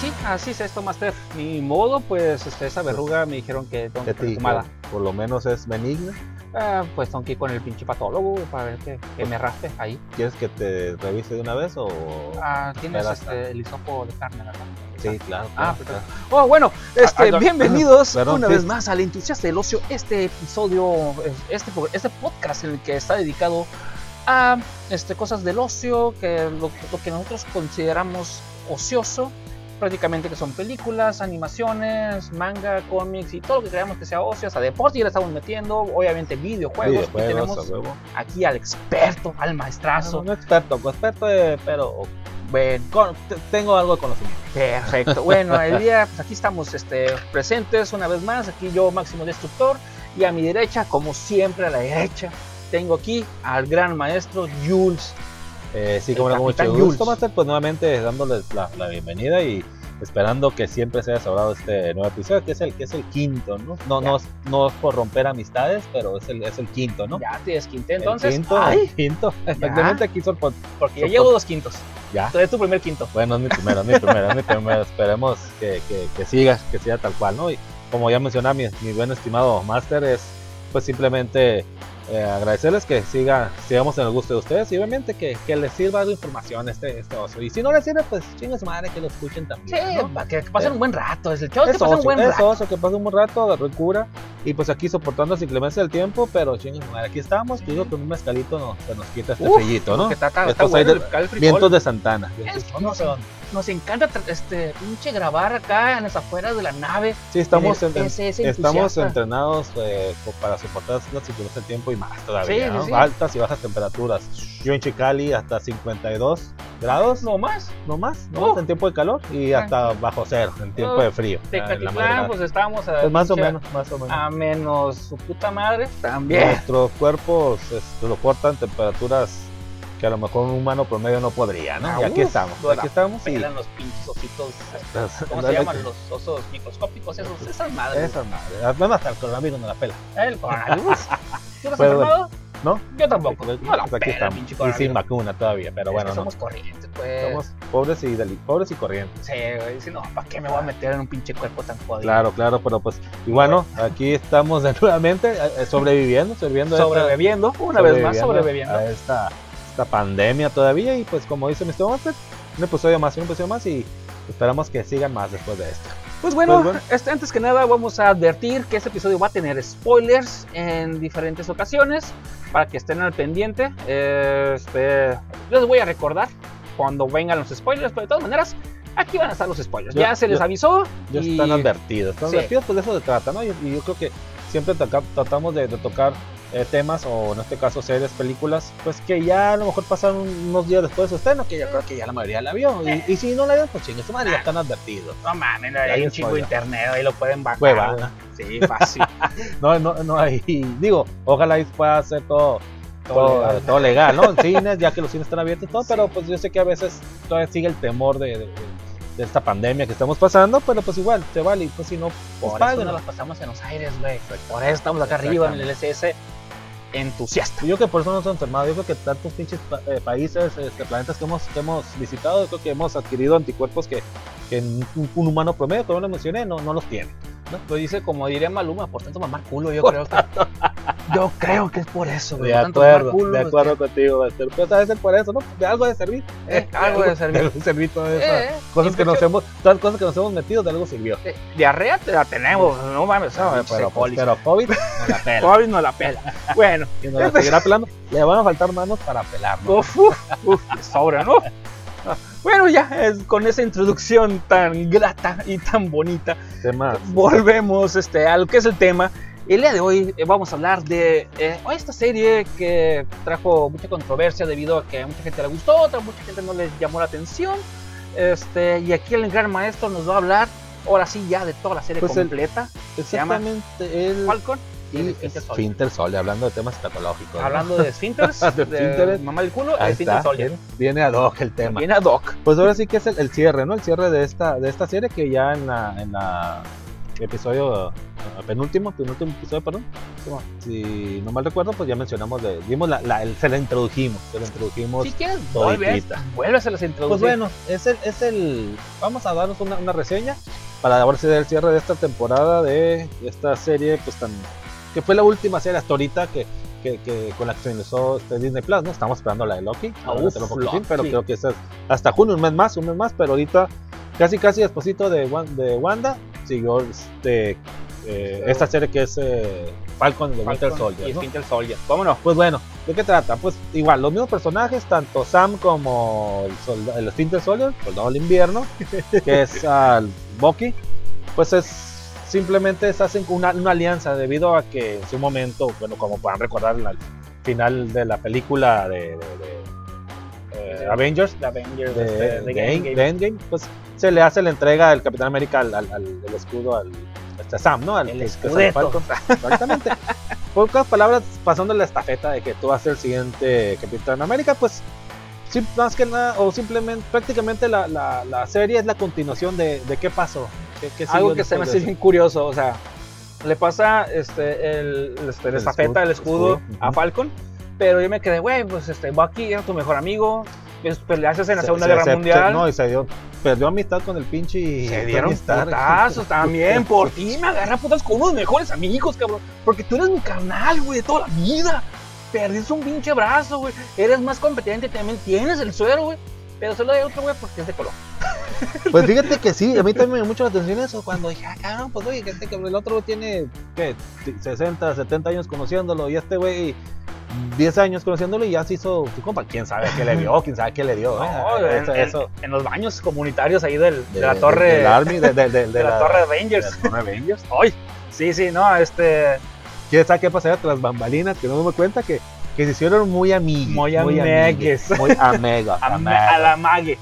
sí, así es esto, Master. Ni modo, pues este, esa verruga me dijeron que tengo que fumada. por lo menos es benigna. Ah, pues tengo que ir con el pinche patólogo para ver que, que me raspe ahí. ¿Quieres que te revise de una vez o...? Ah, tienes este, el hisopo de carne, ¿verdad? Sí, claro. Ah, claro, perfecto. Oh, bueno, este, ah, bienvenidos perdón, una sí. vez más al Entusiasta del Ocio, este episodio, este, este podcast en el que está dedicado a este, cosas del ocio, que lo, lo que nosotros consideramos ocioso, prácticamente que son películas, animaciones, manga, cómics y todo lo que creamos que sea ocio, hasta deporte ya le estamos metiendo, obviamente videojuegos, y Videojuegos, tenemos a huevo. aquí al experto, al maestrazo. no experto, no experto, eh, pero Bueno, con- te- tengo algo de conocimiento. Perfecto. Bueno, el día, pues aquí estamos este, presentes una vez más. Aquí yo, Máximo Destructor. Y a mi derecha, como siempre, a la derecha, tengo aquí al gran maestro Jules. Eh, sí, como no, con mucho gusto. Master, pues nuevamente dándoles la, la bienvenida y esperando que siempre se haya sobrado este nuevo episodio, que es el que es el quinto, ¿no? No, no, es, no es por romper amistades, pero es el, es el quinto, ¿no? Ya te desquinté El entonces. quinto, Ay, el quinto. Exactamente, aquí son por- porque ya llevo dos quintos. Ya. Entonces es tu primer quinto. Bueno, es mi primero, es mi primero, es mi primero. Esperemos que, que, que siga, que siga tal cual, ¿no? Y como ya mencionaba mi, mi buen estimado Master, es pues simplemente eh, agradecerles que siga, sigamos en el gusto de ustedes y obviamente que, que les sirva de información este, este oso. Y si no les sirve, pues chingue su madre que lo escuchen Sí, también. ¿no? para que, que pasen un buen rato. Es el chavo que Es pasen un buen es rato. que pase un buen rato, agarró cura. Y pues aquí soportando las inclemencias del tiempo, pero chingue su madre, aquí estamos. Digo, con un mezcalito no, se nos quita este Uf, frillito, ¿no? Que está, está, está Estos bueno hay el, el frijol. Vientos de Santana. Es- no sé, nos encanta este pinche grabar acá en las afueras de la nave. Sí, estamos, en el estamos entrenados eh, para soportar las inclemencias del tiempo y más todavía, Sí, sí, ¿no? sí. Altas y bajas temperaturas. Yo en Chicali hasta 52 grados, No más. no más, no más en tiempo de calor y hasta bajo cero en tiempo de frío. Tecatitlán, madrugada. pues estábamos a, Pues más o menos, más o menos. a menos su puta madre. También. Nuestros cuerpos lo portan temperaturas que a lo mejor un humano promedio no podría, ¿no? Ah, y aquí uf, estamos, aquí estamos y los pinches ositos. ¿Cómo se llaman? Los osos microscópicos, esos, esas madres. Esa madre. Bueno, hasta el coronavirus no la pela. El coronavirus. ¿Tú lo has Pero- enfermado? ¿No? Yo tampoco. Pues, No la pues aquí pela, estamos. pinche Y sin vacuna todavía, pero Es bueno, que no. somos corrientes, pues. Somos pobres y, pobres y corrientes. Sí, güey. Si no, ¿para qué me voy a meter en un pinche cuerpo tan jodido? Claro, claro, pero pues, y bueno, aquí estamos de nuevamente eh, eh, sobreviviendo, sobreviviendo, Sobreviviendo, una vez más sobreviviendo. a esta, esta pandemia todavía. Y pues, como dice Mr. Monster, un episodio más, un episodio más, y esperamos que sigan más después de esto. Pues bueno, Pues bueno. Este, antes que nada vamos a advertir que este episodio va a tener spoilers en diferentes ocasiones para que estén al pendiente. Este, les voy a recordar cuando vengan los spoilers, pero de todas maneras, aquí van a estar los spoilers. Yo- ya se les yo- avisó. Ya y- están advertidos, están Sí. advertidos, pues de eso se trata, ¿no? Y, y yo creo que siempre toca- tratamos de, de tocar eh, temas, o en este caso series, películas, pues que ya a lo mejor pasaron unos días después de su estreno, que yo creo que ya la mayoría la vio. Y, y si no la vieron, pues chingue su madre, ya están advertidos. No mames, hay hay un chingo de internet, ahí lo pueden bajar. Sí, fácil. No, no, no hay. Digo, ojalá ahí pueda hacer todo. Todo Todo, legal. todo legal, ¿no? En cines, ya que los cines están abiertos y todo, pero pues yo sé que a veces todavía sigue el temor de, de- de esta pandemia que estamos pasando, pero pues igual, se vale, y pues si no, pues Por eso nos las pasamos en los aires, güey. Por eso estamos acá arriba en el SS entusiasta. Yo creo que por eso nos hemos enfermado. Yo creo que tantos pinches pa- eh, países, este, planetas que hemos, que hemos visitado, yo creo que hemos adquirido anticuerpos que, que un, un humano promedio, como lo mencioné, no, no los tiene. Lo dice como diría Maluma, por tanto mamar culo, yo creo que. Yo creo que es por eso, güey. De acuerdo, culo, de acuerdo contigo, Walter. Pues debe ser por eso, ¿no? De algo de servir. Eh, algo de servir. de servir todas esas Eh, cosas que nos hemos, todas las cosas que nos hemos metido, de algo sirvió. Eh, Diarrea te la tenemos, no mames, pero, no, pero, pero COVID no la pela. COVID no la pela. Bueno, Y nos la seguirá pelando. Le van a faltar manos para pelar, ¿no? uf, uf, uf, sobra, ¿no? Bueno, ya es, con esa introducción tan grata y tan bonita, volvemos este, a lo que es el tema. El día de hoy eh, vamos a hablar de eh, esta serie que trajo mucha controversia debido a que a mucha gente le gustó, a otra mucha gente no le llamó la atención. Este, y aquí el gran maestro nos va a hablar, ahora sí, ya de toda la serie Pues el- completa. llama Exactamente. El, Falcon y Esfínter Sol. Hablando de temas escatológicos. ¿no? Hablando de esfínteres, De de, esfínteres. mamá del culo, Ahí está, Sol. viene, viene ad hoc el tema. Viene a Doc. Pues ahora sí que es el, el cierre, ¿no? El cierre de esta, de esta serie que ya en la, en la episodio uh, penúltimo, penúltimo episodio, perdón. Si no mal recuerdo, pues ya mencionamos, de, vimos la, la, el, se la introdujimos, se la introdujimos. Si quieres, vuelves, vuelves a las. Pues bueno, es el, es el, vamos a darnos una, una reseña para ver si el cierre de esta temporada de esta serie, pues tan, que fue la última serie hasta ahorita que que, que, con la que finalizó este Disney Plus, ¿no? Estamos esperando la de Loki, Ah, uf, Loki. pero creo que es hasta junio, un mes más, un mes más, pero ahorita casi casi despuésito de, de Wanda siguió este, eh, esta serie que es eh, Falcon de Winter Soldier, y ¿no? Winter Soldier. Vámonos. Pues bueno, ¿de qué trata? Pues igual, los mismos personajes, tanto Sam como el, solda- el Winter Soldier, Soldado del Invierno, que es al Bucky, pues es simplemente se hacen una, una alianza debido a que en su momento, bueno, como puedan recordar al final de la película de, de- de, eh, Avengers, de, de de Game- Endgame, pues se le hace la entrega del Capitán América al, al- al- el escudo al este Sam, ¿no? Al El escudeto. Exactamente. Pocas palabras pasando la estafeta de que tú vas a ser el siguiente Capitán América, pues más que nada, o simplemente, prácticamente la, la, la serie es la continuación de, de qué pasó. ¿Qué, qué Algo que se me hace bien curioso, o sea, le pasa este, el, este, El estafeta, el escudo, escudo, escudo, a. Falcon, pero yo me quedé, güey, pues este, Bucky era tu mejor amigo, pues, peleaste en la Se- Segunda se- Guerra se- Mundial. se- no, y se dio, perdió amistad con el pinche. se Tony dieron putazos también por ti, me agarra putas con unos mejores amigos, cabrón. Porque tú eres mi carnal, güey, de toda la vida. Perdiste un pinche brazo, güey. Eres más competente, también tienes el suero, güey. Pero solo hay otro, güey, porque es de color. Pues fíjate que sí, a mí también me llamó mucho la atención eso. Cuando dije, ah, cabrón, pues oye, que este cabrón, el otro tiene, ¿qué? 60, 70 años conociéndolo. Y este güey, 10 años conociéndolo y ya se hizo su compa. Quién sabe qué le vio, quién sabe qué le dio. No, ¿eh? en, eso, en- eso. en los baños comunitarios ahí del, de, la torre. del Army, de, la, la, torre de la torre Avengers. Ay, sí, sí, no, este. ¿Quién sabe qué pasaría tras bambalinas? Que no me doy cuenta que, que se hicieron muy amigues. Muy amigues. Muy amigos. A, amigos. a la mague.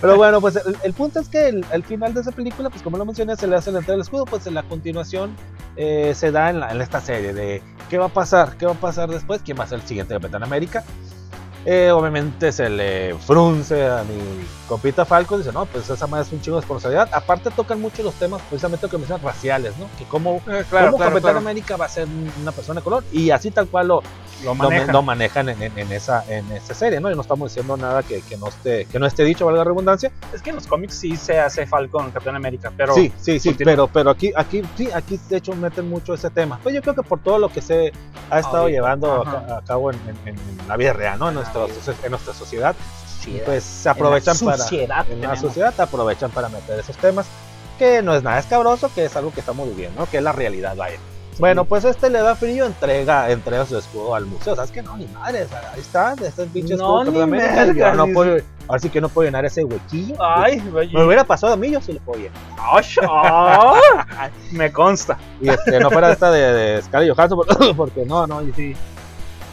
Pero bueno, pues el, el punto es que el, el final de esa película, pues como lo mencioné, se le hace la entrega del escudo, pues en la continuación eh, se da en, la- en esta serie de qué va a pasar, qué va a pasar después, quién va a ser el siguiente Capitán América. Eh, obviamente se le frunce a mi compita Falco, dice, no, pues esa madre es un chingo de responsabilidad. Aparte tocan mucho los temas, precisamente lo que mencionan, raciales, ¿no? Que cómo, Claro, cómo claro, Capitán claro. América va a ser una persona de color, y así tal cual lo, Lo manejan. lo manejan en, en- en esa, en esa serie, ¿no? Y no estamos diciendo nada que, que no, esté, que no esté dicho, valga la redundancia. Es que en los cómics sí se hace Falcon Capitán América, pero. sí, sí, sí, continúa. pero, pero aquí, aquí, sí, aquí de hecho meten mucho ese tema. Pues yo creo que por todo lo que se ha estado llevando a, ajá. ca- a cabo en, en- la vida real, ¿no? En, nuestra, en nuestra sociedad, Sí, pues se aprovechan en la para... sociedad En la sociedad aprovechan para meter esos temas, que no es nada escabroso, que es algo que estamos viviendo, ¿no? Que es la realidad, vaya. Bueno, pues este le da frío, entrega, entrega su escudo al museo. ¿Sabes que No, ni madre, ahí está, este pinche No, escudo. ni no dice. puedo- ahora sí que no puedo llenar ese huequillo. Ay, Me hubiera pasado a mí, yo sí lo puedo llenar. ay, me consta. Y este, no fuera esta de, de Scarlett Johansson, porque- no, no, y sí,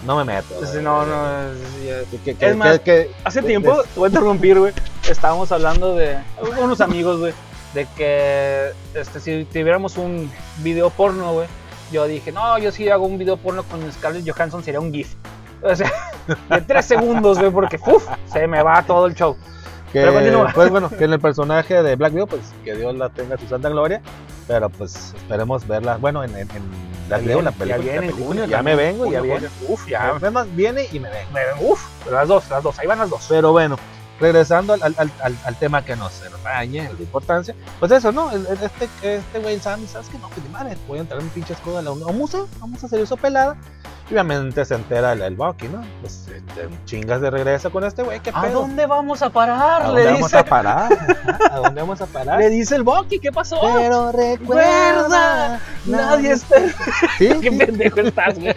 no me meto. Sí, no, no. es- ya- Que- que- que- Es más, que- Hace tiempo, te voy a interrumpir, güey. Estábamos hablando de unos amigos, güey, de que este, si tuviéramos un video porno, güey, yo dije, no, yo si hago un video porno con Scarlett Johansson sería un GIF. O sea, de tres segundos, güey, porque uf, se me va todo el show. que, pero continúa. pues bueno, que en el personaje de Black Widow, pues que Dios la tenga su santa gloria, pero pues esperemos verla, bueno, en, en, en la ya película. viene la en película, junio. ya me vengo, ya viene. Uf, ya. Es más, viene y me vengo. me- Uf, las dos, las dos, ahí van las dos. Pero bueno, regresando al, al, al, al tema que nos atañe, de importancia, pues eso, ¿no? Este este güey Sam, ¿sabes qué? No, pues ni madre, voy a entrar en pinche escudo a la vamos a, vamos a hacer eso pelada. Y obviamente se entera el, el Bucky, ¿no? Pues este, chingas de regreso con este güey, ¿qué ¿A pedo? dónde vamos a parar? ¿A dónde le vamos dice. a parar? Ajá, ¿A dónde vamos a parar? Le dice el Bucky, ¿qué pasó? Pero recuerda, Nadie es perfecto. ¿Sí? Qué pendejo estás, güey.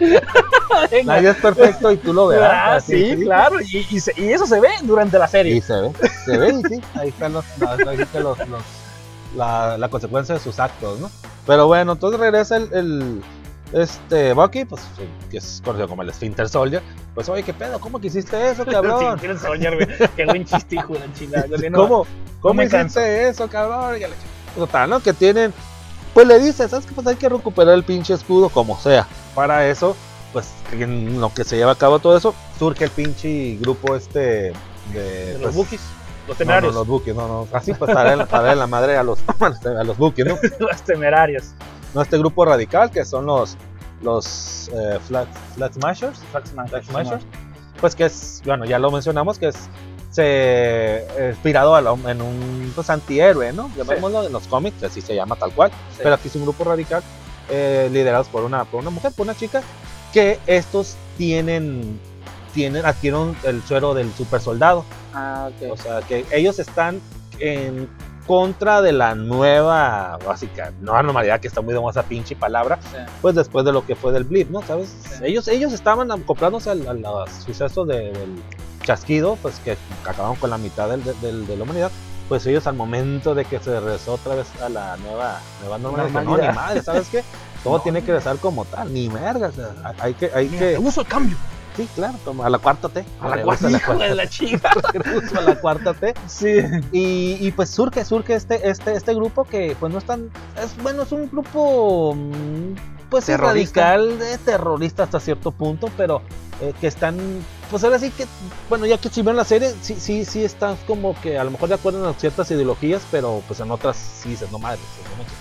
Nadie es perfecto y tú lo verás. Ah, así, sí, claro. Y, y se- y eso se ve durante la serie. Y se ve, se ve, y sí, ahí están los, ahí están los- los- la, la consecuencia de sus actos, ¿no? Pero bueno, entonces regresa el, el- este Bucky, pues que es conocido como el Sphinter Soldier, pues oye, ¿qué pedo? ¿Cómo que hiciste eso, cabrón? Sí, quiero soñar, güey. Qué buen chiste, hijo de chingada. ¿Cómo, cómo hiciste canso. eso, cabrón? Y Total, ¿no? Que tienen, pues le dice, ¿sabes qué? Pues hay que recuperar el pinche escudo como sea. Para eso, pues en lo que se lleva a cabo todo eso, surge el pinche grupo este de, De pues, los Bookies. Los No, no, temerarios. los buques, no, no. Así pues para darle, para darle la madre a los, a los buques, ¿no? Los temerarios. No, este grupo radical que son los, los eh, flag, flag smashers, Flag Smash- Smashers, pues que es, bueno, ya lo mencionamos, que es se eh, inspirado en un pues, antihéroe, ¿no? Llamémoslo en los cómics, así se llama tal cual. Sí. Pero aquí es un grupo radical eh, liderados por una, por una mujer, por una chica, que estos tienen, tienen, adquieren el suero del super soldado. Ah, ok. O sea, que ellos están en contra de la nueva, básica, nueva normalidad que está muy de moda esa pinche palabra, Sí. pues después de lo que fue del blip, ¿no? ¿Sabes? Sí. Ellos, ellos estaban acoplándose al, al- al suceso de- del chasquido, pues que acabaron con la mitad del- del- de la humanidad. Pues ellos al momento de que se regresó otra vez a la nueva, nueva normalidad, dijeron, no, ni Normalidad. madre, ¿sabes qué? Todo No. tiene que regresar como tal, ni merga, o sea, hay que, hay Mira, que, uso el cambio. sí, claro, como a la cuarta T. A la cuarta, de la chica. a la cuarta T. Sí. Y, y pues surge, surge este, este, este grupo que pues no es tan, es bueno, es un grupo mm, pues Terrorista. radical, eh, terrorista hasta cierto punto, pero eh, que están, pues ahora sí que, bueno, ya que si ven la serie, sí, sí, sí están como que a lo mejor de acuerdo en ciertas ideologías, pero pues en otras sí dices, no madre, no manches,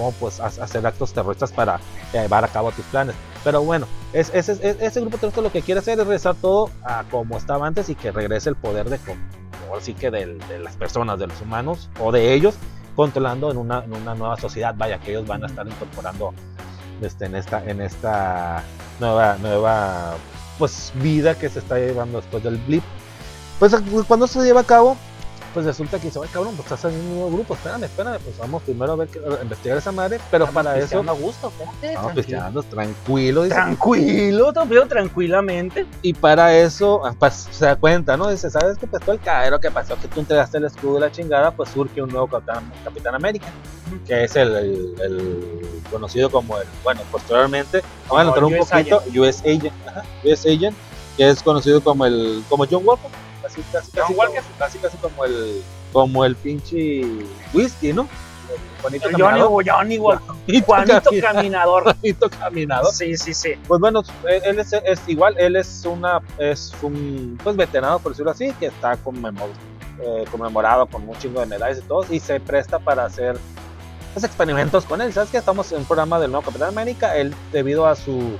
¿cómo, pues ha- hacer actos terroristas para eh, llevar a cabo tus planes? Pero bueno, es, ese, es- ese grupo terrorista lo que quiere hacer es regresar todo a como estaba antes y que regrese el poder de com- ahora sí que de las personas, de los humanos o de ellos controlando en una, en una nueva sociedad. Vaya, que ellos van a estar incorporando este, en esta, en esta nueva, nueva pues vida que se está llevando después del blip. Pues cuando se lleva a cabo, pues resulta que dice, ay cabrón, pues estás en un nuevo grupo, espérame, espérame, pues vamos primero a ver, a investigar esa madre, pero para eso a gusto, espérate. estamos tranquilo. pisteando tranquilo, dice, Tranquilo, estamos pidiendo tranquilamente. y para eso, ah, pues se da cuenta, ¿no? Dice, ¿sabes qué? Pues todo el cagadero que pasó, que tú entregaste el escudo de la chingada, pues surge un nuevo Capitán, Capitán América, que es el, el- el conocido como el, bueno, posteriormente, vamos a entrar un US poquito, US Agent, ajá, US Agent, que es conocido como el, como John Walker, casi, casi, casi, como- casi, casi como el, como el pinche whisky, ¿no? Juanito Johnny, Caminador. Johnny, Juanito Juanito Caminador. Juanito Caminador. Sí, sí, sí. Pues bueno, él es, es igual, él es una es un pues veterano por decirlo así, que está conmemor- eh, conmemorado con un chingo de medallas y todo, y se presta para hacer pues, experimentos con él. ¿Sabes que Estamos en un programa del nuevo Capitán América, él debido a su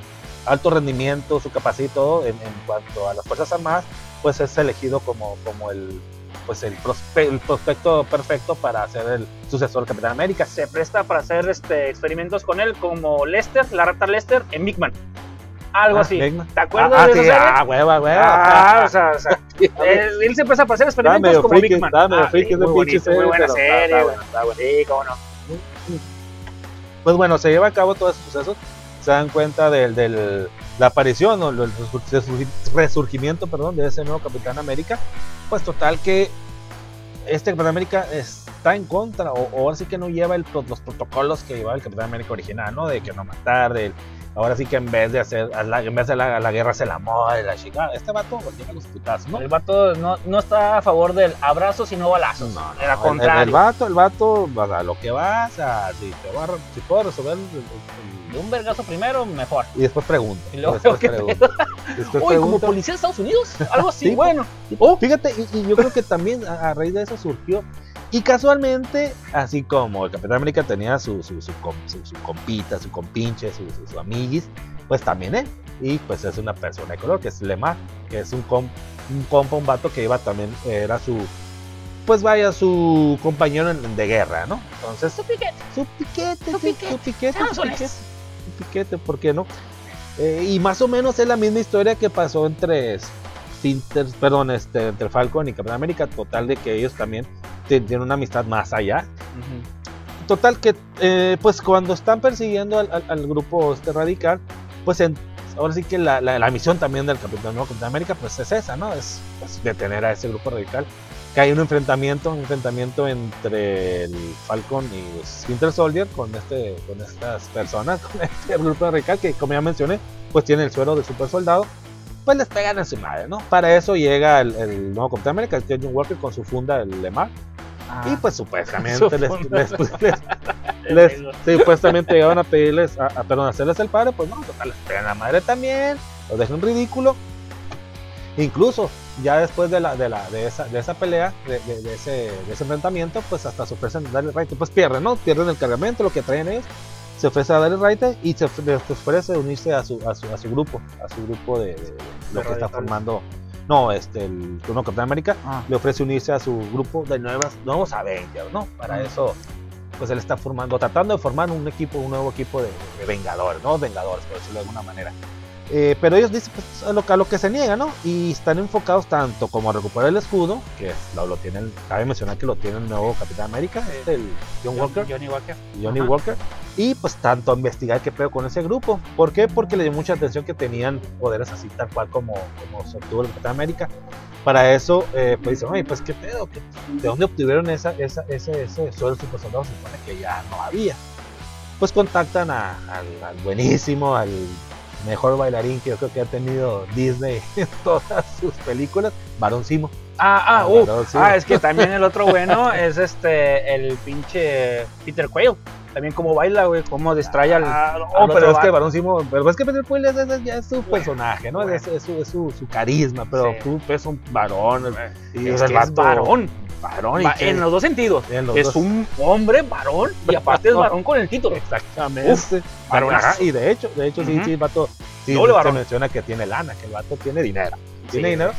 alto rendimiento, su capacidad y todo en, en cuanto a las Fuerzas Armadas, pues es elegido como, como el pues el, prospe- el prospecto perfecto para ser el sucesor del Capitán América. Se presta para hacer este, experimentos con él, como Lester, la rata Lester, en Big Man. Algo Ah, así. ¿Te acuerdas Ah, ah, de sí, serie? ah, hueva, hueva. Ah, o sea, o sea, él, él se presta para hacer experimentos como Big Man. Ah, friki sí, muy bonito, muy serie, buena serie, está güey. buena, está buena. Sí, cómo no. Pues bueno, se lleva a cabo todos esos sucesos, se dan cuenta del, del- la aparición o el resurgi- resurgimiento perdón, de ese nuevo Capitán América. Pues total que este Capitán América está en contra, o, o ahora sí que no lleva el los protocolos que llevaba el Capitán América original, ¿no? De que no matar, de ahora sí que en vez de hacer, la- en vez de la, la guerra hace el amor, y la chica. Este vato lleva los putazos, ¿no? El vato no, no está a favor del abrazo, sino balazos. No, no, Era el- el, contrario. el vato, el vato, va a lo que vas, a, si, te va si puedo resolver el- el- De un vergazo primero, mejor. el- y después pregunto. Y luego, después ¿qué pregunto. Después Uy, como policía de Estados Unidos, algo así, Sí, bueno. Oh, fíjate, y, y yo creo que también a, a raíz de eso surgió. Y casualmente, así como el Capitán América tenía su, su, su, su- compita, su compinche, su, amiguis, pues también él. Y pues es una persona de color, que es Lemar, que es un, com- un compa, un vato que iba también, era su, pues vaya, su compañero en- de guerra, ¿no? Entonces, Su piquete. su piquete, Su piquete. su piquete, su piquete, ¿por qué no? Eh, y más o menos es la misma historia que pasó entre Sinter, perdón, este, entre Falcon y Capitán América, total de que ellos también tienen una amistad más allá. Total que, eh, pues cuando están persiguiendo al, al- al grupo este radical, pues en- ahora sí que la, la- la misión también del Capitán, Capitán América, pues es esa, ¿no? Es pues, detener a ese grupo radical. Que hay un enfrentamiento, un enfrentamiento entre el Falcon y Winter Soldier con, este, con estas personas, con este grupo radical que, como ya mencioné, pues tiene el suero de super soldado. Pues les pegan en su madre, ¿no? Para eso llega el, el nuevo Capitán América, que es John Walker, con su funda, el Lemar. Y pues supuestamente Su les, les- les- les- supuestamente llegaron a pedirles, a, a- perdón, a hacerles el padre, pues no, total, les pegan la madre también, lo dejan ridículo. Incluso ya después de la de la de esa de esa pelea, de, de- de ese de ese enfrentamiento, pues hasta se ofrecen darle pues pierden, ¿no? Pierden el cargamento, lo que traen ellos. Se ofrece a darle raite y se ofrece unirse a su, a su, a su grupo, a su grupo de, de- de lo que está formando. No, este, el no, Capitán América Ah. le ofrece unirse a su grupo de nuevas, nuevos Avengers, ¿no? Para eso, pues él está formando, tratando de formar un equipo, un nuevo equipo de, de Vengadores, ¿no? Vengadores, por decirlo de alguna manera. Eh, pero ellos dicen pues, a, lo, a lo que se niega, ¿no? Y están enfocados tanto como a recuperar el escudo, que es- lo, lo tiene, el- cabe mencionar que lo tiene el nuevo Capitán América, este, el John Walker, Johnny Walker. Johnny Ajá. Walker, y pues tanto a investigar qué pedo con ese grupo. ¿Por qué? Porque le dio mucha atención que tenían poderes así tal cual como, como se obtuvo el Capitán América. Para eso, eh, pues dicen, oye, pues qué pedo, ¿Qué- ¿de dónde obtuvieron esa, esa, ese, ese suelo super soldado? Se supone que ya no había. Pues contactan a- al, al buenísimo, al mejor bailarín que yo creo que ha tenido Disney en todas sus películas, Barón Simo. Ah, ah, uh, ah, es que también el otro bueno es este, el pinche Peter Quayle. También cómo baila, güey, cómo distrae al. Ah, no, al pero es que. Barón Simo, pero es que Peter Quill es, es- ya es su personaje, ¿no? bueno. Es, es su, es su, su carisma, pero Sí. tú ves un varón. Y Es que es varón. Varón Va- en los dos sentidos. los es dos. un hombre varón y aparte es varón con el título. Exactamente. Uf. Ajá, y de hecho, de hecho, sí, sí, el vato, sí, Doble se varón. menciona que tiene lana, que el vato tiene dinero. Tiene Sí. dinero.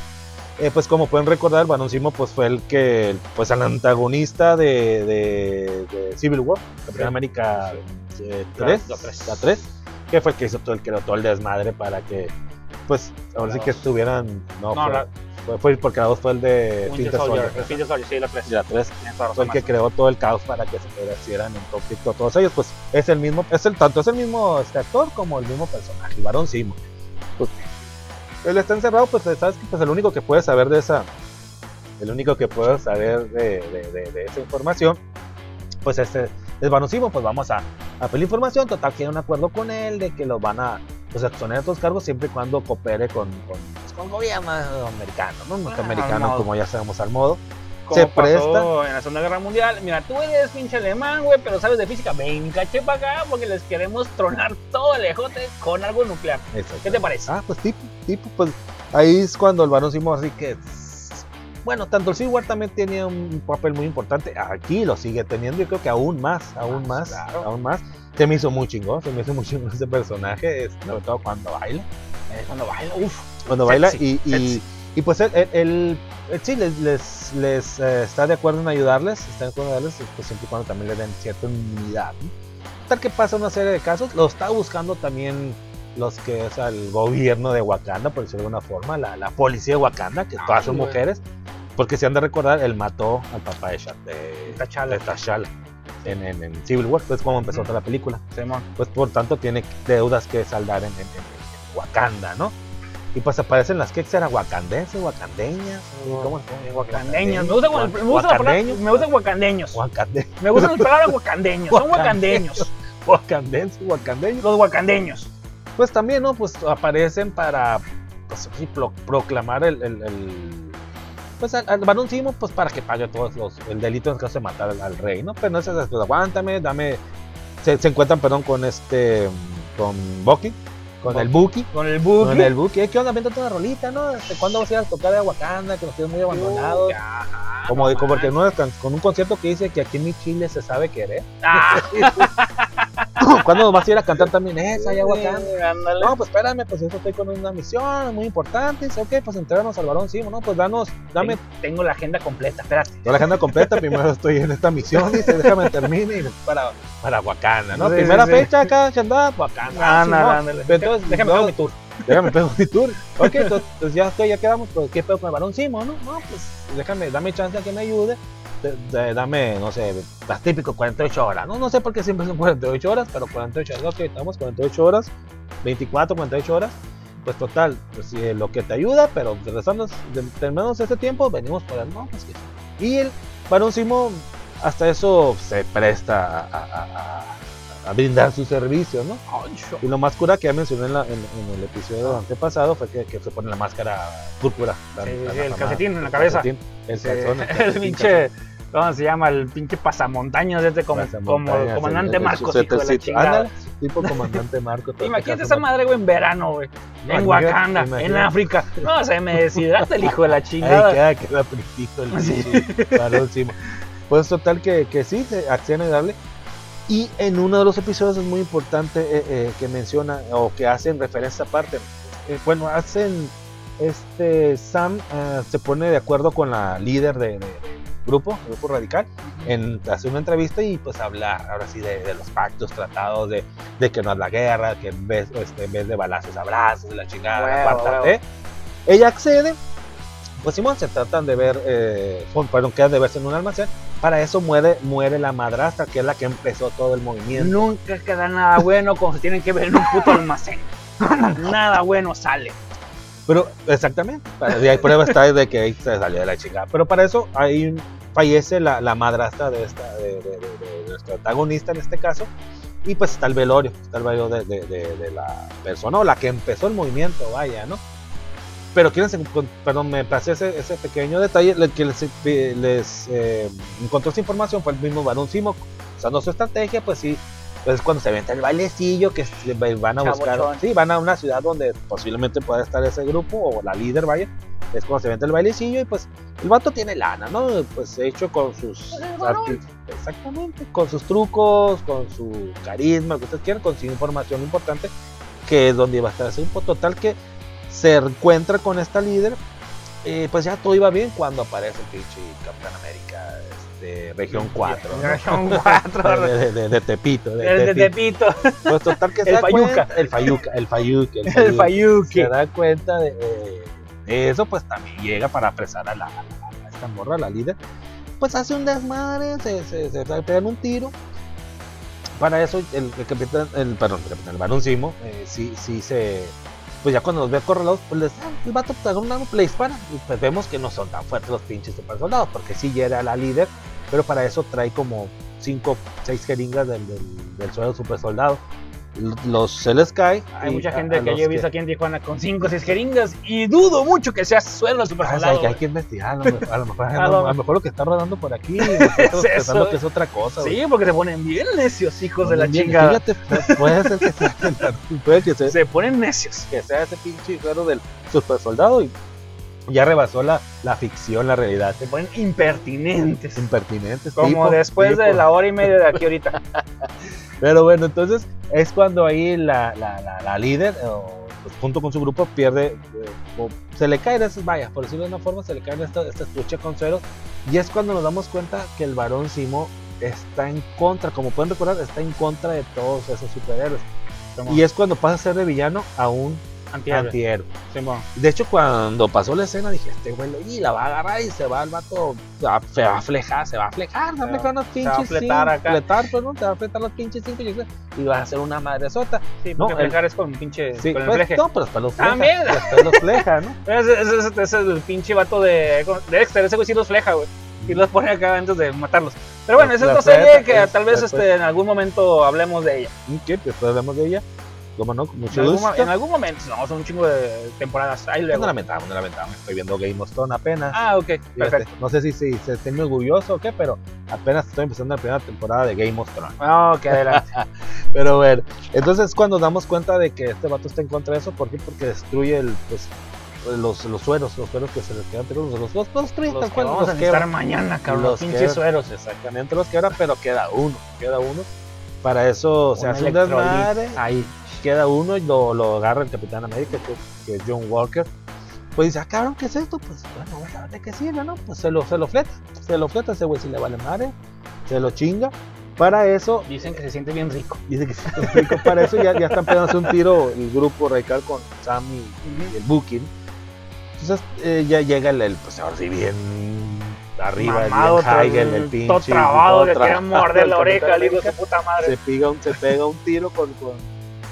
Eh, pues como pueden recordar, Barón Simo pues fue el que, pues el antagonista de, de, de Civil War, Capitán Sí. América Sí. 3, La- la tres. la 3, que fue el que hizo todo el, creó todo el desmadre para que, pues, ahora sí que estuvieran, no, No, fue, la- fue, fue porque la 2 fue el de Winter Soldier. Soldier. el Winter Soldier, sí, la tres. Y la 3 Tienes toda la fue razón, el que creó todo el caos para que se hicieran en conflicto todos ellos, pues es el mismo, es el tanto es el mismo este actor como el mismo personaje, el varón Simo. Pues, él está encerrado, pues sabes que pues el único que puede saber de esa, el único que puede saber de, de- de- de esa información, pues este es varón Simo, pues vamos a, a pedir información, total tiene un acuerdo con él de que los van a pues exponer a otros cargos siempre y cuando coopere con, con, pues, con gobierno americano, ¿no? Ah, Norteamericano, como ya sabemos al modo. Como se pasó presta. en la Segunda Guerra Mundial. Mira, tú eres pinche alemán, güey, pero sabes de física. Ven, caché para acá porque les queremos tronar todo el ejote con algo nuclear. Exacto. ¿Qué te parece? Ah, pues tipo, tipo, pues ahí es cuando el varón Simo así que bueno, tanto el War también tenía un papel muy importante, aquí lo sigue teniendo, yo creo que aún más, aún más, claro. aún más. Se me hizo muy chingón, se me hizo muy chingón ese personaje, es- sobre todo cuando baila, Eh, cuando baila, uff. cuando baila Sexy, y, y, sexy. y pues él, él- él- él sí les, les, les, eh, está de acuerdo en ayudarles, está de acuerdo en ayudarles, pues siempre y cuando también le den cierta inmunidad. ¿no? Tal que pasa una serie de casos, lo está buscando también los que es el gobierno de Wakanda, por decirlo de alguna forma, la, la policía de Wakanda, que todas son mujeres, porque si han de recordar, él mató al papá de, Sha- de, T'Challa. de T'Challa en, en, en Civil War, pues como empezó toda la película Simón. pues por tanto tiene deudas que saldar en, en- en- en Wakanda, ¿no? Y pues aparecen las que eran wakandenses, wakandeñas, ¿cómo se llama? Wakandeños. Me gusta, me gusta me gustan wakandeños. Wakande- Me gustan las palabras wakandeños. Son Wakandeños. Wakandenses, wakandeños. Los wakandeños. Pues también, ¿no? Pues aparecen para pues, pro- proclamar el, el- el- pues al, al varón pues para que pague todos los el delito en caso de matar al, al rey, ¿no? Pero no es eso, pues aguántame, dame se, se encuentran, perdón, con este con Bucky, con el Bucky Con el Buki. Con el Buki, ¿qué onda? Véntate una rolita, ¿no? Este, ¿Cuándo vas a ir a tocar a Wakanda? Que nos tienen muy abandonados. Ajá, como, no de- como porque no, con un concierto que dice que aquí en mi Chile se sabe querer. Ah, ¿Cuándo nos vas a ir a cantar también esa allá a Wakanda? ándale. No, pues espérame, pues yo estoy con una misión muy importante. Dice, ok, pues entrarnos al varón, sí, no, pues danos, dame Tengo la agenda completa, espérate. toda la agenda completa. Primero estoy en esta misión, dice, déjame termine y para, para Wakanda, ¿no? Sí, Primera sí, sí. fecha acá, Chandá, Simón. ándale. Pero entonces, Déjame no, hago mi tour. Déjame pego mi tour. Ok, entonces pues ya estoy, ya quedamos. Pues, ¿Qué pedo con el varón Simo, no? No, pues déjame, dame chance a que me ayude. Dame, no sé, las típicas 48 horas. No, no sé por qué siempre son 48 horas, pero 48 horas. Ok, estamos 48 horas, 24, 48 horas. Pues total, pues sí, lo que te ayuda, pero regresando, de- terminamos este tiempo, venimos por el no, pues que. Y el varón Simo, hasta eso se presta a, a- a- a brindar su servicio, ¿no? Y lo más cura que ya mencioné en, la- en- en el episodio antepasado fue que, que se pone la máscara púrpura. tan- Sí, sí, el calcetín en la El cabeza. calcetín, El calzón, el calcetín, pinche, ¿cómo se llama? El pinche pasamontañas este como, como Pasamontañas, comandante el- el- Marcos, hijo de la chingada. Tipo comandante Marco. Imagínate te esa madre, güey, en verano, güey. No, en imagínate- Wakanda, en. África. No, se me deshidrata el hijo de la Ahí chingada. queda, queda fritito el Sí. Pues total que, que sí, se acceden a ayudarle. Y en uno de los episodios es muy importante eh, eh, que menciona o que hacen referencia a esa parte. Eh, bueno, hacen este Sam eh, se pone de acuerdo con la líder de, grupo, grupo radical, en hacer una entrevista y pues hablar ahora sí de, de los pactos, tratados, de, de que no es la guerra, que en vez, este, en vez de balazos, abrazos, la chingada, la cuarta huevo. T. Ella accede, pues Simón se tratan de ver, eh, perdón, quedan de verse en un almacén. Para eso muere, muere la madrastra, que es la que empezó todo el movimiento. Nunca queda nada bueno cuando se tienen que ver en un puto almacén. Nada bueno sale. Pero exactamente, y hay prueba está de que ahí se salió de la chingada. Pero para eso ahí fallece la, madrastra de, esta, de, de- de- nuestro antagonista en este caso. Y pues está el velorio, está el velorio de, la persona o la que empezó el movimiento, vaya, ¿no? Pero quienes, perdón, me pasé ese, pequeño detalle, el que les, eh, eh, encontró esa información fue el mismo Barón Simo, usando su estrategia, pues sí, es cuando se avienta el bailecillo, que se- van a buscar, Chabochón. sí, van a una ciudad donde posiblemente pueda estar ese grupo, o la líder, vaya, es cuando se avienta el bailecillo y pues el vato tiene lana, ¿no? Pues hecho con sus... Arti- Exactamente, con sus trucos, con su carisma, lo que ustedes quieran, con su información importante, que es donde iba a estar ese grupo. Total que se encuentra con esta líder, eh, pues ya todo iba bien cuando aparece el pinche Capitán América, este, región 4, ¿no? Región 4. de, de- de- de Tepito, de El de Tepito. Pues total que se El da Fayuca. cuenta- el Fayuca, el Fayuca, el El. Fayuque. Se da cuenta de, de eso, pues también llega para apresar a, la, a esta morra, a la líder. Pues hace un desmadre, se, se, se, se pegan un tiro. Para eso, el, el capitán, el, perdón, el capitán, el varón Simo, eh, sí, sí se. Pues ya cuando los ve acorralados, pues les, ah, el vato pues, un le dispara. Y pues vemos que no son tan fuertes los pinches super soldados, porque sí llega a la líder, pero para eso trae como 5, 6 jeringas del, del, del suelo super soldado. Los se les cae. Hay mucha gente a que yo he visto aquí en Tijuana con 5 o 6 jeringas y dudo mucho que sea suelo super Ah, soldado. que hay que investigar, a lo mejor, a lo mejor, A a lo- mejor lo que está rodando por aquí, Es pensando eso. que es otra cosa. Sí, porque se ponen bien necios, hijos de la Bien, chingada. Fíjate, pu- puede ser que sea, puede que sea, Se ponen necios. que sea ese pinche suero del super soldado y ya rebasó la, la ficción, la realidad. Se ponen impertinentes. Impertinentes. Como tipo, después de la hora y media de aquí ahorita. Pero bueno, entonces es cuando ahí la, la, la, la líder, o, pues, junto con su grupo, pierde, eh, o se le cae, vaya, por decirlo de una forma, se le cae esta, esta estuche con ceros. Y es cuando nos damos cuenta que el varón Simo está en contra, como pueden recordar, está en contra de todos esos superhéroes. Y es cuando pasa a ser de villano a un antihéroe. antihéroe. Simón. De hecho, cuando pasó la escena, dije, este güey, y la va a agarrar y se va el vato, se va, se va a flejar, se va a flejar, se va a flejar unos se va a pinches fletar acá. fletar, pues, ¿no? Se va a fletar los pinches cinco y, y va a hacer una madre sota. Sí, No, porque el- flejar es con pinche. Sí, con el pues, fleje. no, pero después los fleja. También. Después los fleja, ¿no? Ese, ese- ese- es el pinche vato de, de Dexter. Ese güey sí los fleja, güey. Y los pone acá antes de matarlos. Pero bueno, esa es otra serie que pues, tal vez después. este, en algún momento hablemos de ella. ¿Y qué? Después hablamos de ella. ¿Cómo no? En mucho algún, en algún momento. No, son un chingo de temporadas. Ahí No luego. lamentamos, no lamentamos. Estoy viendo Game of Thrones apenas. Ah, ok. Fíjate, Perfecto. No sé si, si se esté muy orgulloso o qué, pero apenas estoy empezando la primera temporada de Game of Thrones. Ah, ok, adelante. Pero bueno, entonces cuando damos cuenta de que este vato está en contra de eso, ¿por qué? Porque destruye el, pues, los, los sueros, los sueros que se les quedan los, los, los, los que vamos los a necesitar mañana, cabrón. Los pinches sueros. Exactamente los quebra, pero queda uno, queda uno. Para eso se hace un desmadre, ahí queda uno y lo, lo agarra el Capitán América, que, que es John Walker. Pues dice, ah, cabrón, ¿qué es esto? Pues bueno, vamos a ver de qué sirve, ¿no? Pues se lo, se lo fleta, se lo fleta ese güey, si le vale madre, se lo chinga. Para eso, Dicen que se siente bien rico. dice que se lo explico, para eso ya, ya están pegándose un tiro el grupo radical con Sam y, y el Booking. Entonces eh, ya llega el, el, pues ahora sí bien arriba, Mamado, bien high, el, el todo pinche. trabado, todo que morder el la oreja, el hijo de puta madre. se pega un, se pega un tiro con, con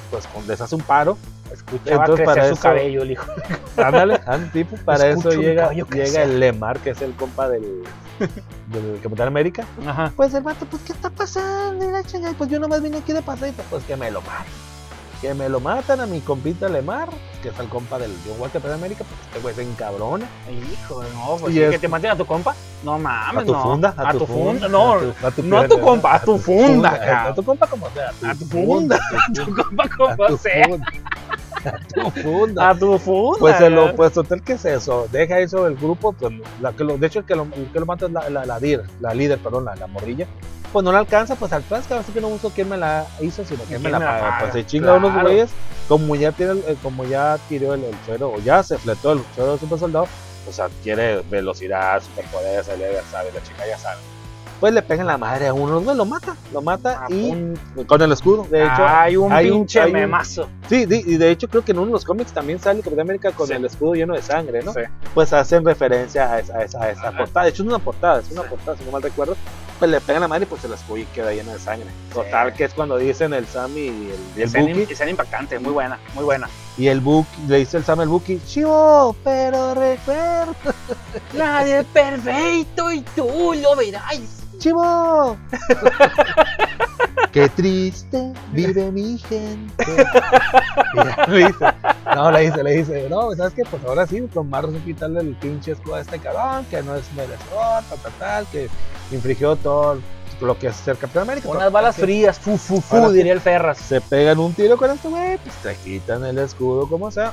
pues les hace un paro. Escuchaba Entonces, crecer para su eso- cabello, el hijo. Ándale, tipo, para Escucho eso llega, llega el Lemar, que es el compa del, del Capitán América. Ajá. Pues el vato, pues, ¿qué está pasando? Y la chingada, pues yo nomás vine aquí de pasadita, pues que me lo maten. Que me lo matan a mi compita Lemar, que es el compa del John Walker de América, pues este güey se encabrona. Hijo, no, pues Y sí, es- que te maten a tu compa. No mames, A tu no. funda, a, tu funda, no. a tu- a tu no a tu compa, a tu funda, A cabrón. tu compa como sea. A tu funda, a tu compa A como sea. A tu funda. A tu funda. Pues, se lo, pues total, ¿qué es eso? Deja eso del grupo, pues, la que lo, de hecho el que lo, el que lo mata es la, la, la líder, la líder, perdón, la, la morrilla. Pues no la alcanza, pues al plan, así que no busco quién me la hizo, sino quién me la paga. Pues se chinga Claro. unos güeyes, como ya tiene, el- eh, como ya tiró el, el suero, o ya se fletó el suero del super soldado, pues adquiere velocidad, superpoderes, sabe, la chica ya sabe. Pues le pegan la madre a uno, güey, lo mata, lo mata A y con el escudo, de hecho. hay un hay pinche un- memazo. Sí, y de hecho creo que en uno de los cómics también sale Capitán América con Sí. el escudo lleno de sangre, ¿no? Sí. Pues hacen referencia a esa, a esa, a esa Ajá. portada. De hecho, es una portada, es una Sí. portada, si no mal recuerdo. Pues le pegan la madre y pues el escudo queda lleno de sangre. Total, que es cuando dicen el Sam y el, y el Buki. impactante, muy buena, muy buena. Y el Buki, le dice el Sam al Buki, Chivo, pero recuerda, Nadie perfecto y tú lo verás. Chivo. Qué triste vive mi gente. Y ya le dice, no, le dice, le dice, no, ¿sabes qué? Pues ahora sí, con más razón quitarle el pinche escudo a este cabrón, que no es merecedor, tal, tal, tal, que infringió todo lo que es ser Capitán América. Unas balas frías, fu, fu, fu, Ahora diría el Ferras. Se pegan un tiro con este güey, pues te quitan el escudo como sea.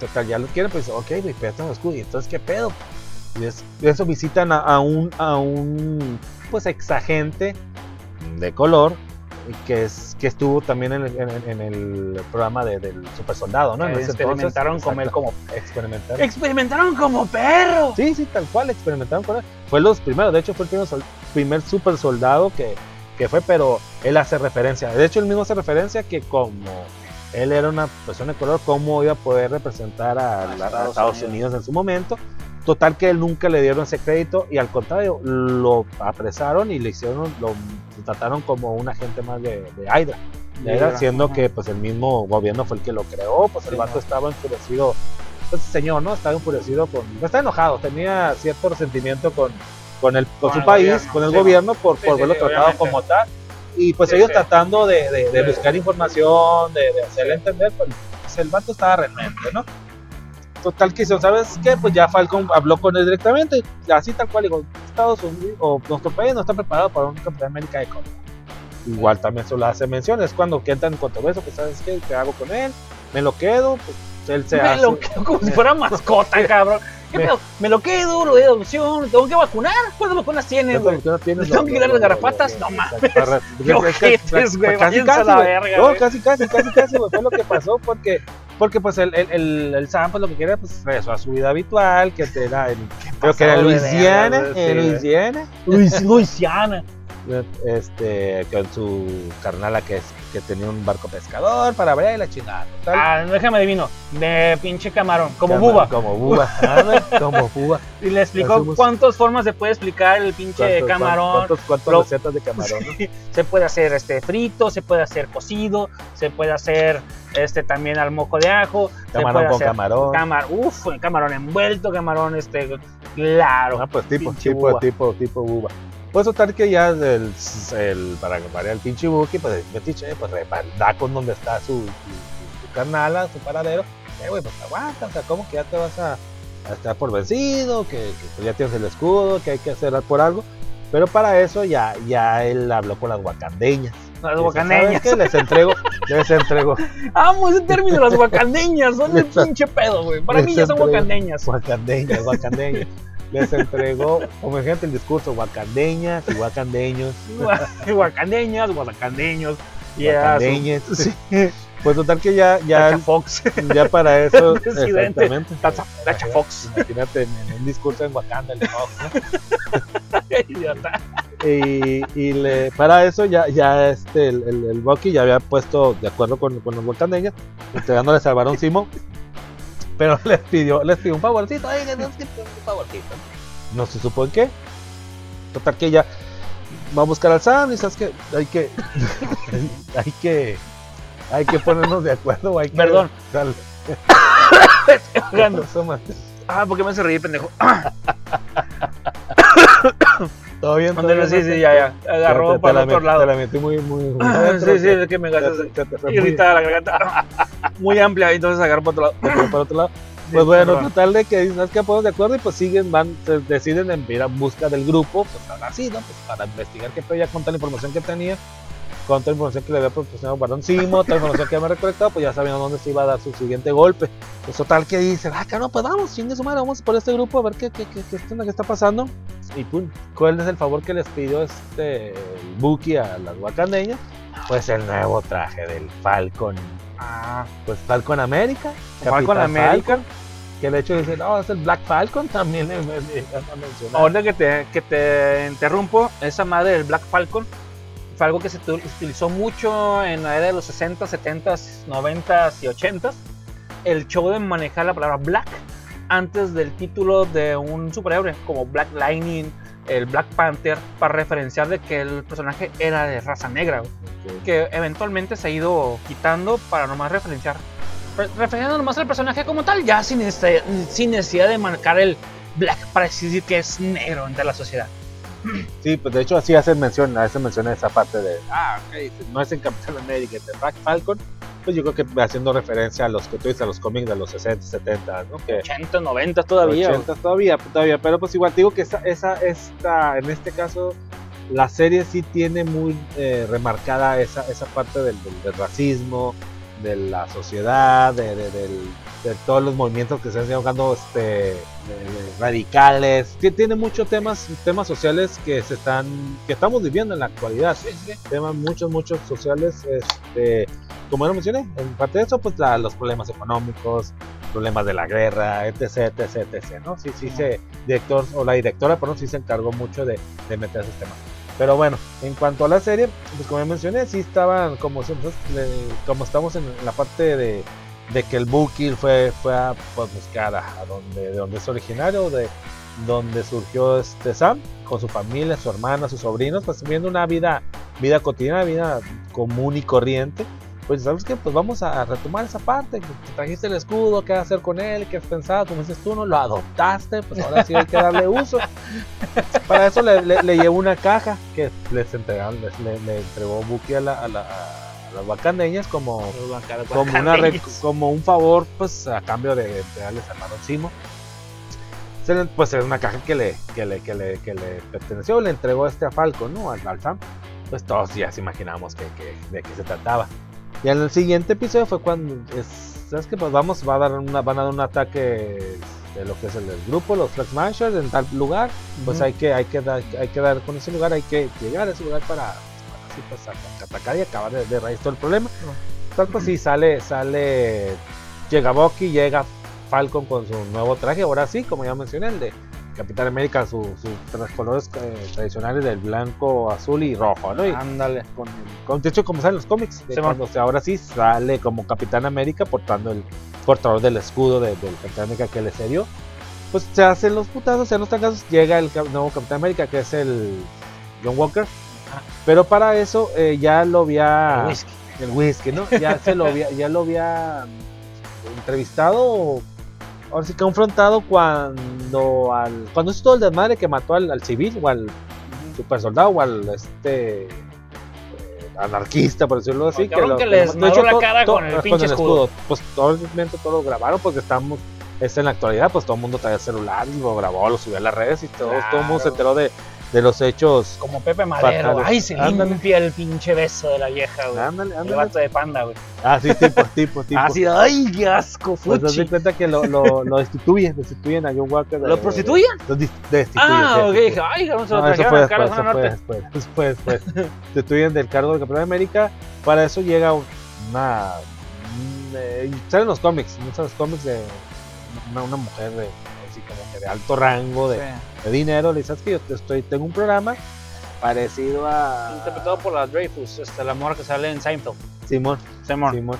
Total, ya lo quieren, pues ok, güey, el escudo. ¿Y entonces qué pedo? Y es- y eso visitan a, a un, a un, pues, exagente de color que es que estuvo también en el, en- en el programa de- del super soldado, ¿no? Experimentaron entonces, como experimentaron. experimentaron como perro. Sí, sí, tal cual, experimentaron con él. Fue los primeros, de hecho fue el primer, sol- primer super soldado que, que fue, pero él hace referencia. De hecho, él mismo hace referencia que como él era una persona de color, cómo iba a poder representar a, A a Estados Estados, Unidos. Unidos. en su momento. Total que él nunca le dieron ese crédito y al contrario, lo apresaron y le hicieron, lo, lo trataron como un agente más de, de Hydra. De Hydra, siendo ajá. que pues el mismo gobierno fue el que lo creó, pues el Sí, vato no. estaba enfurecido pues el señor, ¿no? Estaba enfurecido con. Estaba enojado, tenía cierto resentimiento con, con, el, con, Con su el país, gobierno, con el sí, gobierno, por, Sí, por verlo tratado obviamente. como tal. Y pues ellos tratando de, de- de buscar información, de, hacerle entender, pues, el vato estaba renuente, ¿no? Total que hizo, ¿sabes qué? Pues ya Falcon habló con él directamente, así tal cual, digo, Estados Unidos, o nuestro país no está preparado para un Capitán América de color. Igual también se lo hace mención, es cuando que entran en controversia, pues ¿sabes qué? ¿Qué hago con él? ¿Me lo quedo? Pues él se Me hace... lo quedo como si fuera mascota, cabrón. ¿Qué Me- pedo? Me lo quedo, lo de adopción, tengo que vacunar. ¿Cuántas vacunas güey? ¿por qué no tienes ¿Le tengo que quitar las garrapatas? No mames. Qué ojetes, güey, Casi, casi, güey. No, güey. casi, casi, casi, casi, güey. Fue lo que pasó porque, porque pues el, el, el, el Sam pues lo que quiere pues regresó a su vida habitual, que era en, creo que era de Luisiana, güey, güey. Luisiana, Luisiana. este, con su carnala que es, que tenía un barco pescador para ver y la chingada. Ah, déjame adivino. De pinche camarón, como buba. Como buba, ándale, como buba. Y le explicó cuántas formas se puede explicar el pinche ¿Cuántos- camarón. ¿Cuántos, cuántos Lo- recetas de camarón? no? Se puede hacer este frito, se puede hacer cocido, se puede hacer este también al mojo de ajo, Camarón con camarón. camar, uf, camarón envuelto, camarón este claro. Ah, pues tipo, tipo, tipo, tipo buba. Pues total que ya el, el para variar el pinche buki, pues el metiche, pues da con donde está su, su, su- su carnala, su paradero. Eh, güey, pues aguanta, o sea, ¿cómo que ya te vas a, a estar por vencido? Que, que pues, ya tienes el escudo, que hay que hacer por algo. Pero para eso ya, ya él habló con las guacandeñas. Las Dice, guacaneñas. ¿sabes qué? Les entrego, les entrego Amo ese término, las guacaneñas, son el pinche pedo, güey. Para mí esa ya son entrega. guacaneñas. guacandeñas, guacandeñas. Les entregó, como gente el discurso, guacandeñas y. Y a su- Guacandeñas. Sí. Pues total que ya, ya, Fox. ya para eso, exactamente. Tacha, Tacha Fox. Imagínate en, en un discurso en Wakanda, el Fox, ¿no? Idiota. y, y le, para eso ya, ya este, el, el, el Bucky ya había puesto de acuerdo con, con los wakandeños, entregándoles al varón Simo, pero les pidió, les pidió un favorcito, ay, un favorcito. No se supo en qué. Total que ya va a buscar al Sam y sabes que hay que, hay que, hay que ponernos de acuerdo, hay que, Perdón. Dale. Jugando. Ah, ¿por qué me hace reír, pendejo? Todo bien, todo Ándale, bien. sí, sí, ya, ya. Agarró Te- para el otro lado. Te la metí muy, muy. sí, sí, es que me gastas irritada la garganta. Muy amplia, entonces agarró para otro lado. para otro lado. Pues bueno, total de que dicen, ¿sabes qué? Podemos de acuerdo y pues siguen, van, se deciden en ir a busca del grupo, pues ahora sí, ¿no? Pues para investigar qué pedo ya con toda la información que tenía, con toda la información que le había proporcionado Barón Simo, toda la información que había recolectado, pues ya sabían dónde se iba a dar su siguiente golpe. Pues total que dicen, ah, no, pues vamos, chingue su madre, vamos por este grupo a ver qué, qué, qué, qué, qué está pasando. Y pum, ¿cuál es el favor que les pidió este Buki a las wakandeñas? Pues el nuevo traje del Falcon. Ah, Pues Falcon América. Falcon América. Que de hecho dicen, no, es el Black Falcon también le, le- le van a mencionar. ahorita que te, que te interrumpo, esa madre del Black Falcon fue algo que se tu- utilizó mucho en la era de los 60, 70, 90 y 80. El show de manejar la palabra Black antes del título de un superhéroe, como Black Lightning, el Black Panther, para referenciar de que el personaje era de raza negra. güey. que eventualmente se ha ido quitando para nomás referenciar. re- Referenciando nomás al personaje como tal, ya sin, este- sin necesidad de marcar el black para decir que es negro entre la sociedad. Sí, pues de hecho así hacen mención, hacen mención a esa parte de, ah, ok, no es en Capitán América, es en Black Falcon. Pues yo creo que haciendo referencia a los que tú dices, a los cómics de los 60, 70, ¿no? Que 80, 90 todavía. 80 todavía, todavía, pero pues igual te digo que esa, esa, esta, en este caso, la serie sí tiene muy eh, remarcada esa, esa parte del, del- del racismo, de la sociedad, de, de- del- de todos los movimientos que se están jugando este, radicales. Tie- Tiene muchos temas, temas sociales que se están, que estamos viviendo en la actualidad. Temas muchos, muchos sociales, este, como ya lo mencioné, en parte de eso, pues la- los problemas económicos, problemas de la guerra, etc, etc, etc, ¿no? Sí, sí, se, director, o la directora, perdón, sí se encargó mucho de, de meter esos temas. Pero bueno, en cuanto a la serie, pues como ya mencioné, sí estaban, como, le- como estamos en la parte de, de que el Buki fue, fue a pues, buscar a, a donde, de donde es originario, de donde surgió este Sam, con su familia, su hermana, sus sobrinos, pues viviendo una vida, vida cotidiana, vida común y corriente. Pues sabes que pues vamos a retomar esa parte, que te trajiste el escudo, qué hacer con él, qué has pensado, como dices tú, no lo adoptaste, pues ahora sí hay que darle uso. Para eso le, le, le llevó una caja que les entregaron, les- le, le entregó Buki a, la, a, la- a las wakandeñas como, como, una como un favor, pues a cambio de entregarles al Barón Simo. Se le- Pues es una caja que le, que le, que le, que le perteneció, le entregó este a Falco, ¿no? Al, al Sam. Pues todos ya se imaginamos que, que- de qué se trataba. Y en el siguiente episodio fue cuando, es- ¿sabes qué? Pues vamos, va a dar una, van a dar un ataque de lo que es el, el grupo, los Flag Smashers, en tal lugar. Pues Ujú. hay que, hay que dar, hay que dar con ese lugar, hay que llegar a ese lugar para, pues, a- atacar y acabar de, de raíz todo el problema. Tal pues sí sale, sale, llega Bucky, llega Falcon con su nuevo traje, ahora sí, como ya mencioné, el de Capitán América, sus su, tres colores eh, tradicionales del blanco, azul y rojo, ¿no? Y Ándale. con, con de hecho como salen los cómics, de Sí, cuando, o sea, ahora sí sale como Capitán América portando el portador del escudo de- del Capitán América que le cedió. Pues se hacen los putazos, en los casos llega el nuevo Capitán América que es el John Walker. Pero para eso eh, ya lo había El whisky. el whisky, ¿no? Ya se lo había, ya lo había entrevistado, ahora sí confrontado cuando al cuando hizo todo el desmadre que mató al, al civil o al super soldado o al este eh, anarquista por decirlo así cabrón que lo- les de madró la to- cara to- con el pinche pues obviamente todo lo grabaron porque estamos es en la actualidad pues todo el mundo traía celular y lo grabó lo subió a las redes y todo, todo el mundo se Claro. enteró de, de los hechos Como Pepe Madero. Fatales. Ay, se Ándale. limpia el pinche beso de la vieja, güey. ándale, El ándale. vato de panda, güey. ah sí tipo tipo tipo Así, ay, qué asco, Pues te das fuchi. cuenta que lo, lo, lo destituyen, destituyen a John Walker. de- ¿Lo prostituyen? Lo destituyen. Ah, ok, dije, ay, cabrón, se lo No, trajeron a de fue norte. después, después, después. Destituyen del cargo de Capitán América. Para eso llega una. un, eh, salen los cómics, muchos de los cómics de una, una mujer de, como que de alto rango de, Sí. de dinero. Le dice, "Es que yo te estoy, tengo un programa parecido a Interpretado por la Dreyfus, este, la morra que sale en Seinfeld. Simón. Simón. Simón.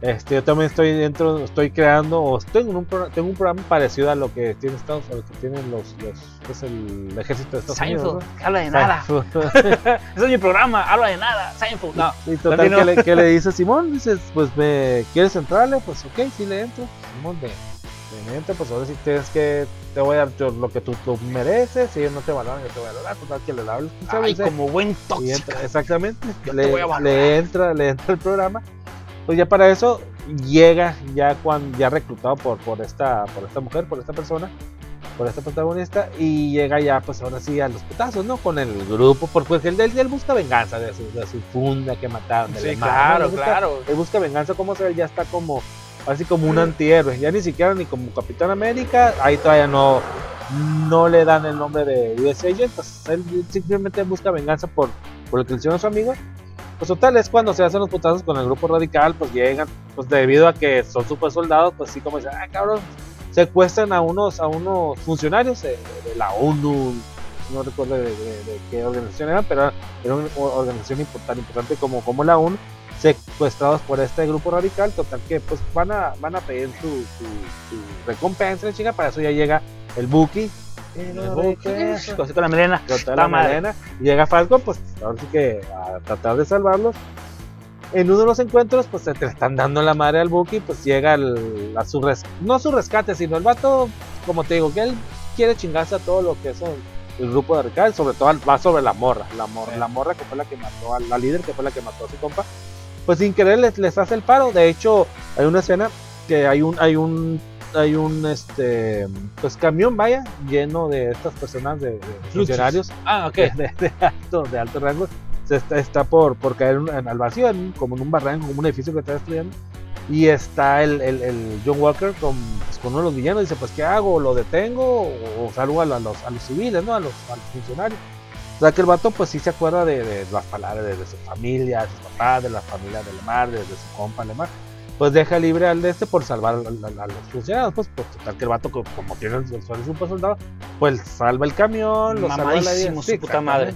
Este, yo también estoy dentro, estoy creando, o tengo un, pro- tengo un programa parecido a lo que tiene Estados a lo que tienen los, los pues el ejército de Estados Seinfeld, Unidos. que habla de ¿no? nada. Seinfeld. Ese es mi programa, habla de nada. Seinfeld, no. y total no. le, que le dice Simón, dices, pues me quieres entrarle, pues ok, sí le entro. Simón de, Pues ahora sí tienes que, te voy a dar yo lo que tú, tú mereces, si ellos no te valoran, yo te voy a valorar, total que le da el Ay, como buen tóxico. entra- exactamente, Yo te le, voy a le entra, le entra el programa. Pues ya para eso llega ya cuando ya reclutado por, por esta por esta mujer, por esta persona, por esta protagonista y llega ya pues ahora sí a los putazos, ¿no? Con el grupo, porque él, él, él busca venganza de su, de su funda que mataron. del Sí, claro, él busca- claro. Él busca venganza como se ya está como así como un antihéroe, ya ni siquiera ni como Capitán América, ahí todavía no no le dan el nombre de US Agent, pues él simplemente busca venganza por, por lo que le hicieron a su amigo. Pues total, es cuando se hacen los putazos con el grupo radical, pues llegan, pues debido a que son super soldados, pues sí como dicen, ah cabrón, secuestran a unos, a unos funcionarios de, de la ONU, no recuerdo de, de- de qué organización eran, pero era una organización importante, importante como, como la ONU, secuestrados por este grupo radical, total que pues van a, van a pedir su, su, su recompensa, chica, para eso ya llega el Buki. El Buki, Así con la melena. Total, la madre. melena. Llega Falcon, pues ahora sí que a tratar de salvarlos. En uno de los encuentros, pues se te están dando la madre al Buki, pues llega el- a su res- no su rescate, sino el vato, como te digo, que él quiere chingarse a todo lo que es el, el grupo de radical, sobre todo va sobre la morra, la morra, la morra que fue la que mató a la líder, que fue la que mató a su compa. Pues sin querer les, les hace el paro. De hecho, hay una escena que hay un, hay un, hay un este pues camión vaya lleno de estas personas de, de funcionarios Ah, ok. de, de- alto, de alto rango se está, está por, por caer en- en- al vacío, en como en un barranco, como un edificio que está destruyendo. Y está el, el- el John Walker con, pues, con uno de los villanos. Dice: Pues, ¿qué hago? ¿Lo detengo? ¿O, o salgo a, los, a los civiles, ¿no? A los, a los funcionarios. Sea, que el vato, pues sí se acuerda de, de las palabras de, de su familia, de sus papás, de la familia del mar, de, de su compa alemán. Pues deja libre al de este por salvar a, a- a los funcionarios. Pues, pues total que el vato, co- como tiene el suelo de super soldado, pues salva el camión, lo salva la vida. Su puta madre.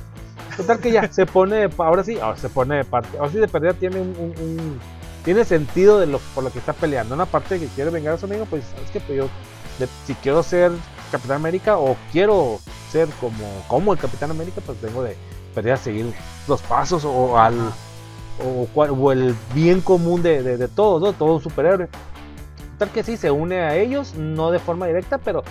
Total que ya se pone, ahora sí, ahora se pone de parte, ahora sí de perdida tiene un, un- un- tiene sentido de lo por lo que está peleando. Una parte que quiere vengar a su amigo, pues sabes que pues yo de- si quiero ser Capitán América o quiero ser como, como el Capitán América, pues tengo de perder a seguir los pasos o al o, el bien común de, de, de todos, ¿no? Todo un. Tal que sí se une a ellos, no de forma directa, pero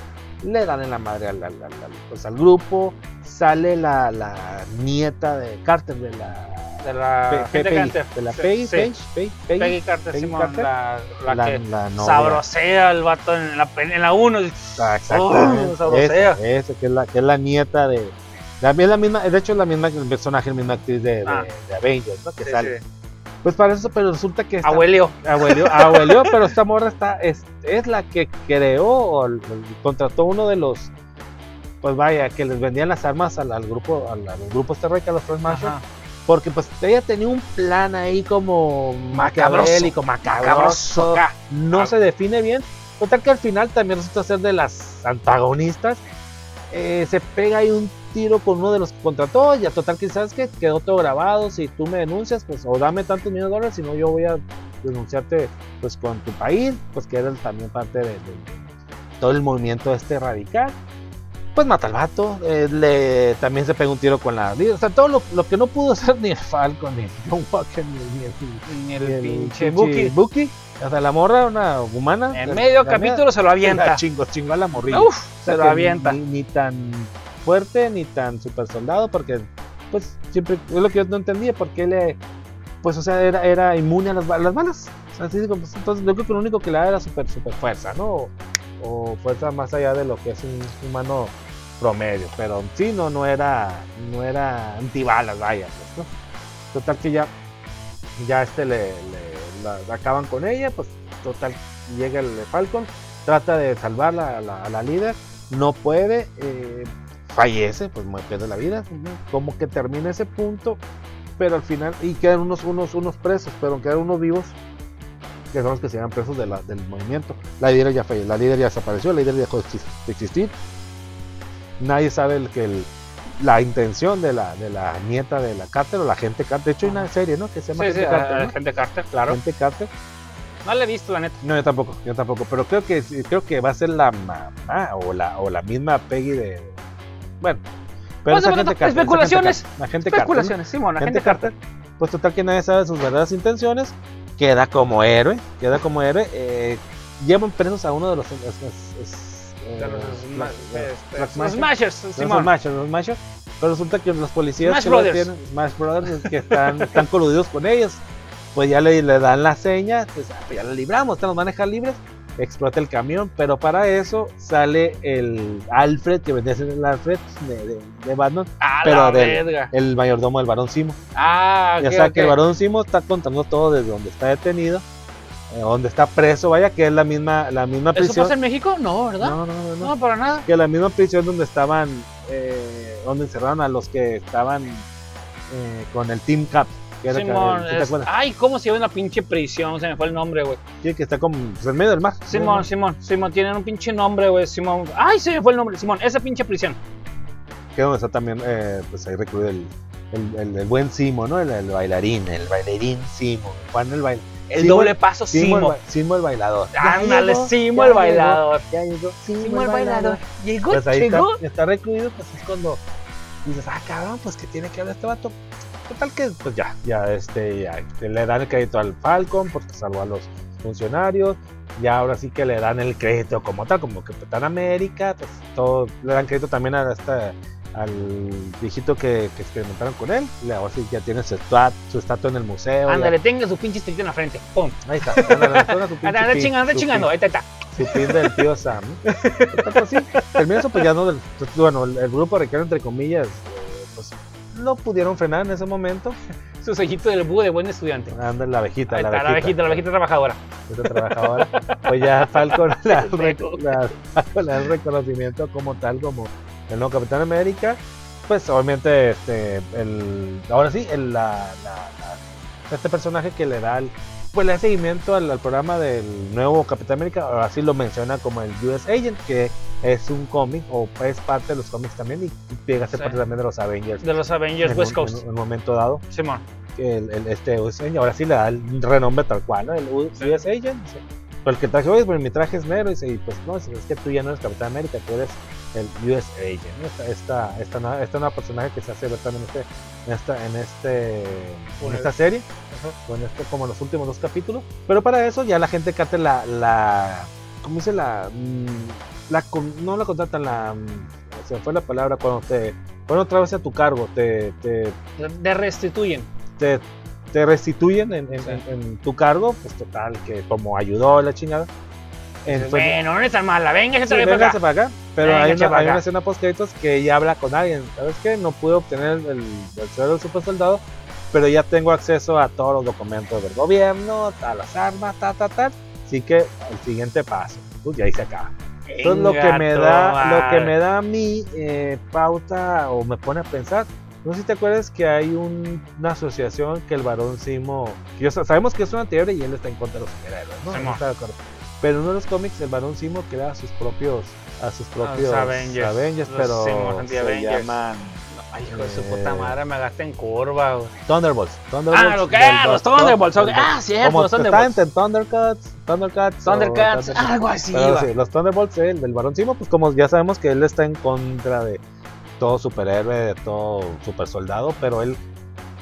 le dan en la madre al, al- al- pues, al grupo. Sale la nieta de Carter, de la De la Pe- Peggy, Carter. de la Sí, Peggy, sí. Page, Peggy, Peggy, Peggy Carter, Peggy Simón, Carter. la, la la, que la sabrosea al vato en la, en la 1. Ah, exactamente. Oh, sabrosea. Esa, esa, que es la que es la nieta de también la misma, de hecho es la misma el personaje, la misma actriz de, de, Ah. de Avengers, ¿no? Que sale. Pues para eso, pero resulta que esta- Abuelio. abuelio, abuelio, pero esta morra está, es, es la que creó o contrató uno de los, pues vaya, que les vendían las armas al, al grupo, al, al grupo este rey, a los Mansion, Ajá. Porque pues ella tenía un plan ahí como Macabroso. macabrélico, macabroso, Acá. no se define bien, total que al final también resulta ser de las antagonistas, eh, se pega ahí un tiro con uno de los que contrató, ya total que sabes que quedó todo grabado, si tú me denuncias, pues o dame tantos millones de dólares, si no yo voy a denunciarte pues con tu país, pues que eres también parte de, de todo el movimiento este radical. Pues mata al vato, eh, le, también se pega un tiro con la o sea, todo lo, lo que no pudo hacer ni el Falcon, ni el John Walker, ni, ni el, Ni ni el pinche Buki. Buki. O sea, la morra, una humana. En la- medio la- capítulo se lo avienta. Chingo, chingó a la morrilla. Uf, O sea, se lo avienta. Ni, ni tan fuerte, ni tan super soldado, porque, pues, siempre, es lo que yo no entendía, porque le, pues, o sea, era, era inmune a las, las balas. O sea, así pues, entonces, yo creo que lo único que le da era super, super fuerza, ¿no? O fuerza más allá de lo que es un humano promedio, pero sí, no, no era, no era antibalas, vaya, pues, ¿no? Total que ya, ya este le, le- la- la acaban con ella, pues, total, llega el Falcon, trata de salvarla a la, a la líder, no puede, eh, fallece, pues mu- pierde la vida, como que termina ese punto, pero al final, y quedan unos, unos, unos presos, pero quedan unos vivos, que son los que se llaman presos de la- del movimiento. La líder ya falle- la líder ya desapareció, la líder dejó de existir. Nadie sabe el, que el- la intención de la, de la nieta de la Carter o la gente Carter. De hecho, hay una serie, ¿no? Que se llama Sí, sí, Gente Carter, a ¿no? gente Carter, claro. Gente Carter. No le he visto, la neta. No, yo tampoco, yo tampoco, pero creo que sí, creo que va a ser la mamá o la o la misma Peggy de bueno, pero esa gente Carter, especulaciones, Carter, la gente Carter, ¿no? Especulaciones, Simón, la gente gente Carter. Carter, pues total que nadie sabe sus verdaderas intenciones, queda como héroe, queda como héroe, eh, llevan presos a uno de los. es- es- es, De los Black- Sma- eh, este, los Smasher. Smashers, Los. Smashers, los Smashers. Pero resulta que los policías Smash que Brothers. tienen, Smash Brothers, que están, están coludidos con ellos, pues ya le, le dan la seña, pues, ah, pues ya la libramos, te nos van a dejar libres, explota el camión, pero para eso sale el Alfred, que vendría a ser el Alfred de, de, de Batman, A pero la del- el mayordomo del varón Simo. Ah, Ya ok, sea que el varón Simo está contando todo desde donde está detenido, donde está preso, vaya que es la misma, la misma ¿Eso prisión. pasa en México? No, ¿verdad? No, no, no, no. No, para nada. que la misma prisión donde estaban, eh, donde encerraron a los que estaban eh, con el Team Cap. Que era Simón, ¿sí te es- acuerdas? ay, ¿cómo se llama una pinche prisión? Se me fue el nombre, güey. Sí, que está como pues, en medio del mar. Simón, Simón, Simón, tienen un pinche nombre, güey. Simón. Ay, se me fue el nombre. Simón, esa pinche prisión. Que donde está también, eh, pues ahí recluido el, el, el- el buen Simo, ¿no? El, bailarín, el bailarín Simo. Juan el baile. El Simo- doble paso, Simo, Simo. el, ba- Simo el bailador. Ándale, llegó, Simo el bailador. Ya llegó. Simo el bailador. Llegó, Pues ahí está, llegó. está recluido, pues es cuando dices, ah, cabrón, pues que tiene que hablar este vato. Total que, pues ya, ya, este, ya, que le dan el crédito al Falcon porque salvó a los funcionarios. Ya ahora sí que le dan el crédito como tal, como Capitán América, pues todo, le dan crédito también a esta, al viejito que, que experimentaron con él. Y ahora sí ya tiene su, estua- su estatua en el museo. Ándale, tenga su pinche estrellita en la frente. Pum. Ahí está. ándale, toma su pinche Anda, anda chingando, anda chingando. Ahí está, su pin del tío Sam. Sí, termina no, del- pues, bueno, el, el grupo Ricardo, entre comillas, eh, pues no pudieron frenar en ese momento. Su sellito del búho de buen estudiante. Anda la abejita, la está, la abejita, la abejita trabajadora. esa trabajadora. Pues ya Falcon le da el reconocimiento como tal, como el nuevo Capitán América. Pues obviamente, este, el, ahora sí, el, la, la- la- este personaje que le da el, pues le da seguimiento al, al programa del nuevo Capitán América, ahora sí lo menciona como el US Agent, que es un cómic o es parte de los cómics también y llega a ser Sí. parte también de los Avengers. De los Avengers en West un- Coast. En un momento dado Simón. el, el- este US Agent, ahora sí le da el renombre tal cual, ¿no? El US Agent. dice, Pero el que traje hoy, pues mi traje es negro, dice, y pues no, es que tú ya no eres Capitán América, tú eres el US Agent. Esta, esta, esta, nueva- esta nueva personaje que se hace ver también en, este, en, esta, en, este, en esta serie, o en este, como en los últimos dos capítulos. Pero para eso ya la gente cate la, la ¿cómo dice? La, mm, la no la contratan, la, mm, se me fue la palabra, cuando te, ponen otra vez a tu cargo, te, te De restituyen. te, te restituyen en, en- Sí. en- en tu cargo, pues total, que como ayudó la chingada. Bueno, no es tan mala. Venga, sí, para acá. para acá. Pero hay una, para hay una escena post créditos que ella habla con alguien. ¿Sabes qué? No pude obtener el, el sueldo del super soldado, pero ya tengo acceso a todos los documentos del gobierno, a las armas, ta, ta, ta. Así que el siguiente paso. Pues, y ahí se acaba. Entonces lo que me da, lo que me da a mí eh, pauta o me pone a pensar, no sé si te acuerdas que hay un- una asociación que el varón Simo, que yo sa- sabemos que es un antihéroe y él está en contra de los superhéroes, ¿no? No está de acuerdo. Pero en uno de los cómics el varón Simo crea a sus propios, a sus propios Avengers, los pero se anti-Avengers. llaman Ay, hijo de su Eh, puta madre, me gasté en curva, güey. Thunderbolts. Thunderbolts Ah, lo que ah, los Thunderbolts. ok. del- Ah, cierto, como los está Thunderbolts. entre Thundercats, Thundercats, Thundercats, Thunderbolts. algo así. Pero iba. sí, los Thunderbolts, el del Barón Simo, pues como ya sabemos que él está en contra de todo superhéroe, de todo super soldado, pero él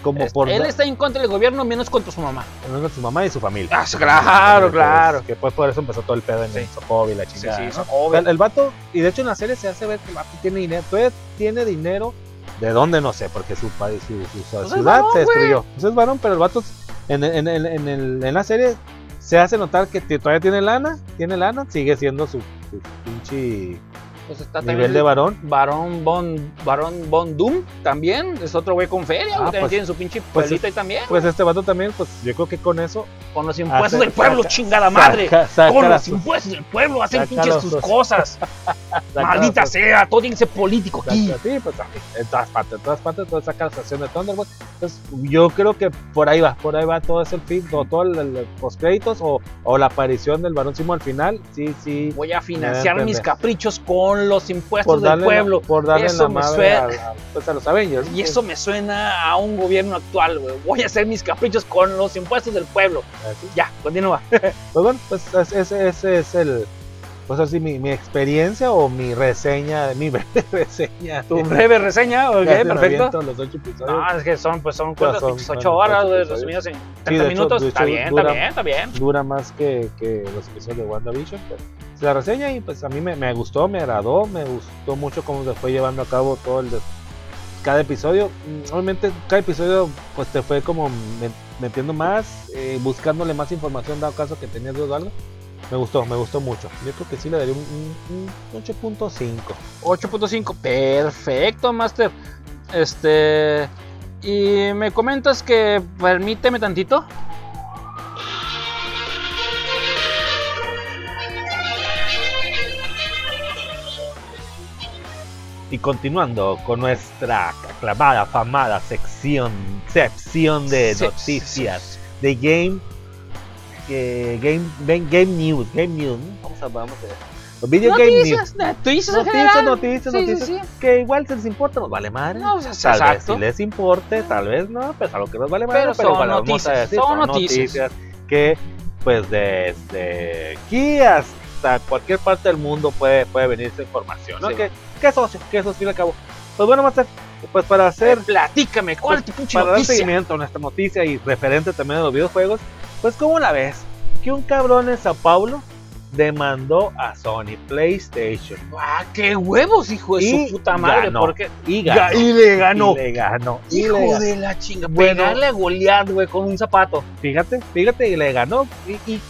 como Es- por Él está en contra del gobierno, menos contra su mamá. con su mamá y su familia. Ah, sí, claro, pues, claro. Que pues por eso empezó todo el pedo en Sí. el Sokovia y la Sí, chingada. sí, obvio. el, el vato, y de hecho en la serie se hace ver que el vato tiene dinero, todavía tiene dinero, ¿de dónde? No sé, porque su país, su, Pues es ciudad varón, se destruyó. Pues es varón, pero el vato en, en, en, en, el- en la serie se hace notar que todavía tiene lana, tiene lana, sigue siendo su, su pinche Pues está nivel también de varón. Barón Von, Barón Von Doom también. Es otro güey con feria. Ah, pues- tiene su pinche pues pueblito ahí también. Pues este vato también, pues yo creo que con eso Con los impuestos hace- del pueblo, saca- chingada madre. saca- saca Con los impuestos del pueblo hacen pinches sus cosas. Maldita sea, todo tiene que ser político aquí. Sí, pues en todas partes, en todas partes, toda esa canción de Thunderbolt. Entonces, yo creo que por ahí va, por ahí va todo ese fin, todo, todo el, el postcréditos o, o la aparición del Barón Simo al final. Sí, sí. Voy a financiar mis caprichos con los impuestos Por del pueblo. por darle Eso la madre suena- a, a- pues, a los Avengers. Y eso me suena a un gobierno actual, güey. Voy a hacer mis caprichos con los impuestos del pueblo. Así. Ya, continúa. Pues bueno, pues es- ese, ese es el, pues así mi, mi experiencia o mi reseña, mi breve reseña. Tu breve reseña, ok, perfecto. los ocho episodios. No, es que son, pues son, ¿cuántas son- ocho horas, ocho resumidas en Sí, 30 de hecho- minutos. está bien, dura- está bien, está bien. Dura más que, que los episodios de WandaVision. Pero se la reseña y pues a mí me, me gustó, me agradó, me gustó mucho cómo se fue llevando a cabo todo el... de- cada episodio. Mm, Obviamente cada episodio pues te fue como me- metiendo más, eh, buscándole más información dado caso que tenías dudas algo. Me gustó, me gustó mucho. Yo creo que sí le daría un, un- un 8.5. 8.5, perfecto, Master. Este. Y me comentas que. Permíteme tantito. Y continuando con nuestra aclamada, afamada sección, sección de noticias de Game, eh, game, game, News, Game News, vamos a, vamos a ver. Los Video Game News. Noticias, noticias, en Noticias, general. noticias, Sí, sí, noticias. sí. Que igual si les importa, nos vale madre. No, pues, tal vez exacto. si les importe, tal vez no, pues a lo que nos vale madre. Pero Pero, son igual vamos a noticias, decir, son noticias. que, pues desde aquí hasta cualquier parte del mundo puede, puede venir esa información, ¿no? Sí. Que, que socio, que al fin al cabo. Pues bueno, Master, pues para hacer Platícame, ¿cuál es tu para dar seguimiento a nuestra noticia y referente también a los videojuegos, pues ¿cómo la ves? Que un cabrón en Sao Paulo demandó a Sony PlayStation Ah, qué huevos, hijo de Y su puta madre. ganó. Porque. y Ga- ganó. y le ganó. Y le ganó. Hijo le ganó. de la chinga. Bueno. Pegarle a Goliat, güey, con un zapato. Fíjate, fíjate, y le ganó. Y, y,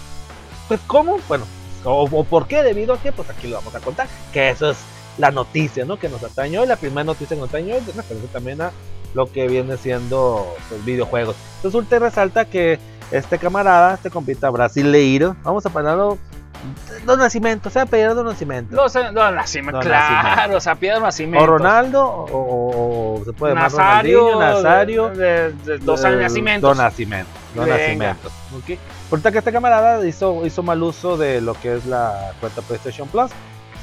pues ¿cómo? Bueno, o, o por qué, debido a qué, pues aquí lo vamos a contar. Que eso es la noticia, ¿no? Que nos atañó y la primera noticia que nos atañó es referente también a lo que viene siendo pues, videojuegos. Resulta y resalta que este camarada, este compita brasileiro, vamos a ponerlo Don Nacimiento, o sea, Pedro Don Nacimiento. Los, los Nacimiento, Don claro, o sea, Piedra Nacimiento. o Ronaldo, o, o- o se puede llamar Nazario, Ronaldinho, Nazario. de, de- de- dos Eh, nacimientos. Don Nacimiento. Don. Nacimiento. Resulta que este camarada hizo, hizo mal uso de lo que es la cuenta PlayStation Plus.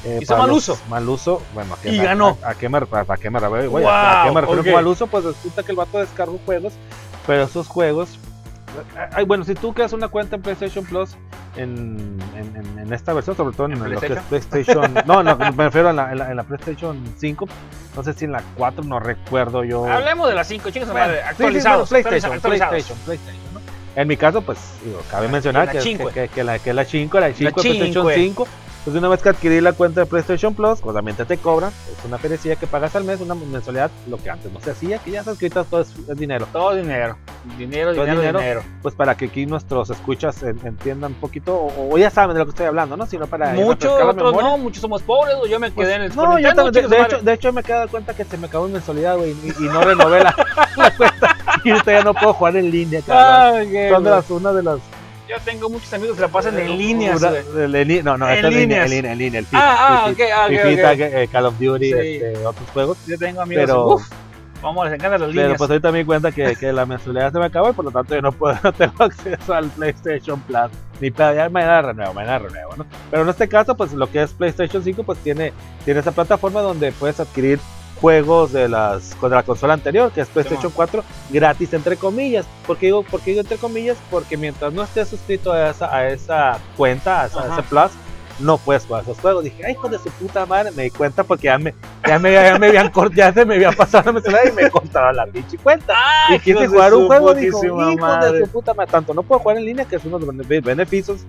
Eh, Hizo mal los- uso. Mal uso. Bueno, ¿a qué Y ganó. ¿A, a qué me, a, qué me, güey, Wow, ¿a qué me refiero mal uso? Pues resulta que el vato descargó juegos, pero esos juegos. Ay, bueno, si tú creas una cuenta en PlayStation Plus en, en, en- esta versión, sobre todo en, ¿En lo que es PlayStation. no, no, me refiero a la, en la, la PlayStation 5. No sé si en la 4, no recuerdo yo. Hablemos de las 5, chicos, Bueno, madre, sí, sí, actualizados. PlayStation, actualizados. PlayStation, PlayStation, ¿no? En mi caso, pues, digo, cabe Ah, mencionar la que, que, que, que la, que la 5, la 5 de PlayStation cinque. 5, pues una vez que adquirí la cuenta de PlayStation Plus, pues también te, te cobran, es una perecilla que pagas al mes, una mensualidad, lo que antes no se hacía, que ya se escritas todo es, es dinero. Todo dinero. Dinero, Todo dinero, dinero. dinero. Pues para que aquí nuestros escuchas en- entiendan un poquito, o, o ya saben de lo que estoy hablando, ¿no? Sino para Muchos, otros no, muchos somos pobres, o yo me Pues, quedé en el no, yo también, de, de hecho, de hecho me he dado cuenta que se me acabó mi mensualidad, güey, y, y no renové la, la cuenta. Y ahorita ya no puedo jugar en línea, cabrón. Ay, Son de las, una de las Yo tengo muchos amigos que la pasan en el- no, no, En línea, en línea, en línea, Ah, ah, ok, ah, ok, eh, Call of Duty, este, otros juegos. Yo tengo amigos, Pero- vamos, les encantan las Pero líneas. pues ahorita me di cuenta que, que la mensualidad se me acabó y por lo tanto yo no puedo, no tengo acceso al PlayStation Plus. Ni para ya mañana renuevo, mañana renuevo, ¿no? Pero en este caso, pues lo que es PlayStation 5, pues tiene, tiene esa plataforma donde puedes adquirir juegos de las de la consola anterior, que es PlayStation 4, gratis entre comillas. ¿Por qué digo, por qué digo entre comillas? Porque mientras no estés suscrito a esa, a esa cuenta, a, esa- a ese Plus, no puedes jugar esos juegos. Dije, ay, hijo de su puta madre, me di cuenta porque ya me, ya me, ya me habían cort- ya me había pasado la mensualidad y me cortaba la pinche cuenta. Ay, Y quise jugar un juego, dijo, hijo madre. de su puta madre. Tanto no puedo jugar en línea, que es uno de los bene- beneficios,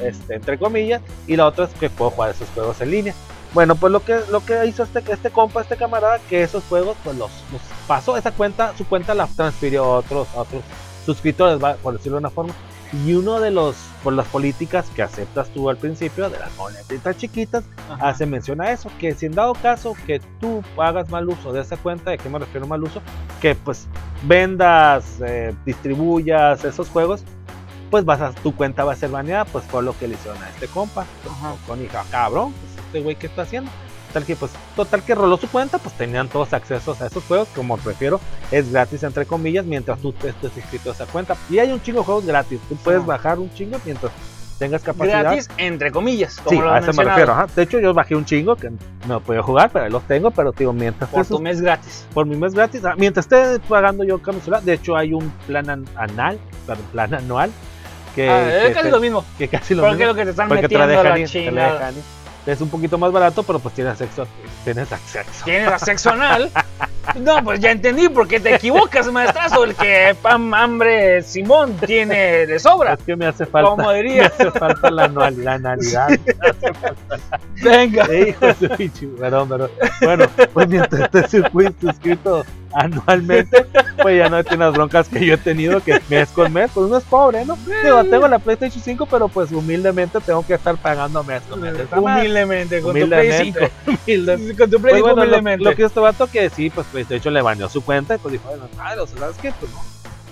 este, entre comillas, y la otra es que puedo jugar esos juegos en línea. Bueno, pues lo que, lo que hizo este, este compa, este camarada, que esos juegos, pues los, los pasó, esa cuenta, su cuenta la transfirió a otros, a otros suscriptores, va, por decirlo de una forma. Y uno de los, por las políticas que aceptas tú al principio, de las moneditas chiquitas, Ajá. hace mención a eso, que si en dado caso que tú hagas mal uso de esa cuenta, ¿de qué me refiero mal uso? Que pues vendas, eh, distribuyas esos juegos, pues vas a, tu cuenta va a ser baneada, pues fue lo que le hicieron a este compa, Ajá. con hija, cabrón, pues este güey que está haciendo. Tal que pues, total que roló su cuenta, pues tenían todos accesos a esos juegos, como prefiero, es gratis entre comillas, mientras tú estés inscrito a esa cuenta. Y hay un chingo de juegos gratis, tú puedes Ajá. bajar un chingo mientras tengas capacidad. Gratis, entre comillas. Como Sí, lo a eso me refiero. ajá. De hecho, yo bajé un chingo que no podía jugar, pero ahí los tengo. Pero digo, mientras Por tu mes gratis. por mi mes gratis, ah, mientras esté pagando yo camisola, de hecho, hay un plan an- anal, plan anual, que, Ah, es que casi te- lo mismo. que casi lo Porque mismo, lo que te están porque te la metiendo dejan la ir, te la dejan ir. Es un poquito más barato, pero pues tienes sexo, tienes acceso. Tienes a sexo anal. No, pues ya entendí por qué te equivocas, maestrazo. El que pam, hambre, Simón tiene de sobra. Es que me hace falta, Como me diría. hace falta la, anual- la analidad. Venga. Hijo de perdón, perdón. Bueno, pues mientras estés suscri- suscrito anualmente, pues ya no tienes las broncas que yo he tenido que mes con mes, pues uno es pobre, ¿no? Digo, tengo la PlayStation 5, pero pues humildemente tengo que estar pagando mes con mes. Humildemente, con tu Play 5. Humildemente, humilde. Con tu Play Pues 5 bueno, lo, humildemente. lo que este vato que sí, pues PlayStation le baneó su cuenta y pues dijo, bueno, madre, o sea, ¿sabes qué? Pues no.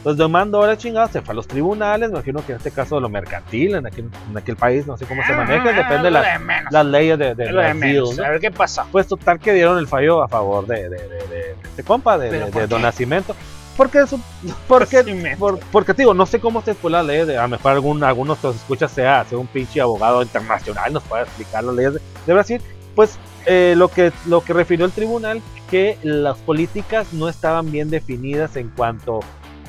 Pues demandó ahora chingada, se fue a los tribunales, me imagino que en este caso lo mercantil, en aquel, en aquel país, no sé cómo se maneja, depende de Ah, la- lo menos, las leyes de, de de Brasil. ¿no? A ver qué pasa. Pues total que dieron el fallo a favor de, de, de, de- de este compa, de, ¿Pero de- de Don? Nacimiento. Porque eso, porque, por- porque digo, no sé cómo se después las leyes, de, a lo mejor algún, algunos que nos escucha sea, sea un pinche abogado internacional, nos puede explicar las leyes de, de Brasil. Pues eh, lo, que, lo que refirió el tribunal, que las políticas no estaban bien definidas en cuanto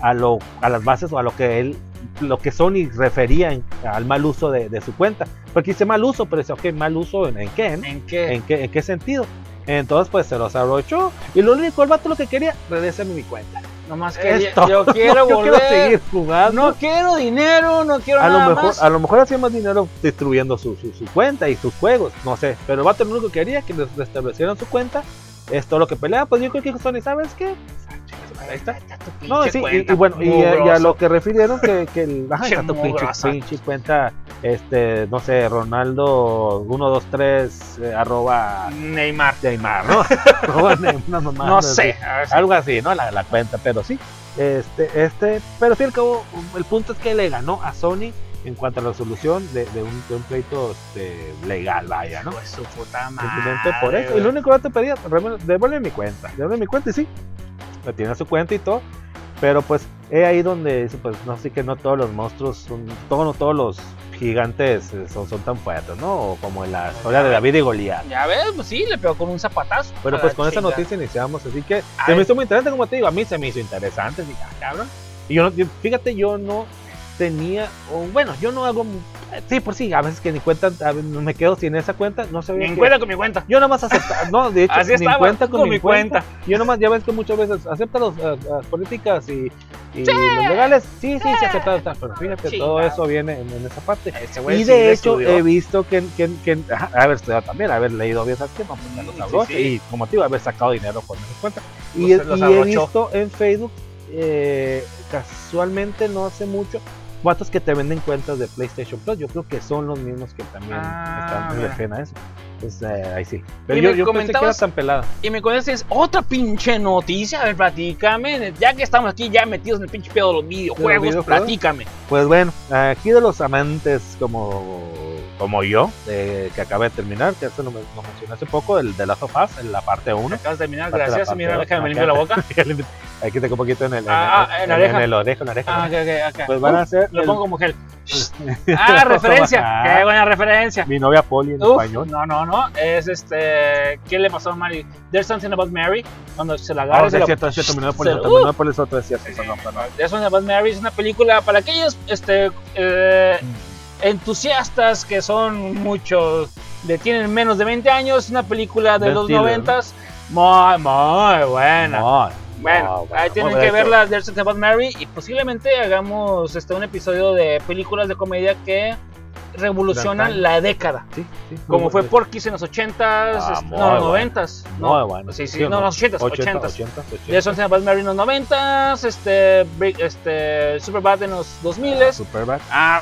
a, lo, a las bases o a lo que él lo que Sony refería en- al mal uso de, de su cuenta. Porque dice mal uso, pero dice, ok, mal uso en, en qué, ¿no? ¿En qué? ¿En qué, ¿En qué sentido? Entonces, pues se los abrochó. Y lo único, el vato lo que quería, regresame mi cuenta. Nomás que Esto. yo quiero Yo volver. quiero seguir jugando. No quiero dinero, no quiero a lo nada mejor, más. a lo mejor hacía más dinero distribuyendo su, su, su cuenta y sus juegos, no sé. Pero el vato lo único que quería que les restablecieran su cuenta. Es todo lo que peleaba. Pues yo creo que Sony, ¿sabes qué? Ahí está. No, sí, y, cuenta, y bueno, y, a- y a mugroso. lo que refirieron que, que el ajá, tu pinche, pinche cuenta, este, no sé, Ronaldo 123 eh, arroba Neymar. Neymar, ¿no? Arroba Neymar, No sé. Algo así, ¿no? La, la cuenta, pero sí. Este, este, pero y al cabo, el punto es que le ganó a Sony en cuanto a la resolución de, de un, de un pleito este, legal, vaya, ¿no? Pues su puta madre. Simplemente por eso. Y lo único que te pedía, "Revuelve- devuelve mi cuenta, devuelve mi cuenta, y sí, le tiene su cuenta y todo. Pero pues, es ahí donde dice, pues, no sé que no todos los monstruos, son, todos, no todos los gigantes eh, son, son tan fuertes, ¿no? O como en la historia de David y Goliat. Ya ves, pues sí, le pegó con un zapatazo. Pero A pues la con esa noticia iniciamos, así que se Ay. me hizo muy interesante, como te digo, a mí se me hizo interesante, dije, ah, cabrón. Y yo, no- fíjate, yo no tenía, o bueno, yo no hago, sí, por sí, a veces que ni cuenta, a veces me quedo sin esa cuenta, no sabía Ni que- cuenta con mi cuenta. Yo nada más aceptaba, no, de hecho, Así ni estaba, cuenta con, con mi mi cuenta. cuenta. Yo nomás, ya ves que muchas veces acepta los, las políticas y, y los legales, sí, sí, se acepta, acepta, pero fíjate, todo eso viene en, en esa parte. Y sí de hecho estudió. he visto que, que, que haber estudiado también, haber leído bien, pues ya lo Sí, sí. y como te digo, haber sacado dinero con esa cuenta. Y, los y he visto en Facebook, eh, casualmente no hace mucho, vatos que te venden cuentas de PlayStation Plus. Yo creo que son los mismos que también Ah, están en mira. refieren a eso. Pues eh, ahí sí. Pero Y yo, yo pensé que era tan pelada. Y me conoces otra pinche noticia. A ver, platícame. Ya que estamos aquí ya metidos en el pinche pedo de los videojuegos, videojuegos? platícame. Pues bueno, aquí de los amantes como, como yo, eh, que acaba de terminar, que eso lo, lo mencioné hace poco, el de Last of Us, en la parte 1. Acabas de terminar, de gracias. Mira, déjame limpio la boca. Aquí te un poquito en el, en, Ah, ah, el- en oreja. en el oreja, en oreja. Ah, ok, ok, ok. Pues van a hacer Lo el- pongo como gel. Ah, referencia. Ah. Qué buena referencia. mi novia Polly en Uf, español. no, no, no. Es este. ¿Qué le pasó a Mary? There's something about Mary. Cuando se la Ah, agarra. se es cierto, es cierto, mi novia Polly, se- es otro, es cierto. There's something about Mary es una película para aquellos este, eh, entusiastas que son muchos. De, tienen menos de 20 años. Una película de Ben los 90 Muy, muy buena. No, Bueno, no, ahí tienen bueno, que ver hecho, la There's About Mary y posiblemente hagamos este, un episodio de películas de comedia que revolucionan la década. Sí, sí, Como muy fue bueno. Porky's en los 80s, Ah, este, muy no, los bueno. 90s. Muy No, bueno. sí, sí, ¿Sí o no, no? los 80s, 80, 80s. 80, 80. There's Something About Mary en los 90s, este, este, Superbad en los 2000s. Superbad. Ah,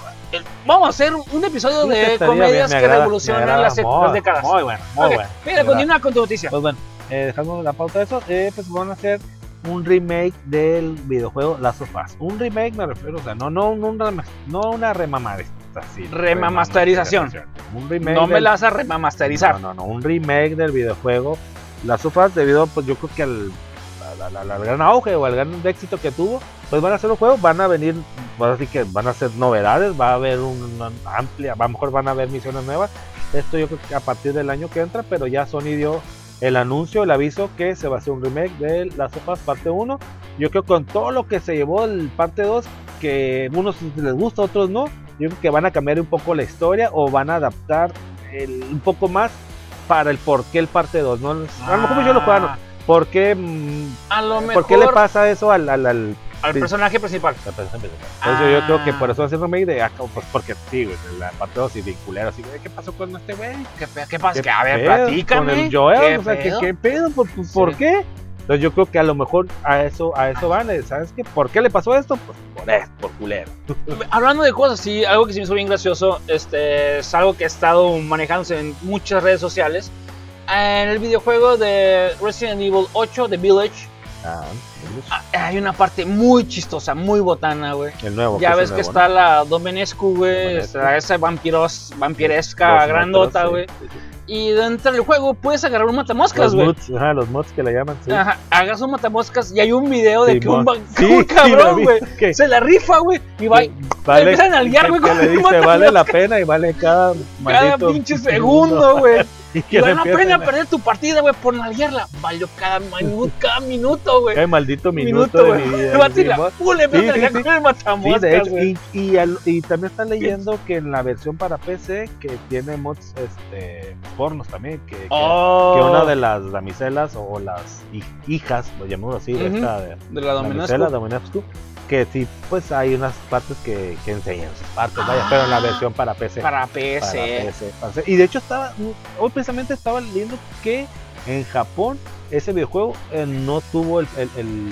vamos a hacer un episodio Sí, de comedias bien, que agrada, me revolucionan las, Muy- las décadas. Muy bueno, muy Ok, bueno. Mira, continúa con tu noticia. Pues bueno, eh, dejando la pauta de eso, eh, pues van a hacer un remake del videojuego Last of Us. Un remake me refiero, o sea, no, no, no, una, no una remamarización. Remamasterización. Un remake. No me del- la vas a remasterizar. No, no, no, un remake del videojuego Last of Us debido, pues yo creo que al, al- al- al gran auge o al gran éxito que tuvo, pues van a hacer un juego, van a venir, pues así que van a ser novedades, va a haber una amplia, a lo mejor van a haber misiones nuevas. Esto yo creo que a partir del año que entra, pero ya Sony dio el anuncio, el aviso que se va a hacer un remake de Last of Us parte 1. Yo creo que con todo lo que se llevó el parte 2, que unos les gusta, otros no, yo creo que van a cambiar un poco la historia o van a adaptar el- un poco más para el por qué el parte 2, ¿no? A lo mejor yo lo juego, ¿no? ¿Por qué, mm, A lo mejor ¿por qué le pasa eso al, al, al, al Sí. personaje principal. al personaje principal? Por eso yo creo que Ah. por eso hace remake de acá, pues porque sí, güey, la parte 2 y vinculero, así, ¿qué pasó con este güey? ¿Qué, qué pasa? ¿Qué a ver, pedo platícame. Con el Joel, ¿Qué o sea, ¿qué, pedo? qué pedo? ¿Por, por- Sí. por qué? Entonces yo creo que a lo mejor a eso, a eso van, eh, ¿sabes qué? ¿Por qué le pasó esto? Pues por esto, por culero. Hablando de cosas, sí, algo que se me hizo bien gracioso, este, es algo que he estado manejándose en muchas redes sociales. En el videojuego de Resident Evil 8 de Village, Ah, ah, hay una parte muy chistosa, muy botana, güey. el nuevo. Ya es ves que está la Domenescu, güey, esa vampiros, vampiresca Los grandota, güey. sí, sí, sí. Y dentro del juego puedes agarrar un matamoscas, güey. ajá, los mods que le llaman, sí. Ajá, hagas un matamoscas y hay un video de que un, un cabrón, güey, se la rifa, güey, y va, Vale, empiezan a nalguear, güey, con le dice, vale la pena y vale cada cada maldito pinche segundo, güey. La empiecen pena a- perder tu partida, güey, por nalguearla. Valió cada minuto, cada minuto, güey. Cada maldito minuto, güey. la Sí, sí, sí. el matamoscas, de hecho, y, y, al- y también está leyendo que en la versión para PC que tiene mods este, pornos también, que, que- Oh, que una de las damiselas o las hij- hijas, lo llamamos así, de Ujú. esta de, de la la damisela, que sí, pues hay unas partes que, que enseñan sus partes, vaya, pero en la Ah. versión para PC. Para para PC. PC, para PC. Y de hecho estaba, hoy precisamente estaba leyendo que en Japón ese videojuego eh, no tuvo el, el, el,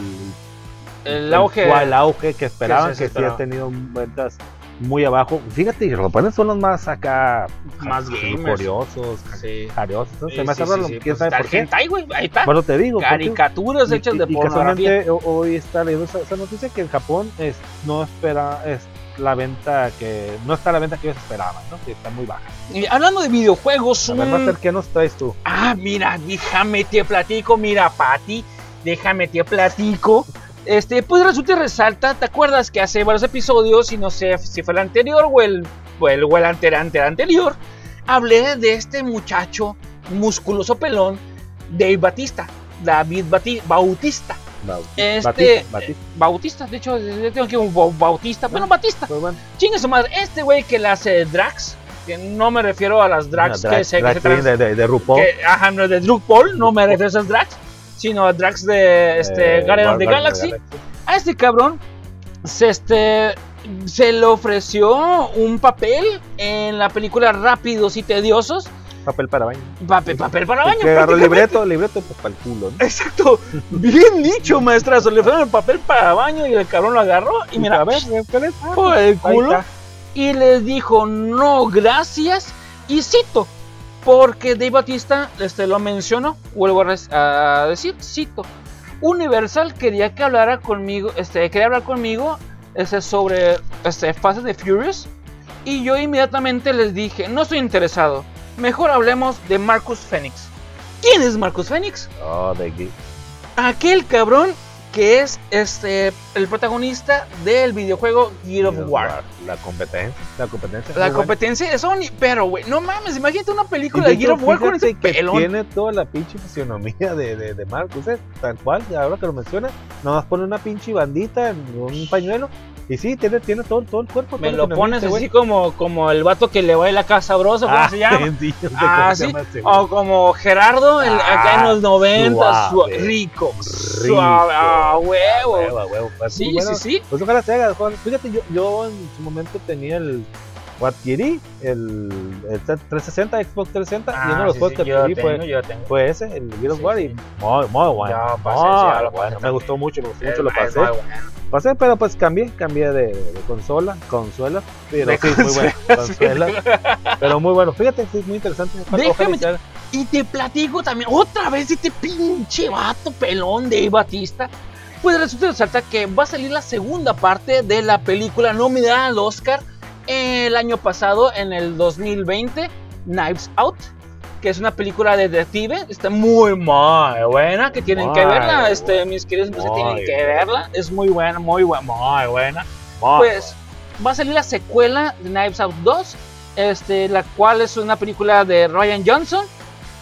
El auge. cual auge que esperaban, que sí ha tenido ventas muy abajo. Fíjate, los japoneses son los más acá, Más gamers. curiosos, Sí. jariosos. ¿no? Sí, Se me hace sí, raro, sí, quién pues, sabe por qué. güey, ahí está. Bueno, te digo. Caricaturas hechas y- de y pornografía. hoy está leyendo esa, esa noticia que en Japón es, no espera es la venta que no está la venta que ellos esperaban, ¿no? Que está muy baja. Y hablando de videojuegos, A ver, un- Master, ¿qué nos traes tú? Ah, mira, déjame te platico, mira, Pati, déjame te platico. Este, pues resulta y resalta, ¿te acuerdas que hace varios episodios, y no sé si fue el anterior o el, o el, o el ante- ante- anterior, hablé de este muchacho musculoso pelón, Dave Batista, David Bati- Bautista, Este- Batista, Batista. Bautista, de hecho, tengo que un Bau- Bautista, bueno, Batista, Pues bueno, chingue su madre, este güey que le hace drags, que no me refiero a las drags una que se, que drag se queen trans- de, de, de RuPaul. que, ajá, no de Drug Paul, no me refiero a esos drags, sino a drags de este, Eh, Guardian of the Guardians Galaxy. A este cabrón se, este, se le ofreció un papel en la película Rápidos y Tediosos. Papel para baño. Papel, papel para baño. que agarró libreto, libreto pues para el culo, ¿no? Exacto, bien dicho, maestrazo. Le ofrecieron el papel para baño y el cabrón lo agarró. Y mira, a ver, por el culo. y les dijo no gracias y cito porque Dave Batista este, lo mencionó vuelvo a, a decir cito Universal quería que hablara conmigo este quería hablar conmigo este, sobre este Fast the Furious y yo inmediatamente les dije no estoy interesado mejor hablemos de Marcus Phoenix ¿quién es Marcus Phoenix? Oh, de aquel cabrón que es este el protagonista del videojuego Gear of War La competencia. La competencia. la muy buena. competencia de Sony, pero güey, no mames, imagínate una película de de Gear of War con ese que pelón. Tiene toda la pinche fisionomía de, de, de Marcus, ¿eh? tal cual, ahora que lo menciona, nada más pone una pinche bandita en un pañuelo y sí, tiene, tiene todo, todo el cuerpo. Me lo pones así como, como el vato que le va a la casa sabrosa, ¿cómo Ah, se llama? sí, yo sé Ah, sí. güey. O como Gerardo el- acá en Ah, los 90, suave. rico, Rico. suave, ah, huevo. Huevo, a huevo, pues, Sí, bueno, sí, sí. Pues ojalá se haga. ojalá- Fíjate, yo, yo en su momento tenía el. o adquirí el, el 360, Xbox 360, y uno de los Ah, sí, juegos sí, que yo adquirí tengo, fue, yo fue ese, el Gears of War, y muy, muy bueno. Ya pasé, muy sí, bueno, me gustó mucho, me gustó mucho, lo pasé. bueno. Pasé, pero pues cambié, cambié de, de consola, consuela, pero De sí, muy bueno, consuela, consuela, pero muy bueno, fíjate, sí, es muy interesante. Déjame- y te platico también, otra vez este pinche vato pelón de Batista. Pues resulta y resalta que va a salir la segunda parte de la película nominada al Oscar el año pasado, en el 2020, Knives Out, que es una película de detective. Está muy, muy buena, que tienen que verla, este, mis queridos Muy tienen que verla. Es muy buena, muy buena, muy buena. Muy Pues va a salir la secuela de Knives Out 2, este, la cual es una película de Ryan Johnson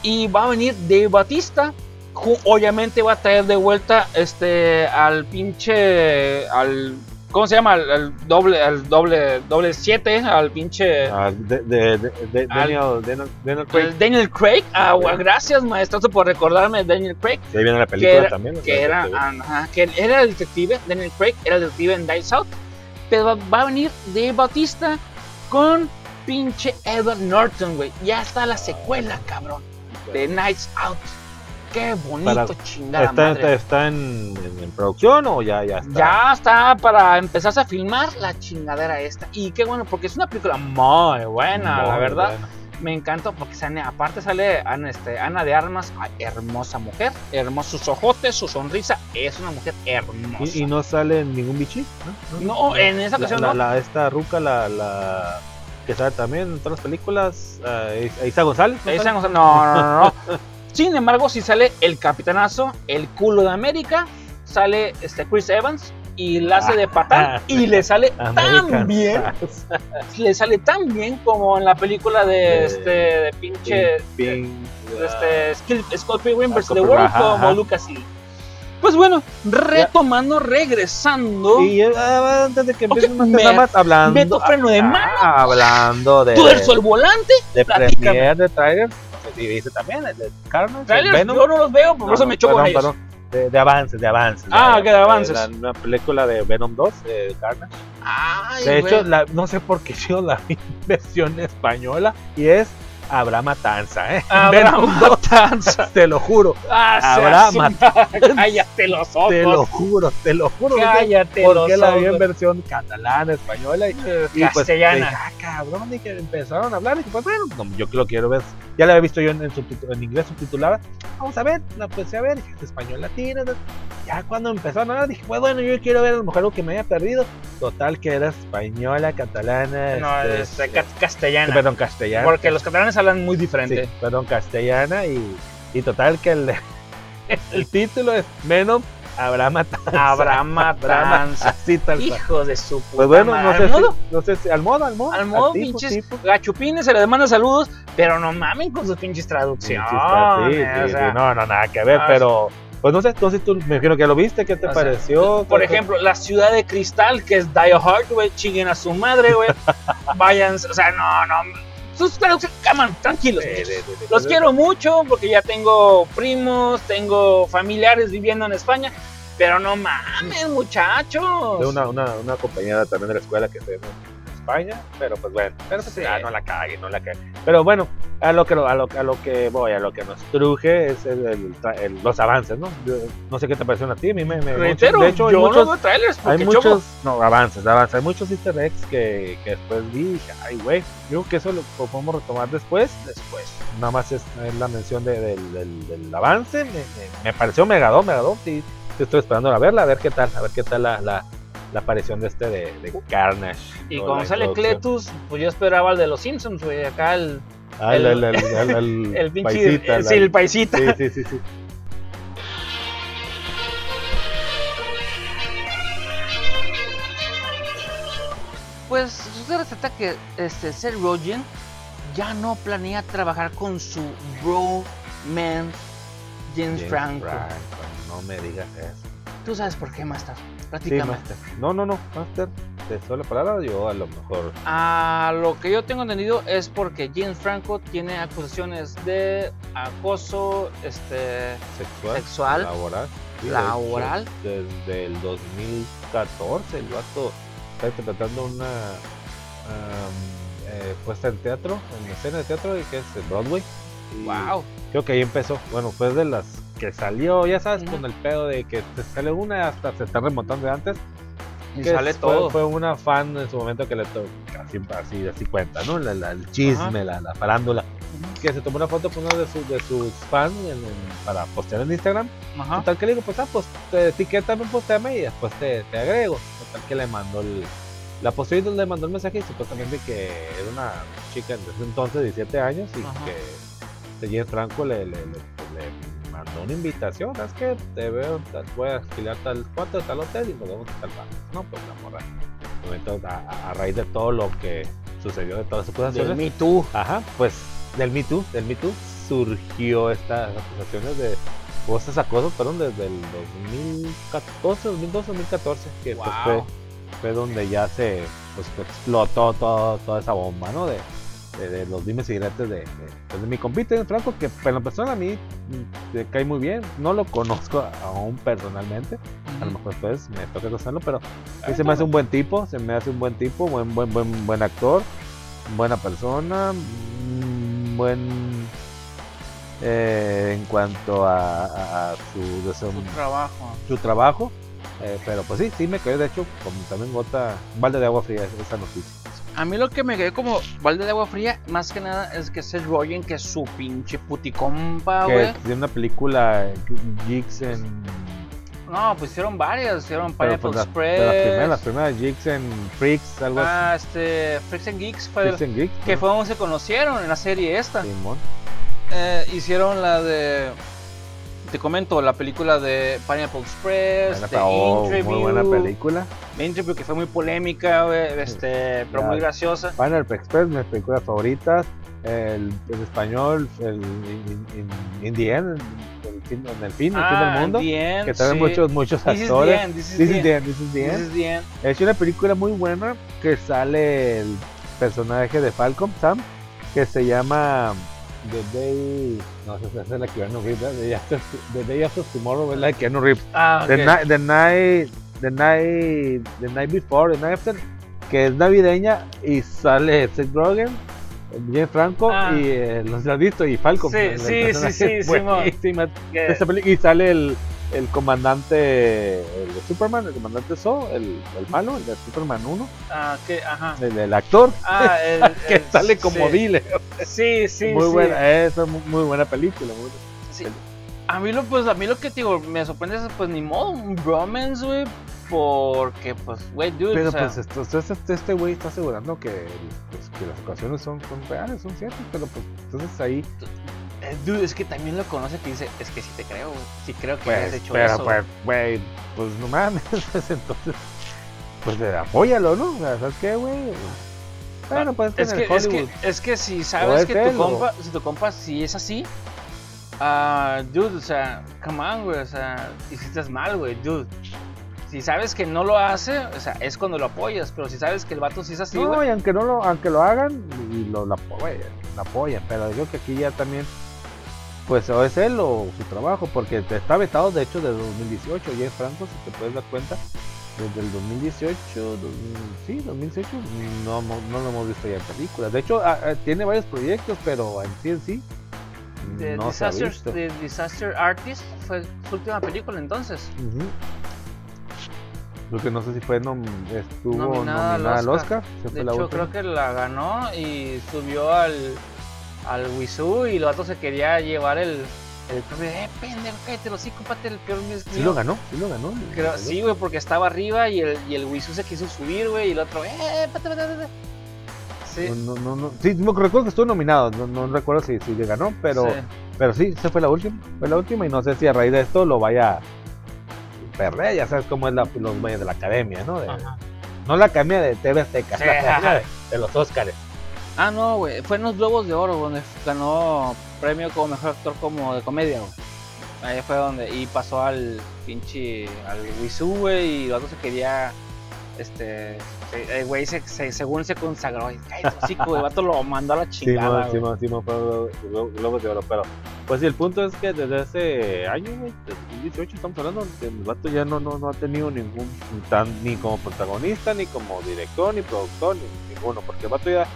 y va a venir Dave Batista. Obviamente va a traer de vuelta este al pinche al ¿Cómo se llama? Al, al doble, al doble, doble 7, al pinche. Ah, de, de, de- de- Al- Daniel, Daniel, Daniel Craig. el Daniel Craig. Ah, gracias, maestrazo, por recordarme de Daniel Craig. Ahí viene la película que era, también. que era, ajá, que era el detective, Daniel Craig era el detective en Dice Out, pero va, va a venir Dave Bautista con pinche Edward Norton, güey. Ya está la secuela, cabrón, de Nights Out. Qué bonito, Para- chingada ¿Está, madre. está, está en, en- en producción o ya, ya está? Ya está para empezarse a filmar la chingadera esta. Y qué bueno, porque es una película muy buena, la verdad. buena. Me encanta porque sale, aparte sale Ana, este, Ana de Armas, ay, hermosa mujer, hermosos ojotes, su sonrisa, es una mujer hermosa. ¿Y, y no sale ningún bichi? No, en esa ocasión la, no. la- esta ruca, la, la que sale también en todas las películas, eh, Isa González. ¿no sale? cosa- no, no, no, no. Sin embargo, si sale el capitanazo, el culo de América, sale este Chris Evans y la hace de patán y le sale tan bien, le sale tan bien como en la película de este de pinche Pink, de este Skill- Scott Pilgrim Ah, vs. The World como. Lucas Lee. Pues bueno, retomando, regresando, Y eh, antes de que Ok, empecemos me- nada más hablando, meto freno de mano. ah, hablando de, tuerzo el volante, de premier de trailers, si viste también el de Carnage, el Venom. yo no los veo, por No, eso no, me choco con perdón, ellos. perdón, De, de avances, de avances. Ah, ok, de avances. La, una película de Venom 2, de Carnage. Ay, De hecho, la- no sé por qué yo la vi en versión española y es Habrá Matanza, ¿eh? Habrá Venom 2, matanza. te lo juro, Ah, Habrá su- Cállate los ojos. te lo juro, te lo juro. Cállate ¿Por los qué la vi en versión catalana, española? Y, Eh, y pues, Castellana. dije, ah, cabrón, y que empezaron a hablar. Y pues bueno, no, yo que lo quiero ver. Ya la había visto yo en, en, en inglés subtitulada. Vamos a ver, la empecé a ver. Dije, es español latino. ¿no? Ya cuando empezaron a hablar, dije, pues bueno, yo quiero ver a lo mejor algo que me haya perdido. Total, que era española, catalana. no, este, es ca- castellana. perdón, castellana. Porque los catalanes hablan muy diferente. Sí, perdón, castellana. Y, y total, que el, el título es Venom Habrá Matanza. Habrá matanza. Así tal cual. Hijo de su puta Pues bueno, no sé, Al modo, si, no sé si al modo, al modo. al modo, tipo, pinches tipo. gachupines, se les manda saludos, pero no mamen con sus pinches traducciones. Sí, sí, o sea, no, no, nada que ver, ah, pero pues no sé, entonces tú me imagino que lo viste, ¿qué te O sea, pareció? Por ¿Qué- ejemplo, la ciudad de cristal, que es Die Hard, güey, chinguen a su madre, güey. Vayan, o sea, no, no. Sus caman, tranquilos. Los quiero mucho porque ya tengo primos, tengo familiares viviendo en España, pero no mames, muchachos. una, una, una compañera también de la escuela que se en España, pero pues bueno, pero pues Sí. ya no la cague, no la cague. Pero bueno, a lo que a lo, a lo que voy, a lo que nos truje es el, el- el- los avances, ¿no? Yo- no sé qué te pareció a ti, a mí me, me Reitero, de hecho yo muchos, no veo trailers porque hay choco. muchos, no, avances, avances, hay muchos easter eggs que, que después vi dije, ay güey, yo creo que eso lo podemos retomar después, después. nada más es, es la mención de- del, del- del avance. Me, me- me pareció megadón, megadón. Sí estoy esperando a verla, a ver qué tal, a ver qué tal la, la, la aparición de este de, de Carnage. Y o cuando la sale. Cletus, pues yo esperaba el de los Simpsons, güey, acá el, Ah, el, el- el, el, el, el el pinche, paisita, el, la- sí, el paisita. sí, sí, sí, sí. Pues resulta que este Seth Rogen ya no planea trabajar con su bro man James, James Franco. no me digas eso. Tú sabes por qué, Master. Sí. Master. No, no, no, Master. ¿Te suele palabra? Yo a lo mejor. A lo que yo tengo entendido es porque James Franco tiene acusaciones de acoso este, Sexual. Sexual. Laboral. Sí, de Laboral. hecho, Desde el 2014 el vato está interpretando una eh, puesta en teatro, en escena de teatro y que es en Broadway. Wow. Creo que ahí empezó. Bueno, fue de las que salió, ya sabes, con el pedo de que te sale una hasta se está remontando de antes. Y que sale fue- todo. Fue, una fan en su momento que le to- así, así, así cuenta, ¿no? La- la- el chisme, la, la farándula. Que se tomó una foto con uno de, sus de sus fans en- en- para postear en Instagram. Ajá. Total que le digo, pues, ah, pues te etiquétame, postéame y después te, te agrego. Total que le mandó el. La posteó y le mandó el mensaje y supuestamente que era una chica de ese entonces, 17 años, y Ajá. que James Franco le, le, le- le mandó una invitación. Es que te veo, tal- voy a alquilar tal cuarto tal hotel y nos vemos en tal bar. No, pues la morra. Momento, a, raíz de todo lo que sucedió, de todas las Del acusaciones, Me Too. Ajá, pues del Me Too, del Me Too surgió estas acusaciones de o estos acosos, perdón, desde el 2014, 2012, 2014, que pues fue fue donde ya se pues, explotó todo, toda esa bomba, ¿no? De, de, de los dimes y diretes de, de, pues, mi compite, Franco, que en la persona a mí mm, me cae muy bien. No lo conozco aún personalmente. A lo mejor después me toca conocerlo, pero sí se me hace un buen tipo, se me hace un buen tipo, buen, buen, buen, buen actor, buena persona, mm, buen eh, en cuanto a, a- a su, de su- Su trabajo. su trabajo. eh, pero pues sí, sí me cayó de hecho como también gota, un balde de agua fría esa noticia. A mí lo que me quedó como balde de agua fría, más que nada, es que Seth Rogen, que es su pinche puticompa, que güey. tiene una película eh, Jigs en No, pues hicieron varias. Hicieron pero, Pineapple pues, la- Express. las primeras, las primeras Jigs en Freaks, algo Ah, este. Freaks and Geeks fue así. el- Freaks and Geeks, que ¿no? fue donde se conocieron en la serie esta. Simón. Eh, hicieron la de. Te comento, la película de Pineapple Express, Buena de oh, Interview, muy buena película. Interview, que fue muy polémica, güey, este, pero muy graciosa. Final Express, mis películas favoritas. El, en español, el In, in- in the End, el fin- en el fin, el fin Ah, del mundo. The End, que trae sí. muchos, muchos This is the actores. end, this is This the end. this is the This end. is the end. Es una película muy buena que sale el personaje de Falcon, Sam, que se llama The Day. No, esa es la que Keanu Reeves, ¿verdad? The Day After, The Day After Tomorrow es la de Keanu Reeves. Ah, The, night, the, night, the, night, the Night Before, The Night After, que es navideña y sale Seth Rogen, James Franco Ah. y eh, los has visto y Falcon. Sí, sí, sí, sí, Simón. buenísima. Que- El, comandante el de Superman, el comandante So, el, el malo, el de Superman 1, ah, que, ajá. el, el actor Ah, el, que sale como sí. dealer. Sí, sí, muy sí. buena, es muy, muy buena película. muy- Sí. A mí lo pues a mí lo que digo, me sorprende es pues ni modo, un bromance, güey, porque pues güey, dude, Pero o sea, pues esto, esto- este este güey está asegurando que, pues, que las ocasiones son, son reales, son ciertas, pero pues entonces ahí, dude, es que también lo conoce que dice, es que sí te creo, güey, sí creo que pues, has hecho pero eso. pues, güey, pues no mames, pues, entonces, pues apóyalo, ¿no? ¿Sabes qué, güey? Bueno, pues es que, es que es que si sabes es que tu compa, si tu compa si es así, ah, dude, o sea, come on, güey, o sea, hiciste mal, güey, dude. Si sabes que no lo hace, o sea, es cuando lo apoyas, pero si sabes que el vato sí es así, no, y aunque no lo, aunque lo hagan y lo, lo apoyan, lo pero yo creo que aquí ya también, pues o es él o su trabajo, porque está vetado de hecho desde 2018, James Franco, si te puedes dar cuenta, desde el 2018, 2000 sí, 2018, no, no, lo hemos visto ya en películas. De hecho, ah, ah, tiene varios proyectos, pero en sí en sí The no se ha Disaster, visto. The Disaster Artist fue su última película entonces. Lo que no sé si fue nom- estuvo Nominada nominada, al Oscar. Oscar. se De fue la hecho, última. creo que la ganó y subió al, al Wizoo y el vato se quería llevar el, el premio. Eh, pendejo, cállate, los pate el peor mío. Sí lo ganó, sí lo ganó. Creo, sí, güey, porque estaba arriba y el, y el Wizoo se quiso subir, güey, y el otro, eh, pate, pate, pate. Sí. No, no, no, sí, no recuerdo que estuvo nominado, no, no recuerdo si, si le ganó, pero sí. pero sí, esa fue la última, fue la última y no sé si a raíz de esto lo vaya a perder, ya sabes cómo es la, los güeyes de la academia, ¿no? De- no la academia de TV Azteca, Sí, la academia de los Óscares. Ah, no, güey, fue en los Globos de Oro donde ganó premio como mejor actor como de comedia, güey. Ahí fue donde, y pasó al pinche, al Wizoo, güey, y el se quería, este, el güey se, se- según se consagró, y güey, el vato lo mandó a la Sí, chingada, sí, mo- sí, mo- fue Glo- Glo- Globos de Oro, pero pues sí, el punto es que desde ese año, güey, desde 2018 estamos hablando, el vato ya no, no, no ha tenido ningún, tan, ni como protagonista, ni como director, ni productor, ni ninguno, porque el vato ya,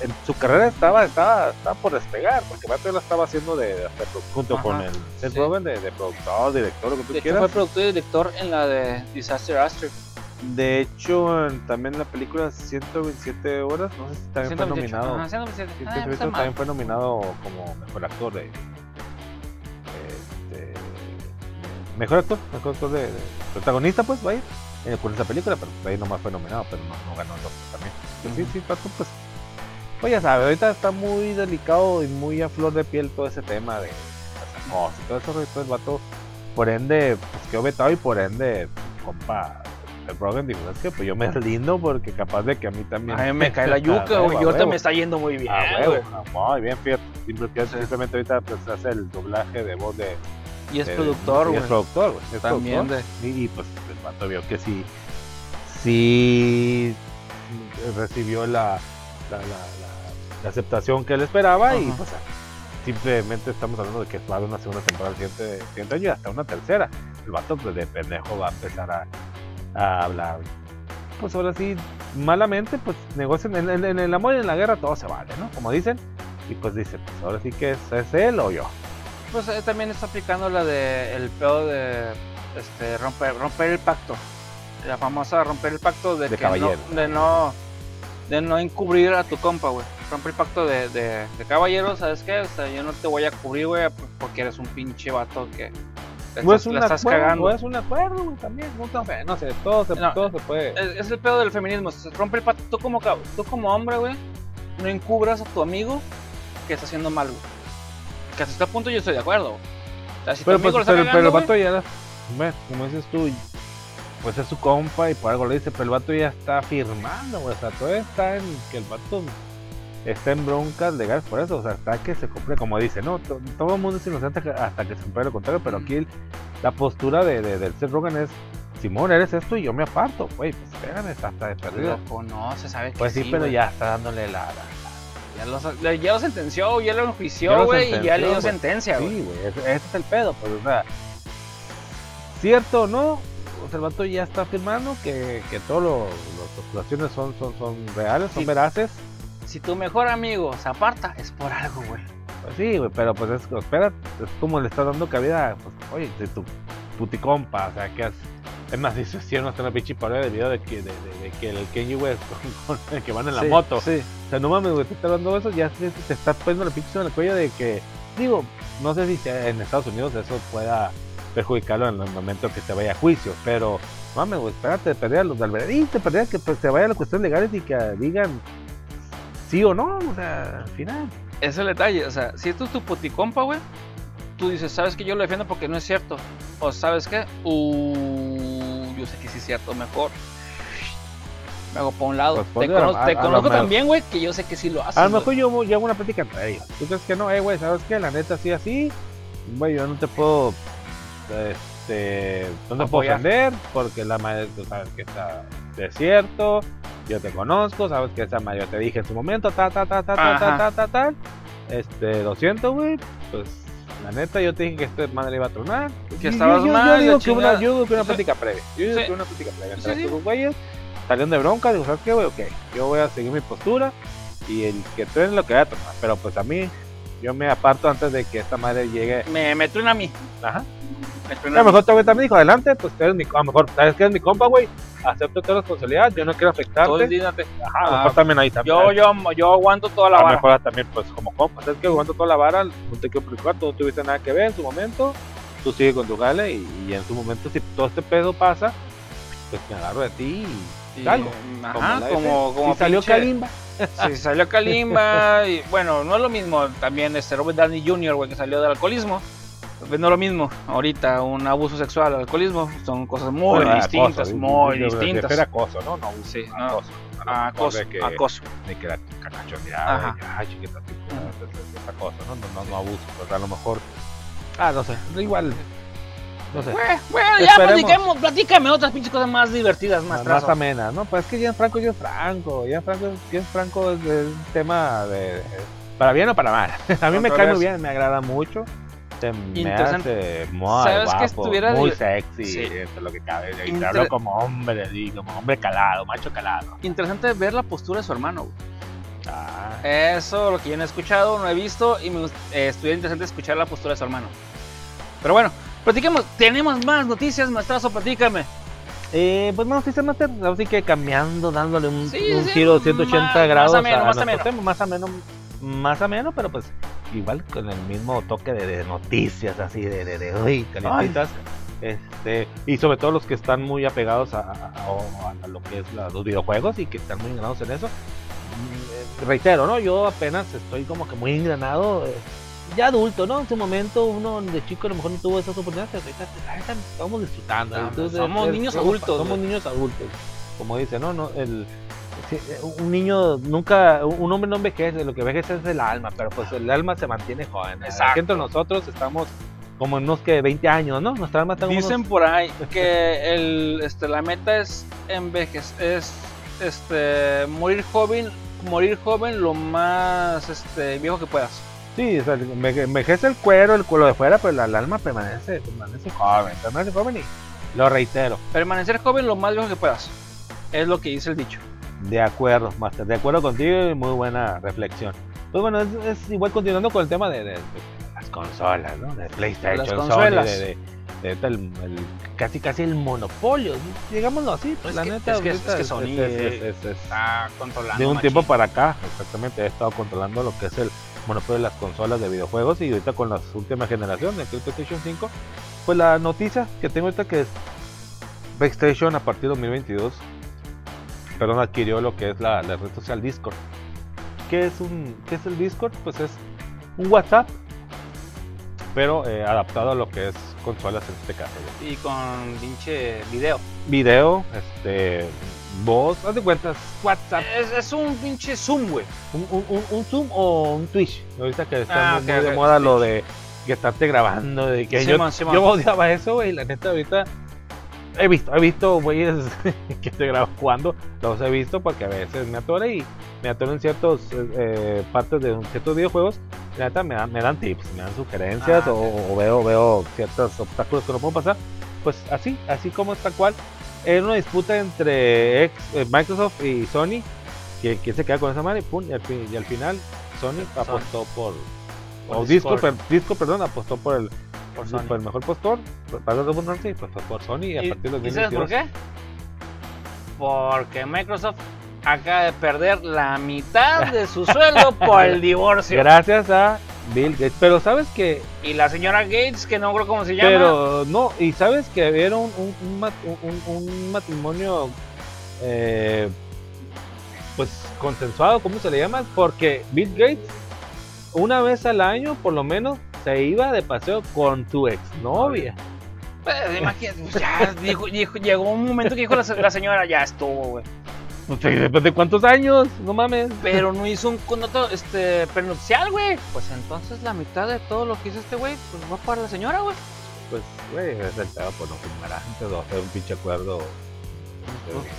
en su carrera estaba, estaba, estaba por despegar, porque ya la estaba haciendo de, de junto Ajá, con el Seth sí. Rogen de, de productor, director, lo que tú De hecho, quieras. fue productor y director en la de Disaster Artist. De hecho, en- también la película 127 horas, no sé si también fue 128. nominado. Ajá, 127. Sí, Ah, también fue nominado como mejor actor de. este, mejor actor, mejor actor de, protagonista, pues, vaya, eh, con esa película, pero ahí nomás fue nominado, pero no, no ganó el Oscar también. Pero sí, sí, Pato, pues, pues ya sabe, ahorita está muy delicado y muy a flor de piel todo ese tema de las cosas y todo eso, todo el vato, por ende, pues quedó vetado y por ende, compa. El Rogan dijo, es que pues yo me lindo porque capaz de que a mí también. A mí me cae la A yuca, güey, a y ahorita me está yendo muy bien, güey. huevo, muy bien, fíjate. Simplemente, simplemente ahorita pues, hace el doblaje de voz de. Y es de- productor, y güey. Es productor, güey. es También productor. de... Y, y, pues el vato vio que sí. sí recibió la, la, la- la- aceptación que él esperaba y pues simplemente estamos hablando de que va a haber una segunda temporada el siguiente, siguiente año y hasta una tercera. El vato pues, de pendejo va a empezar a, a hablar. Pues ahora sí, malamente, pues negocian en, en- en el amor y en la guerra todo se vale, ¿no? Como dicen. Y pues dice, pues ahora sí que es, es él o yo. Pues eh, también está aplicando la de el pedo de este romper romper el pacto. La famosa romper el pacto de, De que no, de no de no encubrir a tu compa, güey. Romper el pacto de, de, de caballero, ¿sabes qué? O sea, yo no te voy a cubrir, güey, porque eres un pinche vato que la O es un la estás acuerdo, cagando. o es un acuerdo, güey, también. No, sé, no sé, todo se, No, todo se puede. Es, es el pedo del feminismo. Se rompe el pacto. Tú como, tú como hombre, güey, no encubras a tu amigo que está haciendo mal, güey. Que hasta este punto yo estoy de acuerdo. O sea, si tu Pero, amigo pues, pero, pero el vato ya, bueno, como dices tú, pues es su compa y por algo le dice, pero el vato ya está firmando, güey, o sea, todo está en que el vato está en broncas legales por eso, o sea, hasta que se compre, como dice, no, To- todo el mundo es inocente hasta que se compre lo contrario, pero aquí el- la postura de, de, del Seth Rogen es, Simón, eres esto y yo me aparto, güey, pues espérame, está hasta de perdido. Loco, no, se sabe que Pues sí, pero ya está dándole la... la- Ya lo, ya lo sentenció, ya lo enjuició, lo güey, y ya le dio sentencia, güey. Sí, güey, ese, ese es el pedo, pues, o sea, cierto o no, o sea, el vato ya está afirmando que, que todas las postulaciones son, son, son reales, son Sí. veraces. Si tu mejor amigo se aparta, es por algo, güey. Pues sí, güey, pero pues es, espera, es como le estás dando cabida, pues, oye, de tu puticompa, o sea, que has... Es más, dice, no está una pinche parodia de video de que, de, de- de que el Kenny West con, con el que van en la Sí, moto. Sí. O sea, no mames, güey, te está hablando de eso, ya te, te está poniendo la pinche en el cuello de que, digo, no sé si sea en Estados Unidos eso pueda perjudicarlo en el momento que se vaya a juicio, pero, mames, güey, espérate, perder a los veredicto, perder a que pues, se vaya a las cuestiones legales y que digan sí o no, o sea, al final. Ese es el detalle, o sea, si esto es tu puticompa, güey, tú dices, ¿sabes que yo lo defiendo porque no es cierto? O ¿sabes qué? Uh, yo sé que sí es cierto, mejor. Me hago para un lado. Pues, te a- a- te a conozco mejor. también, güey, que yo sé que sí lo haces. A lo mejor yo, yo hago una plática entre ellos. ¿Tú crees que no? Eh, güey, ¿sabes qué? La neta, así, así. Güey, yo no te puedo. Este. No te puedo Apoyar. ofender porque la madre, tú sabes que está es cierto. Yo te conozco, sabes que esa madre yo te dije en su momento, ta, ta, ta, ta, ta, ta, ta, ta, ta. Este, lo siento, güey. Pues, la neta, yo te dije que esta madre iba a tronar. Que Yo- estabas yo, yo mal, digo la que una, yo digo que una plática previa. Yo digo que una plática previa. Entre estos güeyes salieron de bronca, digo, ¿sabes qué, güey? Ok, yo voy a seguir mi postura y el que truene lo que vaya a tronar. Pero pues a mí, yo me aparto antes de que esta madre llegue. Me, me truena a mí. Ajá. A a lo mejor güey también dijo, adelante, pues tú eres mi, a lo mejor, sabes que eres mi compa, güey. Acepto toda responsabilidad, yo no quiero afectarte. día te- Ajá, a lo Ah, mejor también ahí también. Yo, yo, yo aguanto toda la a lo vara. mejor también, pues como compa, sabes que aguanto toda la vara, no te quiero preocupar, tú no tuviste nada que ver en su momento. Tú sigue con tu gale y, y en su momento, si todo este pedo pasa, pues me agarro de ti y Y, salgo. Ajá, como, F. como Y salió Kalimba. Sí, salió Kalimba y bueno, no es lo mismo. También este Robert Downey Jr., güey, que salió del alcoholismo. Pues no lo mismo. Ahorita un abuso sexual, alcoholismo, son cosas muy Bueno, distintas, acoso, muy distintas. Era acoso, ¿no? No, Sí, no. acoso. Acoso, de que, acoso. De que Ajá. y, ay, chiquita, tipo, es, es- es acoso, ¿no? No, no, no abuso, pues a lo mejor. Ah, no sé, igual. No sé. Bueno, ya platiquemos, platícame otras pinches cosas más divertidas, más más, más amenas, ¿no? Pues es que James Franco, James Franco, James Franco, James Franco es, es un tema de, de- para bien o para mal. A mí me cae muy bien, me agrada mucho. Se me Interesante. hace muy ¿Sabes que guapo, estuviera muy sexy, Sí. entre lo que cabe. Inter- hablo como hombre, así, como hombre calado, macho calado. Interesante ver la postura de su hermano, güey. Ah, Eso, lo que yo no he escuchado, no he visto y me eh, estuviera interesante escuchar la postura de su hermano. Pero bueno, platiquemos, tenemos más noticias, maestrazo, platícame. Eh, pues no, sí se Master, así que cambiando, dándole un, Sí, un sí, giro de 180 más- más grados a más ameno. tema, más ameno, más ameno, pero pues igual con el mismo toque de, de noticias, así de, de, de uy, calientitas. Este, y sobre todo los que están muy apegados a, a- a- a lo que es la- los videojuegos y que están muy engranados en eso. Mm, eh, Reitero, ¿no? Yo apenas estoy como que muy engranado. eh, ya adulto, ¿no? En su momento uno de chico a lo mejor no tuvo esas oportunidades, pero ahorita, estamos disfrutando. Ah, Entonces, somos es- niños adultos, Somos niños adultos. Como dice, ¿no? no el, sí, eh, un niño nunca, un hombre no envejece, lo que envejece es el alma, pero pues el alma se mantiene joven. Exacto. Entre nosotros estamos como en unos que 20 años, ¿no? Nuestra alma está Dicen por ahí que el, este, la meta es envejecer, es este, morir joven, morir joven lo más este, viejo que puedas. Sí, o sea, enve- envejece el cuero, el cuero de fuera, pero el alma permanece, permanece joven, permanece joven y lo reitero. Permanecer joven lo más viejo que puedas. Es lo que dice el dicho. De acuerdo, Master, de acuerdo contigo y muy buena reflexión. Pues bueno, es, es igual continuando con el tema de, de- de las consolas, ¿no? De PlayStation, Las Sony, de, de- el, el- casi casi el monopolio, digámoslo así, pues Es la que- neta. es que- es que Sony, es- Está controlando. de un machín. tiempo para acá, exactamente, he estado controlando lo que es el monopolio de las consolas de videojuegos y ahorita con las últimas generaciones, el PlayStation 5, pues la noticia que tengo ahorita que es PlayStation a partir de 2022, perdón, adquirió lo que es la, la red social Discord. ¿Qué es, un, ¿Qué es el Discord? Pues es un WhatsApp, pero eh, adaptado a lo que es consolas en este caso. Y con pinche video. Video, este, voz, haz de cuentas, WhatsApp. Es, es un pinche Zoom, güey. un, un, un- Zoom o un Twitch. Ahorita que está Ah, muy, ok, muy de moda lo de que estarte grabando, de que Simón, yo, Simón. yo odiaba eso, güey. La neta, ahorita he visto, he visto güeyes que te graban jugando, los he visto porque a veces me atoro y me atoro en ciertos eh, partes de ciertos videojuegos. y La neta me dan, me dan tips, me dan sugerencias Ah, o, o veo, veo ciertos obstáculos que no puedo pasar. Pues así, así como está cual. Era una disputa entre ex- eh, Microsoft y Sony. Que, que se queda con esa madre, pum, y al, fin- y al final Sony apostó por. Por o Disco, Discord. per- Disco, perdón, apostó por el, Por Sony. el mejor postor. Para la redundancia, y pues fue por Sony. Y a ¿Y, partir de y sabes por 2022. qué? Porque Microsoft acaba de perder la mitad de su sueldo por el divorcio. Gracias a Bill Gates. Pero sabes que. Y la señora Gates, que no creo cómo se llama. Pero no, y sabes que era un, un, un mat- un- un matrimonio. eh, pues consensuado, ¿cómo se le llama? Porque Bill Gates, una vez al año, por lo menos, se iba de paseo con su exnovia. Pues, imagínate, pues, ya dijo- dijo- llegó un momento que dijo la, se- la señora, ya estuvo, güey. ¿después de cuántos años? No mames. Pero no hizo un contrato este, prenupcial, güey. Pues entonces la mitad de todo lo que hizo este güey, pues va para la señora, güey. Pues, güey, es el pedo por no fumar antes o hacer un pinche acuerdo.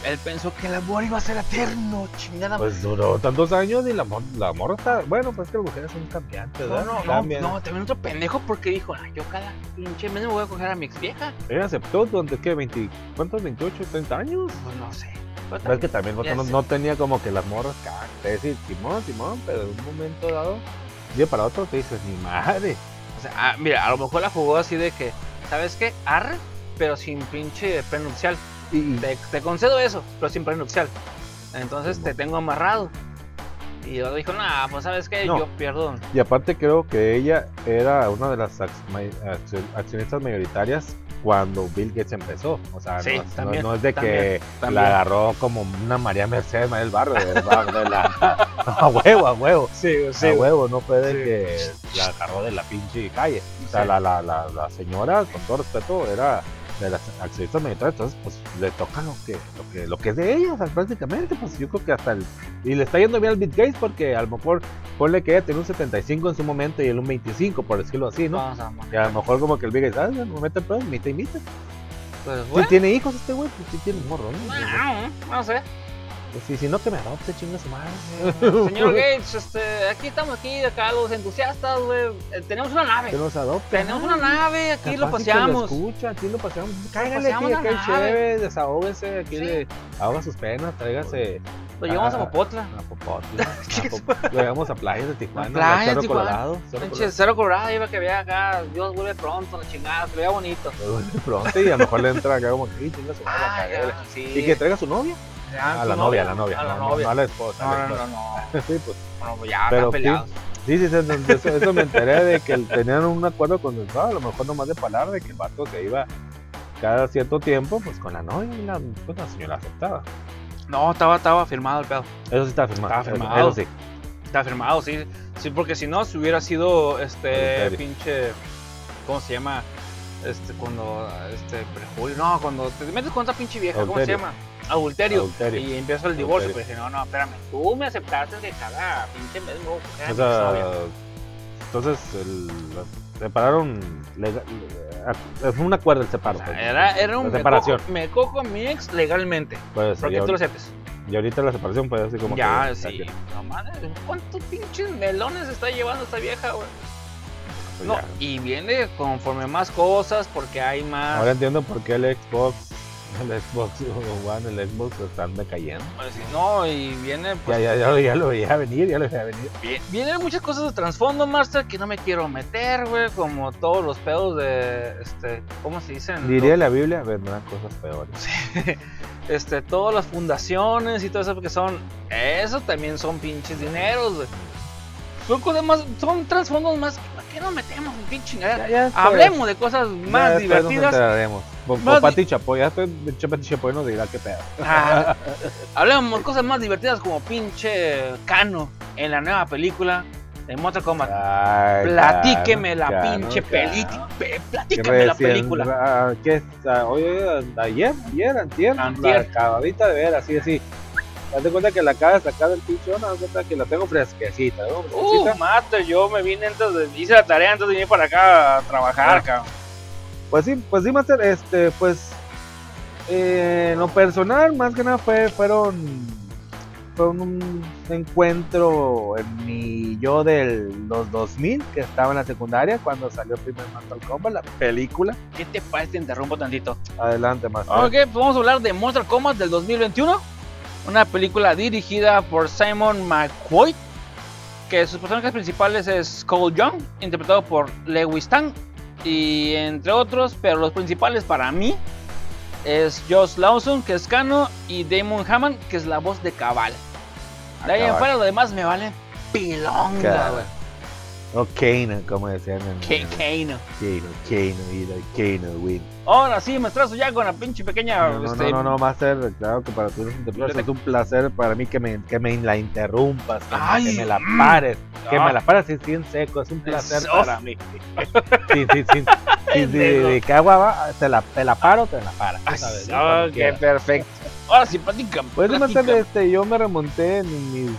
Él pensó que el amor iba a ser eterno, chingada. Pues duró tantos años y la, la morra está. Bueno, pues que las mujeres son cambiantes, no, ¿verdad? no, no, Cambian. no, también otro pendejo porque dijo, "Ay, yo cada pinche mes me voy a coger a mi ex vieja. Ella aceptó durante, ¿qué? 20, ¿Cuántos? ¿28, 30 años? Pues no sé. Pero es que también no, no tenía como que las morras que decir Simón, Simón, pero en un momento dado, día para otro te dices, ni madre. O sea, ah, mira, a lo mejor la jugó así de que, ¿sabes qué? Arre, pero sin pinche prenupcial. Y, Te, te concedo eso, pero sin prenupcial. Entonces Sí, te tengo amarrado. Y yo dijo, nah, pues sabes qué, No. yo pierdo. y aparte creo que ella era una de las accionistas mayoritarias cuando Bill Gates empezó. O sea, Sí, no, es- no- también, no es de también, que también. la agarró como una María Mercedes, María del Barrio, de la, a huevo, a huevo. Sí, a huevo, no fue de Sí. que la agarró de la pinche calle. O sea, Sí. la, la, la, la señora, con todo respeto, era de las accionistas militares, entonces pues le toca lo que, lo que, lo que es de ella, o sea, prácticamente, pues yo creo que hasta el, y le está yendo bien al Bill Gates porque a lo mejor ponle que ella tenía un 75 en su momento y él un 25, por decirlo así, ¿no? Vamos a Y a lo mejor como que el Bill Gates, ah, no mete pero mitad y mitad. Pues Sí bueno, tiene hijos este güey, pues sí tiene morro, ¿no? no, no sé. Pues sí, si no que me adopte, chinga su madre. Señor Gates, este, aquí estamos aquí, acá los entusiastas, güey. Eh, tenemos una nave. Que nos adopte. Tenemos ah. una nave, aquí lo Capaz y que paseamos. escucha, aquí lo paseamos. Cáigale aquí, paseamos aquí hay nave. chévere, desahógese, aquí Sí. le ahoga sus penas, tráigase Lo llevamos a Ah, Popotla. a Popotla, a Pop- lo llevamos a playas de Tijuana, A playas Cerro Tijuana. Colorado, Cerro Pinche Cero Colorado, iba que vea acá, Dios vuelve pronto, la chingada, se vea bonito. Colorado. De pronto y a lo mejor le entra acá como que, "Ey, chinga su madre, Ah, cagué". ya, sí. Y que traiga a su novia. A la novia, a la novia. A la no, no, novia. No, a la esposa. No, no. Sí, pues. Bueno, ya, Pero peleados. Sí, sí, eso, eso me enteré de que tenían un acuerdo consensuado, a lo mejor nomás de palabra, de que el vato se iba cada cierto tiempo, pues con la novia y la, pues, la señora aceptaba. No, estaba, estaba firmado el pedo. Eso sí estaba firmado. Estaba firmado. Eso sí. Está firmado, sí. Sí, porque si no, si hubiera sido este pinche. ¿Cómo se llama? Este, cuando. Este, prejulio. No, cuando te metes con otra pinche vieja, ¿cómo se llama? Adulterio. Adulterio. Y empieza el divorcio. Pues dije, no, no, espérame. Tú me aceptaste que cada pinche mes me voy a coger a O sea, entonces el, separaron. lega- eh, fue un acuerdo el separo. pues, Era, era un me separación. cojo, me cojo a mi ex legalmente. Pues, Porque tú lo aceptes. y ahorita la separación, pues así como. Ya, que- sí. No mames, ¿cuántos pinches melones está llevando esta vieja, güey? pues No, ya. y viene conforme más cosas porque hay más. Ahora entiendo por qué el Xbox, el Xbox One, el Xbox están decayendo. Pues, sí, no, y viene Ya, pues, ya, ya, lo- ya lo veía venir, ya lo veía venir. vi- vienen muchas cosas de trasfondo, Master, que no me quiero meter, güey, como todos los pedos de este, ¿cómo se dicen? Diría la Biblia, vendrán cosas peores. este, todas las fundaciones y todo eso que son, eso también son pinches dineros, güey. Son cosas más, son trasfondos más, ¿para qué nos metemos en pinche chingadera? Hablemos de cosas más Nos divertidas. Con, con Pati Chapoy, Pati Chapoy nos dirá qué pedo. Ah, hablemos cosas más divertidas como pinche Cano en la nueva película de Mortal Kombat. Ay, Platíqueme la pinche película. Que Platíqueme la película. ah, ¿Qué es? Ah, hoy, ayer, ayer, antier, Antier. la acabadita de ver, así, así. Date cuenta que la acaba de sacar del pinche, no, cuenta que la tengo fresquecita, ¿no? Uh, Fresquecita. master, yo me vine antes de, hice la tarea antes de venir para acá a trabajar, Ah. cabrón. Pues sí, pues sí, Master, este, pues, eh, en lo personal, más que nada fue, fueron, fue un encuentro en mi yo del los 2000, que estaba en la secundaria, cuando salió el primer Mortal Kombat, la película. ¿Qué te parece? Te interrumpo tantito. Adelante, Master. Ok, pues vamos a hablar de Mortal Kombat del 2021. Una película dirigida por Simon McQuoid. Que sus personajes principales es Skull Young, interpretado por Lewis Tang. Y entre otros, pero los principales para mí es Josh Lawson, que es Kano, y Damon Hammond, que es la voz de Cabal. De ahí en fuera, lo demás me vale pilonga, güey. O Kano, como decían en Kano. Kano, Kano, Kano win. Ahora sí, me trazo ya con la pinche pequeña. No, no, este, no, no, no, Master, claro que para tú es un placer para mí que me, que me la interrumpas, que, me- Ay, que me la mm. pares, que Ah. me la pares así en seco, es un placer para mí. Sí, sí, sí. sí, de, de que agua va, te la, te la paro, te la para. Ay, ah, qué perfecto. Ahora sí, platícame. Pues Master, este, yo me remonté en mis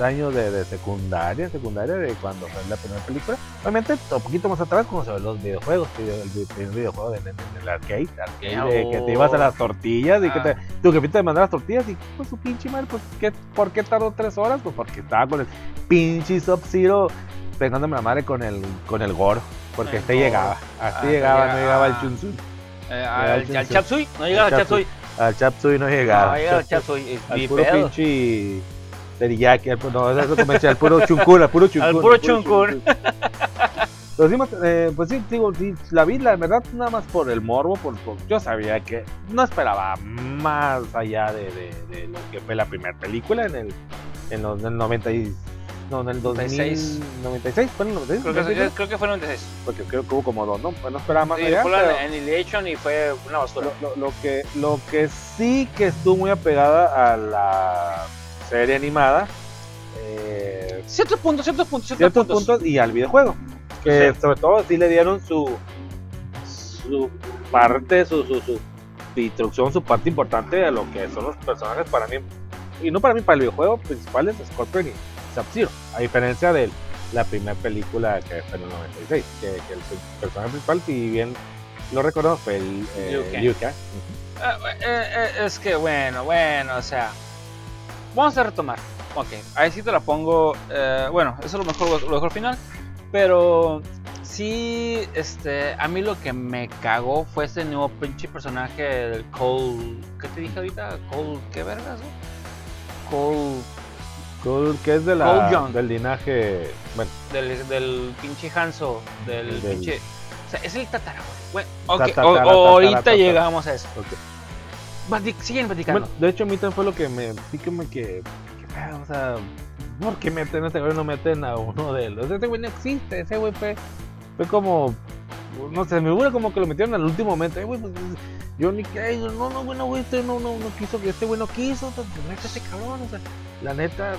años de, de secundaria, secundaria de cuando fue la primera película. Obviamente, un poquito más atrás, como sobre los videojuegos, video- el, el videojuego de, de- de- del arcade, arcade, de que te ibas a las tortillas y que te, Ah. tu jefita te mandaba las tortillas y pues su pinche madre, pues ¿qué, ¿por qué tardó tres horas? Pues porque estaba con el pinche Sub-Zero pegándome la madre con el, con el gore. Porque El este llegaba, así Ah, llegaba, no llegaba. llegaba el Chunsun. Eh, al al. Chatsui, no llega al Chatsui. Al Chapsui no llegaba. No, al es mi puro pedo. Pinche teriyaki, al, no, es comercial, al puro chuncur, al puro chuncur. Al puro chuncur. Sí, más- eh, pues sí, digo, sí, la vi, la verdad, nada más por el morbo, por, por- yo sabía que no esperaba más allá de, de- de lo que fue la primera película en el, en los, en el 90 y, no, en el 96. 96, ¿fue en el 96? Creo que, creo que fue en el 96. Porque creo que hubo como dos, ¿no? Pues no esperaba más Sí, allá, fue la Annihilation y fue una basura. lo, lo- lo que, lo que sí que estuvo muy apegada a la serie animada, eh, Ciertos puntos, ciertos puntos, ciertos, ciertos puntos. puntos y al videojuego. Que Sí. sobre todo sí le dieron su, su parte, su, su, su instrucción, su parte importante de lo que son los personajes para mí. Y no para mí, para el videojuego principal es Scorpion y Sub-Zero. A diferencia de la primera película que fue en el 96, que, que el personaje principal, si bien lo recordamos, fue el eh, Kang. Ah, eh, eh, es que bueno, bueno, o sea. Vamos a retomar. Ok, ahí sí te la pongo. eh, bueno, eso es lo mejor, lo mejor final. Pero sí, este, a mí lo que me cagó fue ese nuevo pinche personaje del Cole. ¿Qué te dije ahorita? Cole, ¿qué vergas? güey? Cole, Cool, que es de Cole la, Young. del linaje. Bueno, del, del pinche Hanzo, del, Del- pinche. O sea, es el tatarabuelo. Bueno, ok, Tatara, o- tatara, ahorita llegamos a eso. ok. Plati- siguen platicando. Bueno, de hecho, a mí también fue lo que me. Sí, que me. Que, que, o sea, ¿por qué meten a este güey? No meten a uno de los. Ese güey no existe. Ese güey fue. Fue como. No sé, me hubiera como que lo metieron al último momento. Eh, güey, pues, Johnny Cage, no, no, bueno, güey, este no, no, no quiso, que este güey no quiso, pues, neta, este cabrón, o sea, la neta,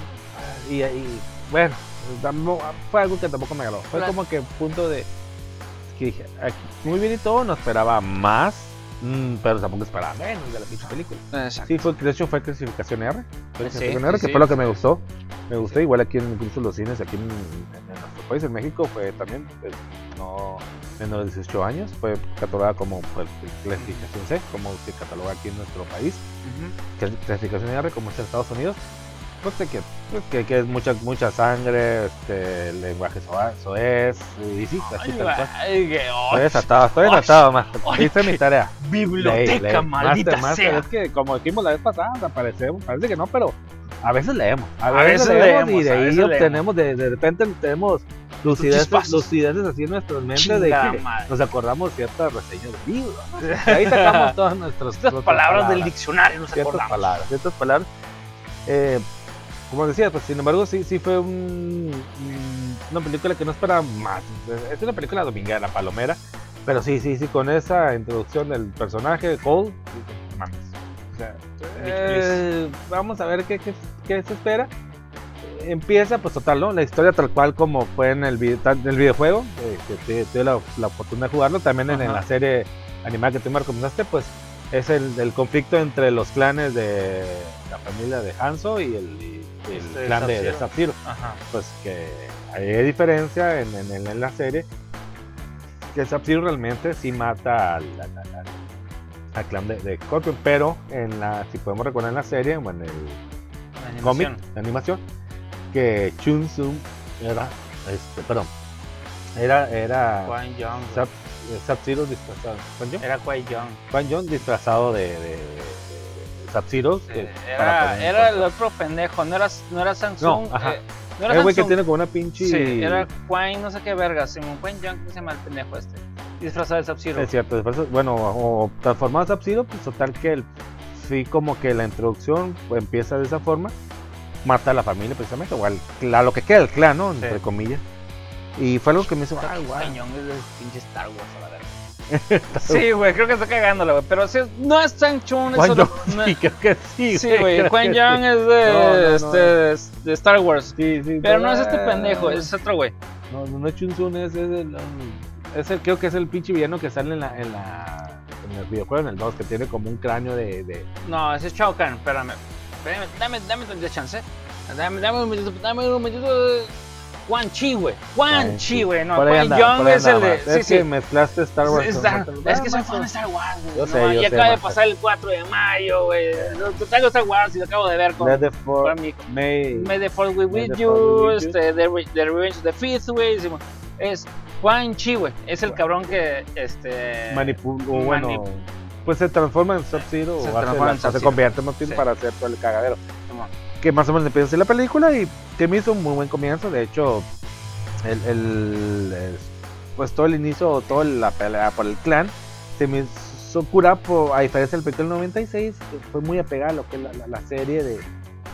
y, y bueno, tampo- fue algo que tampoco me agradó. Fue Claro. como que punto de, que dije, aquí, muy bien y todo, no esperaba más Mm, pero tampoco esperaba menos de la pinche película. Exacto. Sí, fue, de hecho fue clasificación R. Fue Sí, clasificación R, sí, que sí, fue lo que me gustó. Me gustó, igual aquí en incluso los cines, aquí en, en nuestro país, en México, fue también, pues, no menos de 18 años, fue catalogada como pues, clasificación C, como se cataloga aquí en nuestro país. Clasificación R como es en Estados Unidos pues de que, pues, que, que es mucha mucha sangre este lenguaje soa- soez y sí así tal cual estoy desatado estoy desatado más ay, hice mi tarea biblioteca, Leí, leí. maldita Master, master, sea. es que como dijimos la vez pasada aparecemos parece que no pero a veces leemos a, A veces, veces leemos, y de ahí obtenemos de, de repente tenemos lucideces, lucideces así en nuestras mentes de que madre. nos acordamos ciertas reseñas de libros ¿no? Ahí sacamos todas nuestras, nuestras palabras del diccionario nos ciertas acordamos. palabras, ciertas palabras. Eh, como decía, pues sin embargo sí, sí fue un- un- una película que no esperaba más. Es una película dominguera, palomera, pero sí, sí, sí, con esa introducción del personaje de Cole, sí, mames. O sea, eh, vamos a ver qué, qué, qué se espera. Empieza, pues total, ¿no? La historia tal cual como fue en el, vide- tan- el videojuego, eh, que tuve- la, la oportunidad de jugarlo, también en, en la serie animada que tú me recomendaste, pues es el, el conflicto entre los clanes de la familia de Hanzo y el, y el Este, clan de, de. Ajá. Pues que hay diferencia en, en, en- en la serie que Sub-Zero realmente sí mata al, al- al- al- al clan de, de Scorpion, pero en la, si podemos recordar en la serie o en el cómic, animación. la animación, que Chun Sung era, este, perdón, era, era Sub-Zero disfrazado, ¿Quan Young? Era Quan Young. Quan Young disfrazado de, de, de Sub-Zero. Sí, que- para Era, el otro pendejo, no era, no era Samsung. No, ajá. eh, no era El güey que tiene como una pinche. Sí, era Quan, no sé qué verga. Simon Quan Young, ¿cómo se llama el pendejo este? Disfrazado de Sub-Zero. Es cierto, bueno, o transformado a Sub-Zero, pues total que el, sí, como que la introducción pues, empieza de esa forma, mata a la familia precisamente, o al, a lo que queda del clan, ¿no? Entre Sí. comillas. Y fue algo que me hizo, ah, es de pinche Star Wars, a la verga. sí, güey, creo que está cagándola, güey. Pero sí, no es Sang Chun, es otro. No- sí, creo que sí. Sí, güey, Quan Young sí. es de, No, no, no, este, de Star Wars. Sí, sí, Pero no es este pendejo, es otro güey. No, no, no es Chunsun, es, es el, um, es el- creo que es el pinche villano que sale en la, en la en el videojuego, en el 2, que tiene como un cráneo de, de No, ese es Shao Kahn, espérame. Espérame, dame, dame tantita chance. Dame, dame un minutito, dame un. Quan Chi, güey. Quan Chi, güey. No, Quan Young es el de. Sí, es que mezclaste Star Wars. Es, con Star- Mortal es que soy fan de Star Wars, güey. Yo No, sé, yo y acaba de pasar el 4 de mayo, güey. Traigo Star Wars y lo acabo de ver con, Let the con hijo. May. May the be May with you. Este, the, the Revenge of the Fifth, güey. Es Quan Chi, güey. Es el cabrón que. Este. manipula o bueno manip- pues se transforma en Sub-Zero Se o hace en se convierte más bien Sí. para hacer todo el cagadero. Que más o menos empieza así la película y que me hizo un muy buen comienzo. De hecho el, el- el- pues todo el inicio toda la pelea por el clan se me hizo cura por, a diferencia del película del 96 que fue muy apegada a lo que es la, la- la serie de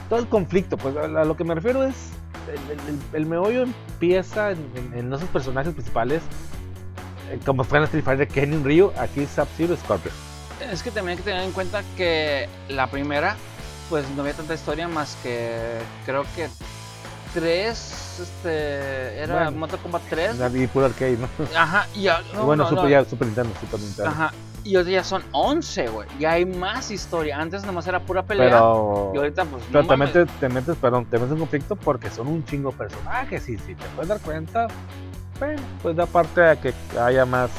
todo el conflicto. Pues a, a lo que me refiero es el, el- meollo empieza en, en- en esos personajes principales eh, como fue en Street Fighter Ken Ryu aquí Sub-Zero y Scorpion. Es que también hay que tener en cuenta que la primera, pues no había tanta historia más que creo que tres, este, era Bueno. Mortal Kombat 3. y puro arcade ¿no? Ajá, y no, bueno no, Super, no. ya, Super Nintendo Super Nintendo Ajá, y ahorita ya son 11, güey. Ya hay más historia. Antes nomás era pura pelea. pero y ahorita, pues, Pero no te mames. metes, te metes, perdón, te metes en conflicto porque son un chingo personajes y si te puedes dar cuenta, bueno, pues da parte a que haya más.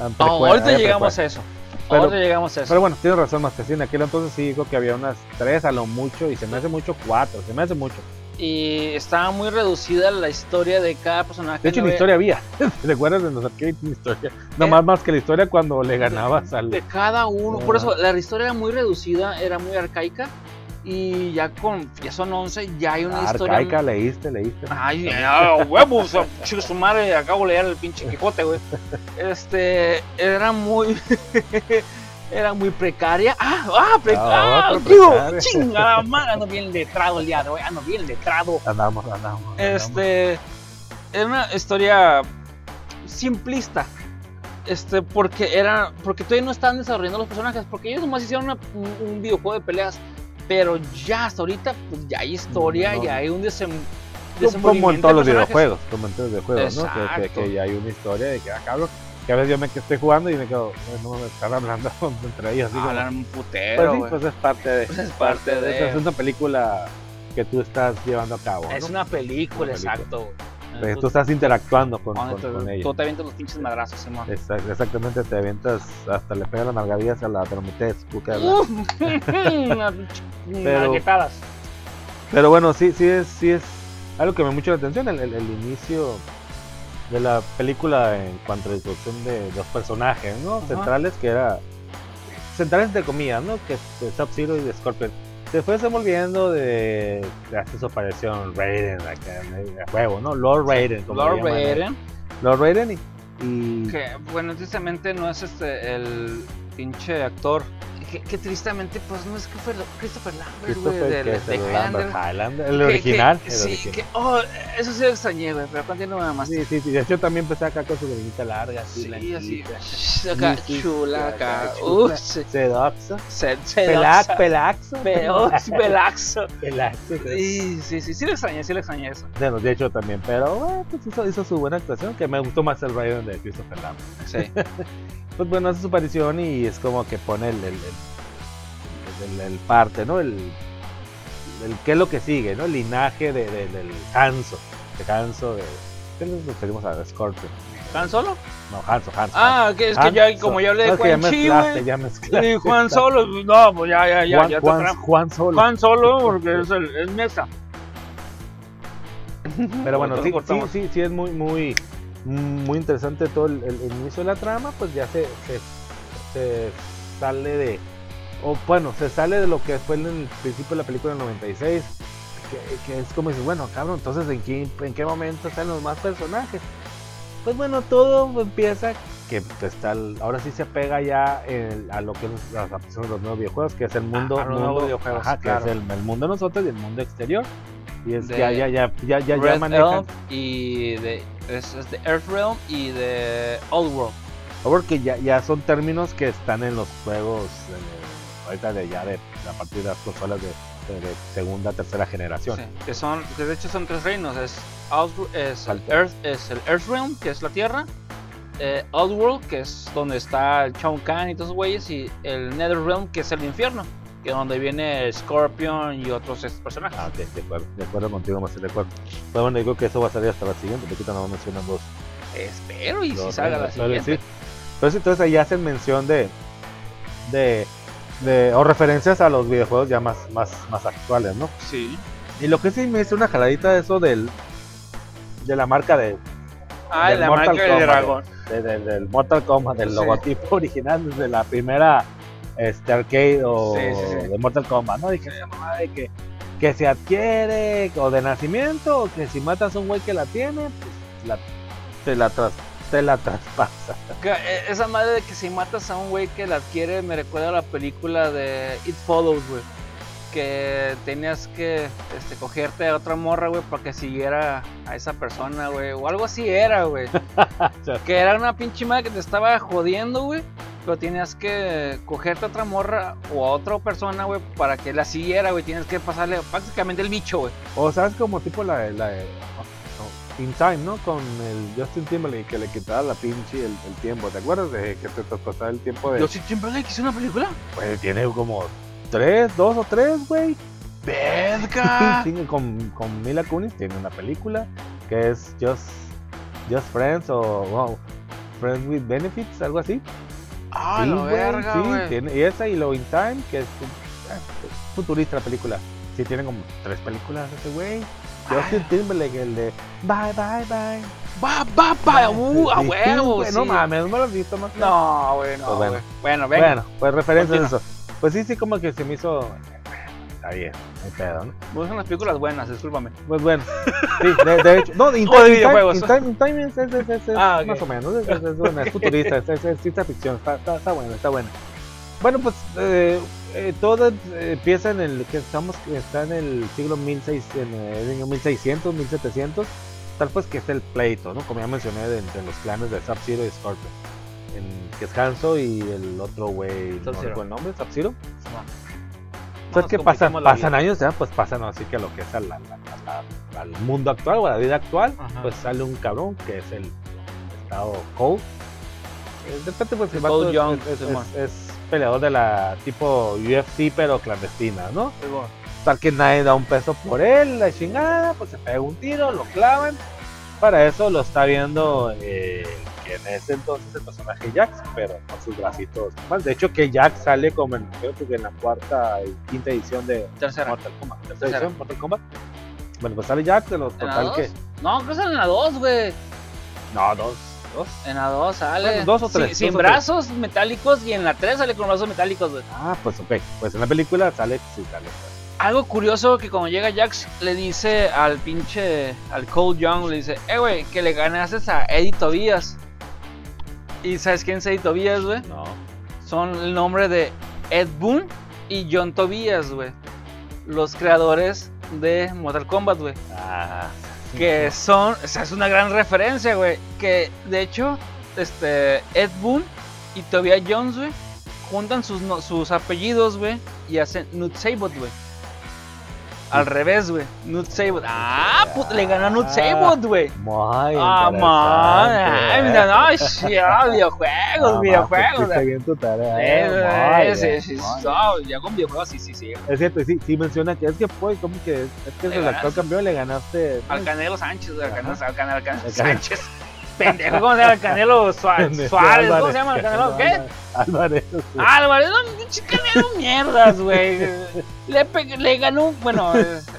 ah, ahorita llegamos a eso. Pero- llegamos a eso. Pero bueno, tienes razón, más en aquel entonces sí dijo que había unas tres a lo mucho y se me hace mucho cuatro, se me hace mucho. y estaba muy reducida la historia de cada personaje. De hecho, no ni había- historia había. ¿Te acuerdas de los arcades? Ni historia. Nada más más que la historia cuando le ganabas al. de cada uno. Ah. Por eso la historia era muy reducida, era muy arcaica. Y ya con ya son 11, ya hay una Ah, historia. arcaica, leíste, leíste. Ay, ya, huevos, chico su madre, acabo de leer el pinche Quijote, güey. Este, era muy era muy precaria. Ah, ah, pre- Ah, ah, digo, precaria. chingada madre, ando bien letrado el día de hoy, ando bien letrado. Andamos, andamos. andamos. Este, era una historia simplista. Este, porque era, porque todavía no estaban desarrollando los personajes, porque ellos nomás hicieron una- un, un videojuego de peleas, pero ya hasta ahorita, pues ya hay historia, No. ya hay un desem, como en todos los de videojuegos, como en todos los videojuegos, ¿no? Que, que, que ya hay una historia de que, ah, cabrón. que a veces yo me estoy jugando y me quedo, "Ay, no me están hablando entre ellos. Digo, Hablan un pues, putero, sí, güey. pues es parte de. Pues es parte de- Es una película que tú estás llevando a cabo. Es ¿no? una película, Una película. exacto. Tú estás interactuando con, con, te- con ella. tú te avientas los pinches madrazos, Simón. Exact- Exactamente, te avientas, hasta le pegas las nalgadillas a la unas Pero-. Pero bueno, sí, sí es, sí es algo que me mucho la atención, el, el- el inicio de la película en cuanto a la introducción de los personajes, ¿no? Ajá. Centrales, que era, centrales entre comillas, ¿no? Que es de Sub-Zero y de Scorpion. Después se volviendo de, de hasta su aparición Raiden, acá, a huevo, ¿no? Lord Raiden, como Lord. Raiden, Lord Raiden y... y- que bueno, tristemente no es este el pinche actor. Que, que tristemente, pues no es que fue Christopher Lambert, güey, Christopher, de, es de el Highlander. El Que- original. que- el sí, original. que, oh, eso sí lo extrañé, güey, pero continúa más. Sí, sí, sí, de hecho también empecé acá con su greñita larga, así, Sí, así, blanquita. shh, acá, Sí, chula, sí, acá, acá, chula. se, Sedoxa. se, se Pelax, pelaxo. Peox, pelaxo. Pelaxo. Sí, sí, sí, sí lo extrañé, sí lo extrañé eso. Bueno, de hecho también, pero bueno, pues hizo, hizo su buena actuación, que me gustó más el Raiden de Christopher Lambert. Sí. Pues bueno, hace su aparición y es como que pone el, el, el, el- el parte, ¿no? El, el qué es lo que sigue, ¿no? El linaje de, de- del Hanzo, de Hanzo, de... ¿Qué nos referimos a Scorpion? ¿Han solo? No, Hanzo, Hanzo. Ah, que es que ya, como ya hablé de es que ya mezclaste, Y. Juan Solo, pues, no, pues ya, ya, ya, Juan, ya Juan. Juan Solo. Juan Solo, porque es, el, es mesa. Pero bueno, sí, sí, sí es muy, muy, muy interesante todo el, el- el inicio de la trama, pues ya se, se, se sale de, o bueno, se sale de lo que fue en el principio de la película del 96, que, que es como dices, bueno, cabrón, entonces ¿en qué, en qué momento salen los más personajes? Pues bueno, todo empieza que pues, tal, ahora sí se apega ya el- a lo que es las adaptaciones de los nuevos videojuegos, que es el mundo, a los mundo- nuevos videojuegos, ajá, que es el, el mundo de nosotros y el mundo exterior. Y es De ya, ya, ya, ya, ya, ya Red manejan. Elf y de, es, es de Earthrealm y de Old World. Porque ya, ya son términos que están en los juegos eh, ahorita de ya de a partir de las consolas de, de- de segunda, tercera generación. Sí, que son, que de hecho son tres reinos. Es, Out- es, el. Earth, es el Earthrealm, que es la Tierra. Eh, Outworld, que es donde está el Kahn y todos esos güeyes. Y el Netherrealm, que es el infierno. Que donde viene Scorpion y otros personajes. Ah, ok, de acuerdo, de acuerdo contigo, más de acuerdo. Pero bueno, digo que eso va a salir hasta la siguiente, porque ahorita no mencionan dos. Espero y si salga la pero siguiente. sí. Entonces, entonces ahí hacen mención de, de, de, o referencias a los videojuegos ya más, más, más actuales, ¿no? Sí. Y lo que sí me hizo una jaladita de eso del, de la marca de, Ah, Del la Mortal marca del Kombat, dragón. de- de- del Mortal Kombat, del Sí. logotipo original desde la primera este, arcade o Sí, sí, sí. de Mortal Kombat, ¿no? Dije, "Ah, mamá, de que, que se adquiere o de nacimiento, o que si matas a un güey que la tiene, pues la, te, la tras, te la traspasa. Eh, Esa madre de que si matas a un güey que la adquiere me recuerda a la película de It Follows, güey. Que tenías que este, cogerte a otra morra, güey, para que siguiera a esa persona, güey. O algo así era, güey. que era una pinche madre que te estaba jodiendo, güey. Pero tenías que cogerte a otra morra o a otra persona, güey, para que la siguiera, güey. Tienes que pasarle prácticamente el bicho, güey. O sabes como tipo la, de- la de oh, In Time, ¿no? Con el Justin Timberlake que le quitaba la pinche el, el tiempo. ¿Te acuerdas de que te traspasaba el tiempo de... ¿Yo sí Timberlake hizo una película? Pues tiene como tres, dos o tres, güey. ¡Verga! Sí, con, con Mila Kunis tiene una película que es Just, Just Friends o wow, Friends with Benefits, algo así. ¡Ah, Sí, la verga, sí, tiene- y esa y Lo In Time, que es eh, futurista la película. Sí, tiene como tres películas ese güey. Justin Timberlake, el de Bye, bye, bye. ¡Va, va, va! ¡Uh, a Sí, huevo! No sí. mames, no me lo has visto más. No, güey, no, Pues bueno. Bueno, venga. Bueno, pues referencias a eso. Pues sí, sí, como que se me hizo. Está bien, no hay pedo, ¿no? Buscan las películas buenas, discúlpame. Pues bueno, sí, de, de hecho, no, In O de Time, In Time- videojuegos. In Time, In Time es, es- es- es- Ah, ok. más o menos, es, es, es buena, es futurista, es, es, ciencia ficción, está, está, está buena, está buena. Bueno, pues eh, eh, todo eh, empieza en el que estamos, está en el siglo 1600, en el año 1600, 1700, tal pues que es el pleito, ¿no? Como ya mencioné, de, entre los clanes de Sub-Zero y Scorpion. En, que es Hanzo y el otro güey, no recuerdo el nombre. No Pues nos que pasan, años ya, pues pasan así que lo que es al, al- al- al mundo actual o a la vida actual, Ajá. pues sale un cabrón que es el estado Cole, De repente, pues el Cole Young, es, es- Simón. es peleador de la tipo UFC, pero clandestina, ¿no? Tal que nadie da un peso por él, la chingada, pues se pega un tiro, lo clavan. Para eso lo está viendo eh, que en ese entonces el personaje Jax, pero con sus bracitos. Más, de hecho, que Jax sale como en, creo que en la cuarta y quinta edición de Tercera. Mortal Kombat. Tercera Tercera. edición, Mortal Kombat. Bueno, pues sale Jax de los ¿En la total que. No, creo que sale en la 2, güey. No, dos. Dos. En la 2 sale. Bueno, dos o tres, Sin, dos o tres. brazos metálicos y en la 3 sale con brazos metálicos, güey. Ah, pues ok. Pues en la película sale, sí, sale. Algo curioso que cuando llega Jax le dice al pinche, al Cole Young, le dice, eh, güey, que le ganaste a Eddie Tobias. ¿Y sabes quién es Eddie Tobias, güey? No. Son el nombre de Ed Boon y John Tobias, güey. Los creadores de Mortal Kombat, güey. Ah. Que son, o sea, es una gran referencia, güey. Que de hecho, este, Ed Boon y Tobias Jones, güey, juntan sus, no- sus apellidos, güey, y hacen Nut Sabot, güey. Al revés, güey. Nut Sabot. Ah, puta, le ganó a Nut Sabot, güey. Muy Ah, man. Ay, mira, no, sí, ah, videojuegos, Ah, videojuegos. pues, güey. bien tu tarea. Eh, sí, sí, no, ya con videojuegos, sí, sí, sí. Es cierto, sí, sí menciona que es que fue como que es que el actual campeón, le ganaste. Al Canelo Sánchez, al Canelo, Canelo Al Canelo. Sánchez. Pendejo, ¿cómo se llama? El Canelo Suárez. Suárez, ¿cómo se llama? ¿El Canelo qué? Álvarez. Álvarez, no, pinche Canelo mierdas, güey. Le, le ganó, bueno,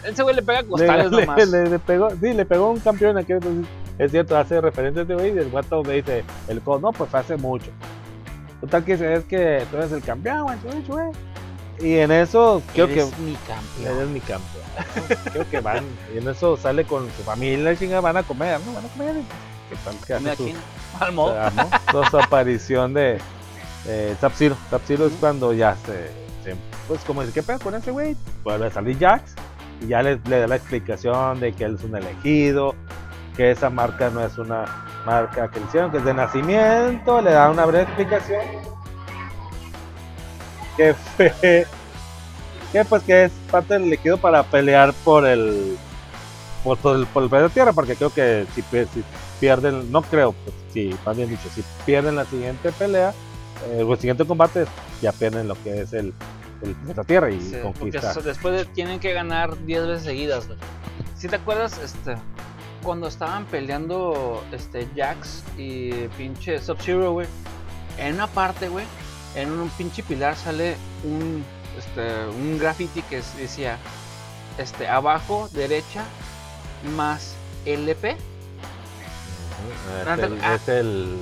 ese güey le pega costales le, nomás. le, pegó, sí, le pegó un campeón aquel entonces. Es cierto, hace referencia a este güey y el guato me dice, el co, no, pues hace mucho. Total que es que tú eres el campeón, güey. Y en eso, creo que Eres mi campeón. Eres mi campeón. Creo que van. Y en eso sale con su familia, chinga, van a comer, ¿no? Van a comer. y ¿Qué tal que hace su, su aparición de eh? Sub-Zero es cuando ya se, se- Pues como dice, ¿qué pedo con ese güey? Vuelve a salir Jax y ya le, le da la explicación de que él es un elegido, que esa marca no es una marca que le hicieron, que es de nacimiento, le da una breve explicación. Que fue que pues que es parte del elegido para pelear por el por todo el, por el planeta Tierra porque creo que si, si pierden no creo pues, si más bien dicho si pierden la siguiente pelea eh, o el siguiente combate ya pierden lo que es el el planeta Tierra y Sí, conquista después de- tienen que ganar 10 veces seguidas, güey. Si te acuerdas, este, cuando estaban peleando este, Jax y pinche Sub-Zero, güey, en una parte, güey, en un pinche pilar sale un, este, un graffiti que decía, este, abajo, derecha, más LP. Ujú, es el,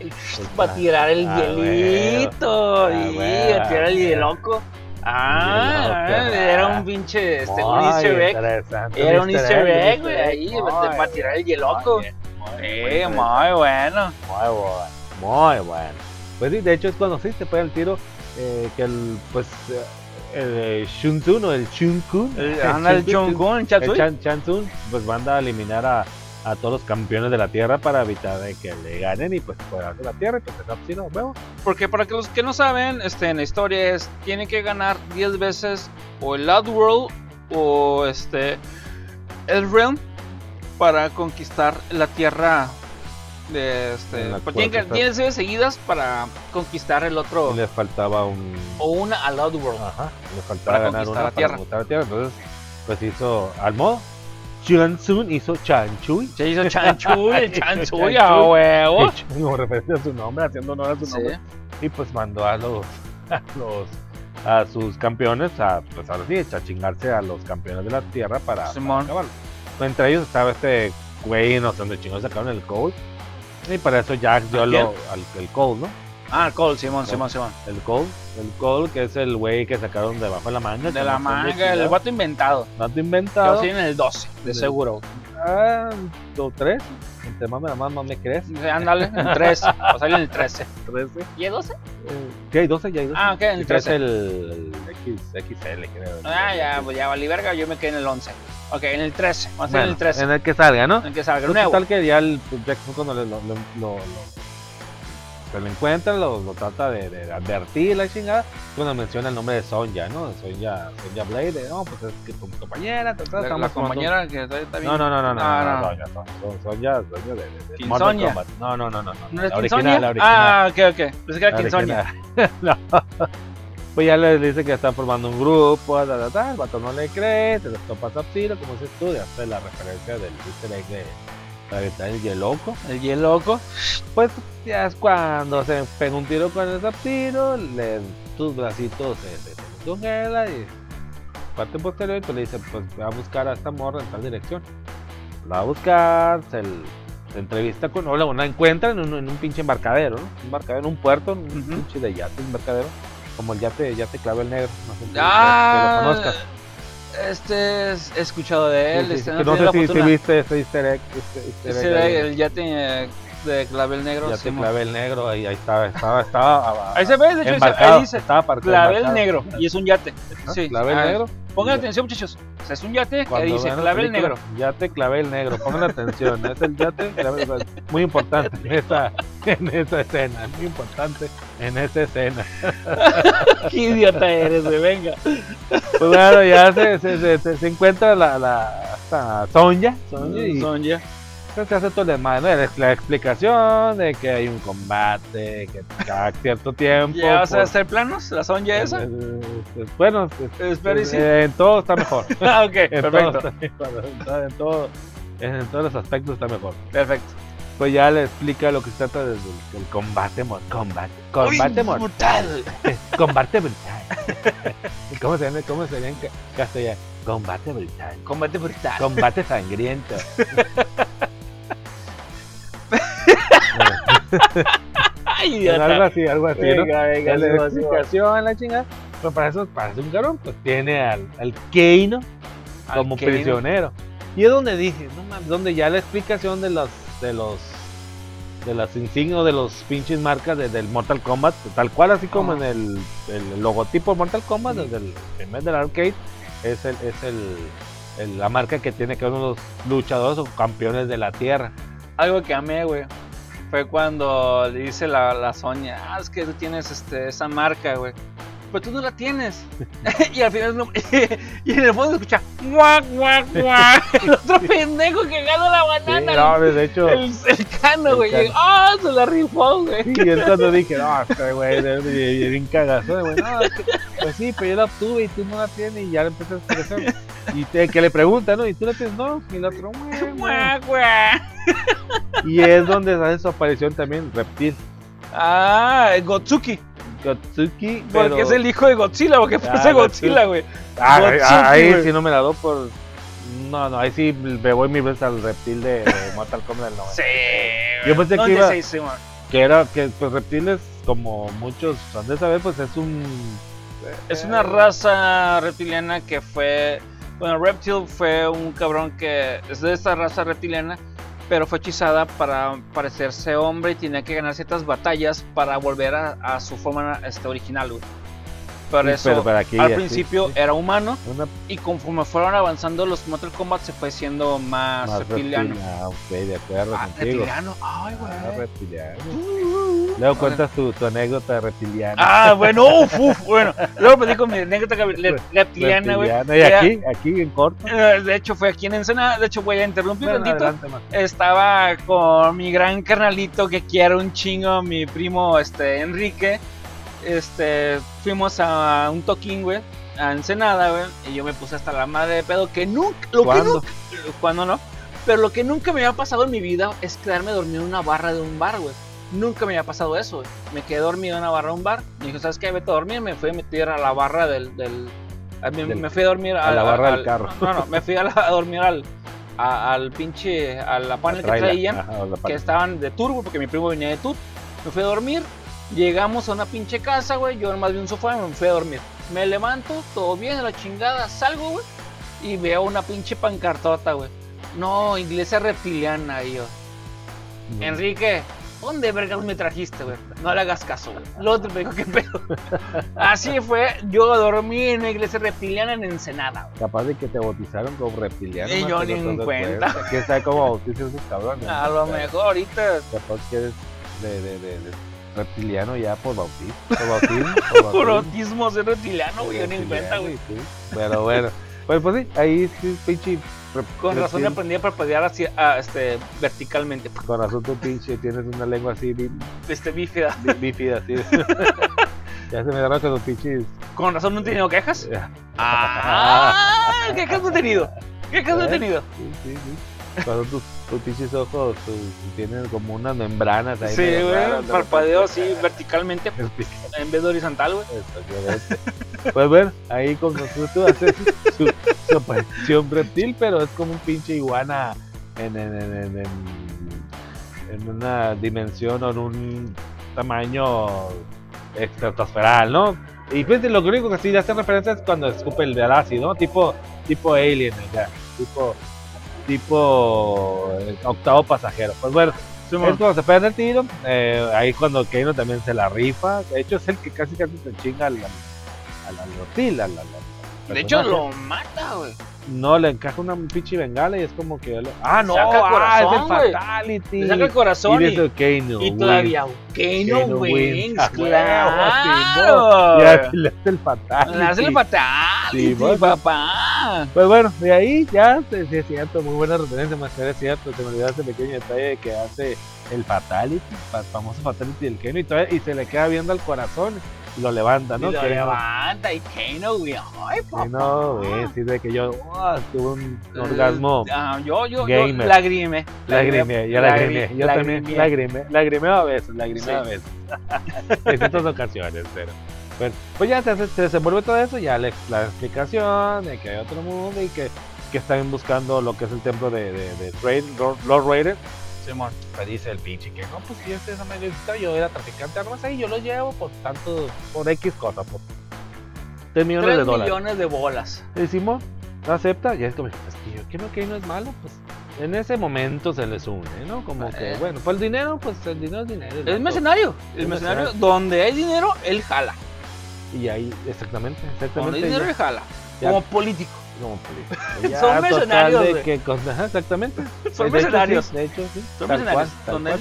es el- Va a tirar el Ah, hielito. Ah, y a tirar el hieloco. Ah, Hieloco, era ah. un pinche, este, un easter egg. Era un easter egg, güey, ahí, para- para tirar el hieloco. Muy bien, muy Eh, bueno. Muy bueno, muy bueno. Pues sí, de hecho es cuando sí se pega el tiro eh, que el, pues, eh, el eh, Shun Tsung o el Shun Kun, El- el el Chatsui. Chan, Chan Tsung, pues manda a eliminar a, a todos los campeones de la Tierra para evitar de que le ganen y pues fuera de la Tierra y pues el Sub-Zero, huevo. Porque para que los que no saben, este, en la historia es, tienen que ganar 10 veces o el Outworld o este, el Realm para conquistar la Tierra. De este, pues tienen que cuarta. 10 veces seguidas para conquistar el otro Y le faltaba un... o una al Outworld. Ajá, le faltaba Para ganar una la Tierra. para la Tierra. Entonces, pues hizo al modo. Tsung hizo Chan Chui. Se hizo Chanchuy, Chanchuy Chanchuy. a huevo. Como referencia a su nombre, haciendo honor a su Sí. nombre. Y pues mandó a los, a los a sus campeones a pues ahora sí, a chingarse a los campeones de la tierra para, Simón. Entre ellos estaba este güey, no sé dónde chingados sacaron el Cole. Y para eso Jack dio ¿A lo, al, el Cole, ¿no? Ah, Cole, Simón. Simón, Simón. El Cole, el Cole que es el güey que sacaron debajo de la manga. De la manga, el vato inventado. Que inventado. tienen en el 12, de Sí. seguro. Ah, dos, tres. Entre más me da más, más me crees. Sí, Ándale, en 13. O sale en el 13. Trece. ¿Y el 12? Eh, ¿Qué hay 12? Ya hay 12. Ah, ok, en el Sí, que es 13. el, el X, XL, creo. Ah, ya, pues ya valí verga, yo me quedé en el 11. Ok, en el 13. Vamos a ser en el 13. en el que salga, ¿no? En el que salga, el nuevo. Total que ya el Jack fue cuando le- lo, lo- lo- lo- se lo encuentra, lo, lo trata de, de advertir la chingada. Cuando menciona el nombre de Sonja, ¿no? Sonja, Sonja Blade, no, pues es que tu compañera, ta, La, la compañera que está, bien. No, no, no, no, no, no, no. Sonja, Sonja, de, de, de ¿Quién Mortal? Kombat. No, no, no, no, no. ¿No es la original, la original. Ah, ok, ok. Pensé que era original. no. Pues ya le dice que están formando un grupo, ta, ta, ta, el vato no le cree, te los topa Sub-Zero, como dices tú, y hace la referencia del easter egg de la ventana del Yeloco. El hielo loco. Pues ya es cuando se pega un tiro con el Sub-Zero, le- sus bracitos se, se, se congela y parte posterior pues le dice pues va a buscar a esta morra en tal dirección. La va a buscar, se, se entrevista con, o la, encuentra en un, en un pinche embarcadero, ¿no? Un embarcadero, en un puerto, un Ujú. pinche de yate, un embarcadero, como el yate, yate Clavel Negro, no sé si, Ah, si lo conozcas. Este es- he escuchado de él. Sí, sí, este, no, no sé si, si viste ese easter egg, este easter egg era ahí, el yate de clavel negro. yate Simón. Clavel Negro, ahí, ahí estaba, estaba, estaba Ahí se ve, de hecho, embarcado, ahí dice estaba aparcado, clavel embarcado. negro. Y es un yate. ¿Ah? Sí. Clavel ah, negro. Pongan Ya. atención, muchachos. O sea, es un yate que dice clavel película, negro. Yate clavel negro, pongan atención, es el yate clavel negro. Muy importante en esa, en esa escena, muy importante en esa escena. Qué idiota eres, güey. Venga. Pues bueno, ya se, se, se, se- encuentra la, la Sonja, Sonja y Son pues, se hace todo el desmadre, ¿no? La, explicación de que hay un combate, que cada cierto tiempo. ¿Ya vas a por- hacer planos? ¿La son ya esa? eh, eh, bueno, eh, Espero y sí. eh, en todo está mejor. Ah, ok, En todo perfecto. está en todo- en todo- en todos los aspectos está mejor. Perfecto. Pues ya le explica lo que se trata del, del combate mortal. Combate, combate Uy, mortal. Combate brutal. ¿Cómo sería, cómo sería en ca- castellano? Combate brutal. Combate brutal. Combate sangriento. Ay, algo así, algo así, ¿no? Venga, venga, la explicación, la chingada. Pues para eso, para un cabrón, pues tiene al, al Keino Al como prisionero. Y es donde dije, no mames, donde ya la explicación de los, de los, de las insignias, de los pinches marcas de- del Mortal Kombat, tal cual así como en el, el logotipo de Mortal Kombat, desde el primer del arcade, es el, es el, el- la marca que tiene que ver unos luchadores o campeones de la tierra. Algo que amé, güey. Fue cuando le dice la, la Sonia, ah, es que tú tienes este, esa marca, güey. Pero tú no la tienes. y al final no. y en el fondo se escucha, guac, guac, guac. el otro pendejo que gana la Sí, banana. no, de hecho, el, el cano, güey. Ah, se la rifó, güey. y es cuando dije, no, este güey, bien cagazón, güey, no, pues sí, pero yo la obtuve y tú no la tienes y ya le empecé a expresar. Y te- que le pregunta, ¿no? Y tú la tienes, no, y el otro. Guac, guac. Y es donde hace su aparición también Reptil. Ah, Gotsuki. Gotsuki. Porque pero- es el hijo de Godzilla, porque Ah, parece Godzilla, güey. Ah, Gotsuki, ah, ahí güey. sí no me la doy por. No, no, ahí sí me voy mil veces al reptil de, de Mortal Kombat del 90. Sí. Yo pensé que ¿Dónde iba- se hizo, man? Que era que, pues, reptiles, como muchos han de saber, pues es un. Es una raza reptiliana que fue. Bueno, Reptil fue un cabrón que es de esta raza reptiliana, pero fue hechizada para parecerse hombre y tenía que ganar ciertas batallas para volver a, su forma este, original. Por Sí, eso, pero para aquí, al así, principio sí. era humano Una y conforme fueron avanzando los Mortal Kombat se fue siendo más, más reptiliano. reptil. Ah, ok, de acuerdo Ah, contigo. reptiliano, ay, güey. Ah, reptiliano. Luego cuentas tu, tu anécdota de reptiliano. Ah, bueno, uf, uf, bueno. Luego me dijo mi anécdota que- le- reptiliana, güey. Y aquí, aquí en corto. Eh, De hecho, fue aquí en Ensenada. De hecho, voy a interrumpir Bueno, tantito. Estaba con mi gran carnalito que quiero un chingo, mi primo este, Enrique. Este, fuimos a un toquín, güey, a Ensenada, güey. Y yo me puse hasta la madre de pedo que nunca. Lo que ¿Cuándo? nunca. Cuando no. Pero lo que nunca me había pasado en mi vida es quedarme dormido en una barra de un bar, güey. Nunca me había pasado eso, güey. Me quedé dormido en una barra de un bar. Me dijo, ¿sabes qué? Vete a dormir. Me fui a meter a la barra del. del a Del- me fui a dormir a la barra del al- carro. No, no, me fui a, la- a dormir al, a- al pinche. a la panel que Trailer. traían Ajá, la que estaban de tour, porque mi primo venía de tour. Me fui a dormir, llegamos a una pinche casa, güey, yo nomás vi un sofá y me fui a dormir. Me levanto, todo bien, a la chingada, salgo, güey, y veo una pinche pancartota, güey. No, iglesia reptiliana, y yo. Enrique, ¿dónde vergas me trajiste, güey? No le hagas caso, güey. El otro me dijo, ¿qué pedo? Así fue, yo dormí en una iglesia reptiliana en Ensenada, güey. Capaz de que te bautizaron como reptiliano. Y yo que ni en cuenta. ¿Quién sabe cómo bautizan esos cabrones? A lo mejor ahorita Capaz que eres de, de, de, de reptiliano ya por bautismo. Por bautismo. Por Por bautismo. autismo ser reptiliano, güey, yo ni en cuenta, güey. Sí, Pero bueno, pues, pues sí, ahí sí, pinche. Con razón aprendí a parpadear así, ah, este, verticalmente. Con razón tu pinche, tienes una lengua así bí- Este, bífida. bí- bífida, así. ya se me agarró con los pinches. Con razón no he tenido quejas. Ah, quejas no he tenido. Quejas no he ¿Eh? tenido. Sí, sí, sí. Cuando tus, tus pinches ojos tienen como unas membranas ahí. Sí, güey, de parpadeo así verticalmente en vez de horizontal, güey. Pues bueno, ahí con nosotros hace su, su aparición reptil, pero es como un pinche iguana en, en, en, en, en- en una dimensión o en un tamaño estratosferal, ¿no? Y pues lo único que sí le hace referencia es cuando escupe el ácido, ¿no? Tipo, tipo Alien, sea, tipo, tipo eh, octavo pasajero. Pues bueno, es cuando se pegan el tiro, eh, ahí cuando Keino también se la rifa. De hecho, es el que casi casi se chinga al, al, al al- al- al De hecho, lo mata, güey. No, le encaja una pinche bengala y es como que. le- Ah, no, Saca el ah, corazón, es el. Fatality. Le saca el corazón y y, dice Keino. y todavía, Keino Wings, wins, a huevo, claro. Y así le hace el Fatality. Le hace el fatality, Sí, papá. Pues bueno, de ahí ya, sí, es cierto, muy buena referencia, más es cierto, se me olvidó ese pequeño detalle de que hace el Fatality, el famoso Fatality del Keno, y, todavía- y se le queda viendo al corazón lo levanta, ¿no? y lo Que- levanta y Kano, güey. Ay, papá. Sí, no, güey, sí, de que yo wow, tuve un orgasmo, Ah, yo, yo, yo Gamer. lagrime. lagrimé, yo lagrimé, yo también lagrimé. lagrimé, lagrimé a veces, lagrimé Sí. a veces, en ciertas ocasiones, pero... Bueno, pues ya se, hace- se desenvuelve todo eso, ya la, la explicación de que hay otro mundo y que, que están buscando lo que es el templo de, de, de Raid- Lord Raider. Simón. Pues dice el pinche que no, pues si este no me necesita, yo era traficante de armas ahí, yo lo llevo por tanto, por X cosa, por 3 millones de 3 dólares. millones de bolas. Y Simón acepta, y es como, pues que yo creo que no es malo, pues en ese momento se les une, ¿no? Como que, Eh. bueno, pues el dinero, pues el dinero es dinero. Es mercenario. Es Es mercenario. Donde hay dinero, él jala. Y ahí, exactamente, Donde exactamente. hay dinero, él jala. ya- Como político. Ya, Son mercenarios, de que ajá, exactamente. Son hecho, mercenarios. de hecho, sí. Son mercenarios.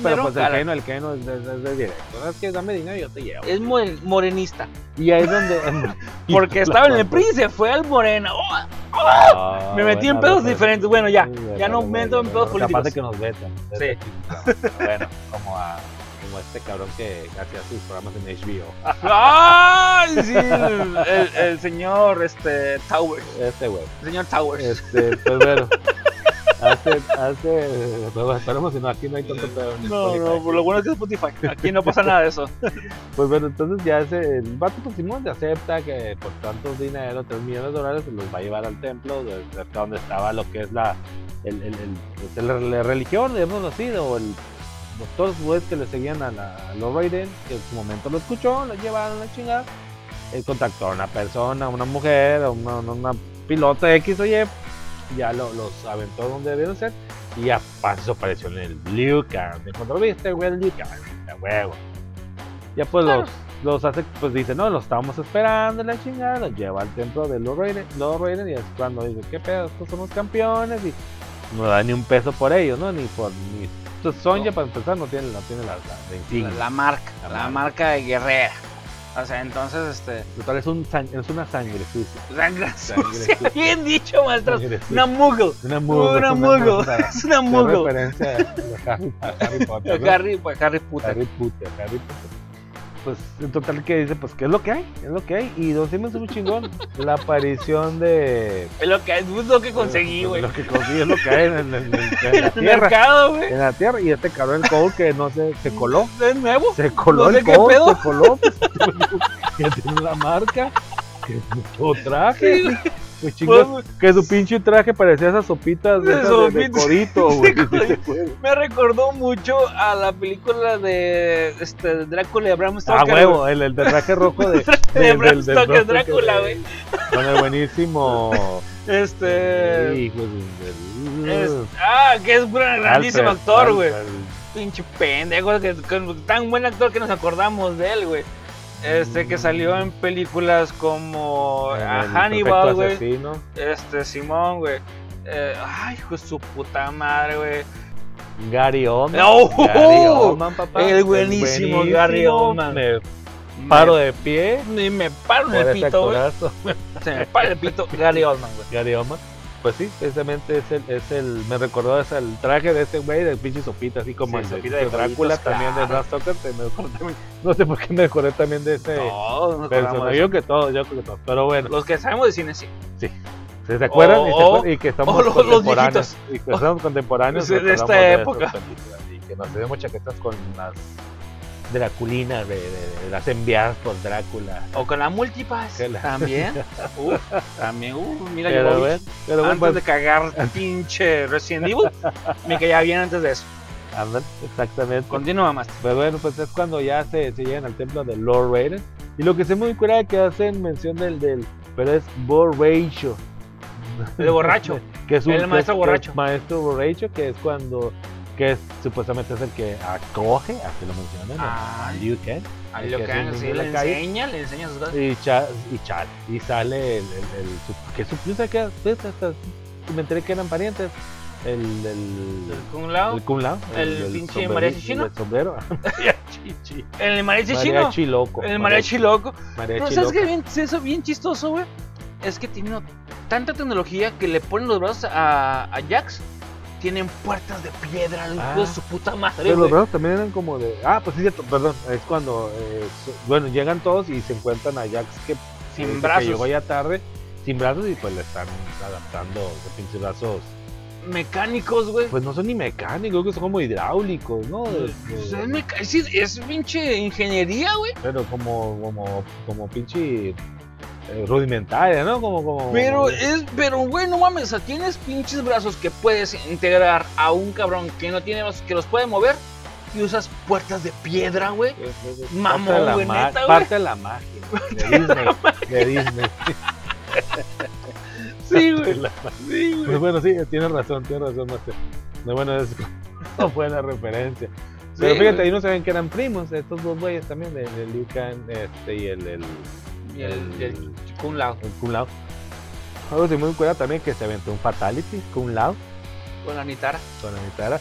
pero pues el. Keno, el Keno es, es- es de directo. ¿Sabes qué? Dame dinero y yo te llevo. Es more- morenista. Y ahí es donde. Porque estaba en el. PRI se fue al Morena. ¡Oh! Ah, me metí en pedos diferentes. Bueno, ya. Ya no me meto en pedos bueno, Capaz de políticos. que nos vetan. Sí. Bueno, como a. Como este cabrón que hacía sus programas en HBO. ¡Ay! Sí, el, el- el señor este, Towers. Este güey. El señor Towers. Este, pues bueno. Hace, hace, pues, esperemos si no, aquí no hay tanto pedo. No, no, por lo bueno es que es Spotify. Aquí no pasa nada de eso. Pues bueno, entonces ya ese, el vato pues Simón acepta que por tantos dinero, 3 millones de dólares, se los va a llevar al templo, de cerca donde estaba lo que es la, el, el, el- pues, la religión, digámoslo así, o el, los, todos los que le seguían a, la, a Lord Raiden, que en su momento lo escuchó, lo llevaron a la chingada, él contactó a una persona, a una mujer, a una, una, pilota X o Y, ya lo- los aventó donde debieron ser, y ya pasó, apareció en el Kang, de cuando lo viste, güey, el Kang, a huevo. Ya pues Claro. los, los hace, pues dice, no, los estábamos esperando, la chingada, los lleva al templo de Lord Raiden, Lord Raiden, y es cuando dice, qué pedo, estos somos campeones, y no da ni un peso por ellos, ¿no? Ni por, entonces Sonja No. para empezar no tiene, no tiene la, la, la. La, marca, La marca. marca de guerrera. O sea, entonces, este. Total, es, un es una sangre sucia. Sangre Sangre sucia. sucia. Bien dicho, maestros. Sangre sucia. Una muggle. Una muggle. Una una muggle. muggle. Es una muggle. referencia a Harry, a Harry Potter. ¿no? Harry, pues Harry Potter. Harry Potter, Harry Potter. Pues en total que dice, pues qué es lo que hay, es lo que hay. Y Don Simon es muy chingón. La aparición de... Es lo que, es lo que conseguí, güey. Lo que conseguí es lo que hay en, en- en- en la el tierra. mercado, güey. En la tierra. Y este cabrón, el Cole, que no sé, se coló. ¿Es nuevo? Se coló No sé el qué Cole, pedo. se coló. pues, que tiene la marca. Que su traje. Sí. Pues que su pinche traje parecía esas sopitas de, De esas de- de sopitas. corito, güey. De. Me recordó mucho a la película de este, de Drácula de Bram Ah, Stoker. huevo, el, el de traje rojo de, De Bram Stoker, Drácula, güey. Con el buenísimo. Este. Hijo de- es- ah, que es un grandísimo actor, güey. Pinche pendejo, que, que- tan buen actor que nos acordamos de él, güey. Este, que salió en películas como a el Hannibal, güey. Este, Simón, güey. Eh, ay, hijo de su puta madre, güey. Gary Oldman. ¡Oh! Gary Oldman, papá. El buenísimo Gary Oldman. Me paro de pie. Ni me paro en el pito, güey. Se me para el pito Gary Oldman, güey. Gary Oldman. Pues sí, precisamente es el, es el, me recordó es el traje de ese güey del pinche sopita, así como Sí, el Sopita de de Drácula también de recordó también- no sé por qué me recordé también de ese nos acordamos personaje, yo que todos, yo creo que todos, pero bueno, Los que sabemos de cine, sí. ¿se, se acuerdan? y, se acuerdan- y que estamos o los- los contemporáneos, y que somos contemporáneos de- esta época. y que nos tenemos chaquetas con las Draculinas de, de- de las enviadas por Drácula. O con la multipass. La- También. Uf, también. Uf, mira, Pero Jovovich. bueno, pero bueno, antes pues, de cagar pinche Resident Evil, me caía bien antes de eso. andan, exactamente. Continúa más. Pero bueno, pues es cuando ya se, se llegan al templo de Lord Raiden. Y lo que se muy curada que hacen mención del, del pero es borracho. El borracho. que es un El maestro es- borracho. es maestro borracho, que es cuando que es, supuestamente es el que acoge, así lo mencionan, Ah. a Liu Kang. A hagan, niño sí, le enseña, le enseña sus cosas. Y, cha, y Chad. Y sale el, el, el que su yo sé que me enteré que eran parientes. El, el, El Kung Lao, el Kung Lao. el pinche sombrero- mariachi chino. El sombrero. mariachi chino. el mariachi chino, Mariachi loco. el mariachi loco. Pero ¿sabes qué bien, eso bien chistoso, güey? Es que tiene tanta tecnología que le ponen los brazos a, a Jax. Tienen puertas de piedra, el Ah. de su puta madre, Pero los brazos también eran como de. Ah, pues sí, cierto, perdón. Es cuando. eh, bueno, llegan todos y se encuentran a Jax que, Sin que brazos. llegó ya tarde, sin brazos y pues le están adaptando los pinches brazos. Mecánicos, güey. Pues no son ni mecánicos, creo que son como hidráulicos, ¿no? Pues, Este, es, meca- es, es pinche ingeniería, güey. pero como, como, como pinche rudimentaria, ¿no? Como, como. Pero es, pero güey, no mames, o sea, tienes pinches brazos que puedes integrar a un cabrón que no tiene brazos, que los puede mover y usas puertas de piedra, güey. Mamón, güey, neta, güey. Parte de la magia. De Disney. De Disney. Sí, güey. Sí, güey. Pues bueno, sí, tienes razón, tienes razón, Master. No, bueno, es una buena referencia. Pero Sí, fíjate, ahí no saben que eran primos, estos dos güeyes también, el, el Liu Kang este, y el, el, Y el, el Kung Lao el Kung Lao. Algo sí muy cuenta también que se aventó un Fatality, Kung Lao, con la Nitara. con la guitarra.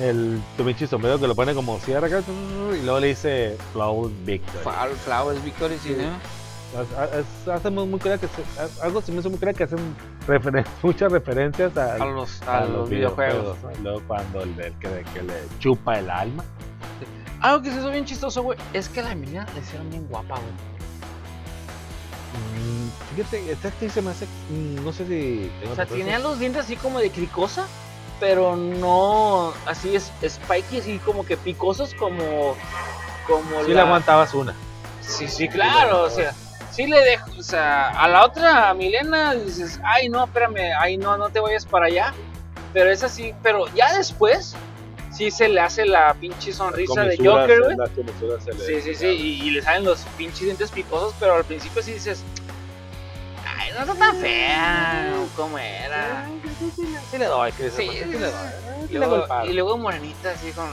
El Tomichi sombrero que lo pone como cierra acá, y luego le dice Flow Victory. Flowers Victory, sí, Hacemos muy cura que se- algo se me hizo muy cura que hacen referen- muchas referencias a, A los, a los videojuegos. ¿no? Y luego cuando el, el que, que le chupa el alma. Algo que se hizo bien chistoso, güey, es que la Emilia le hicieron bien guapa, güey. Mm, Fíjate, esta actriz se me hace. mm, No sé si. O sea, tenía los dientes así como de cricosa, pero no así es spiky, así como que picosos, como. como Sí, le aguantabas una. Sí, sí, claro, o sea, sí le dejo, o sea, a la otra Milena dices, ay, no, espérame, ay, no, no te vayas para allá, pero es así, pero ya después, sí se le hace la pinche sonrisa de Joker, güey. Sí, sí, sí, y, y le salen los pinches dientes picosos, pero al principio sí dices, ay, no está tan fea, ¿cómo era? Sí le doy, que Sí, sí, sí, le doy. Y Sí le doy el luego, y luego morenita, así con...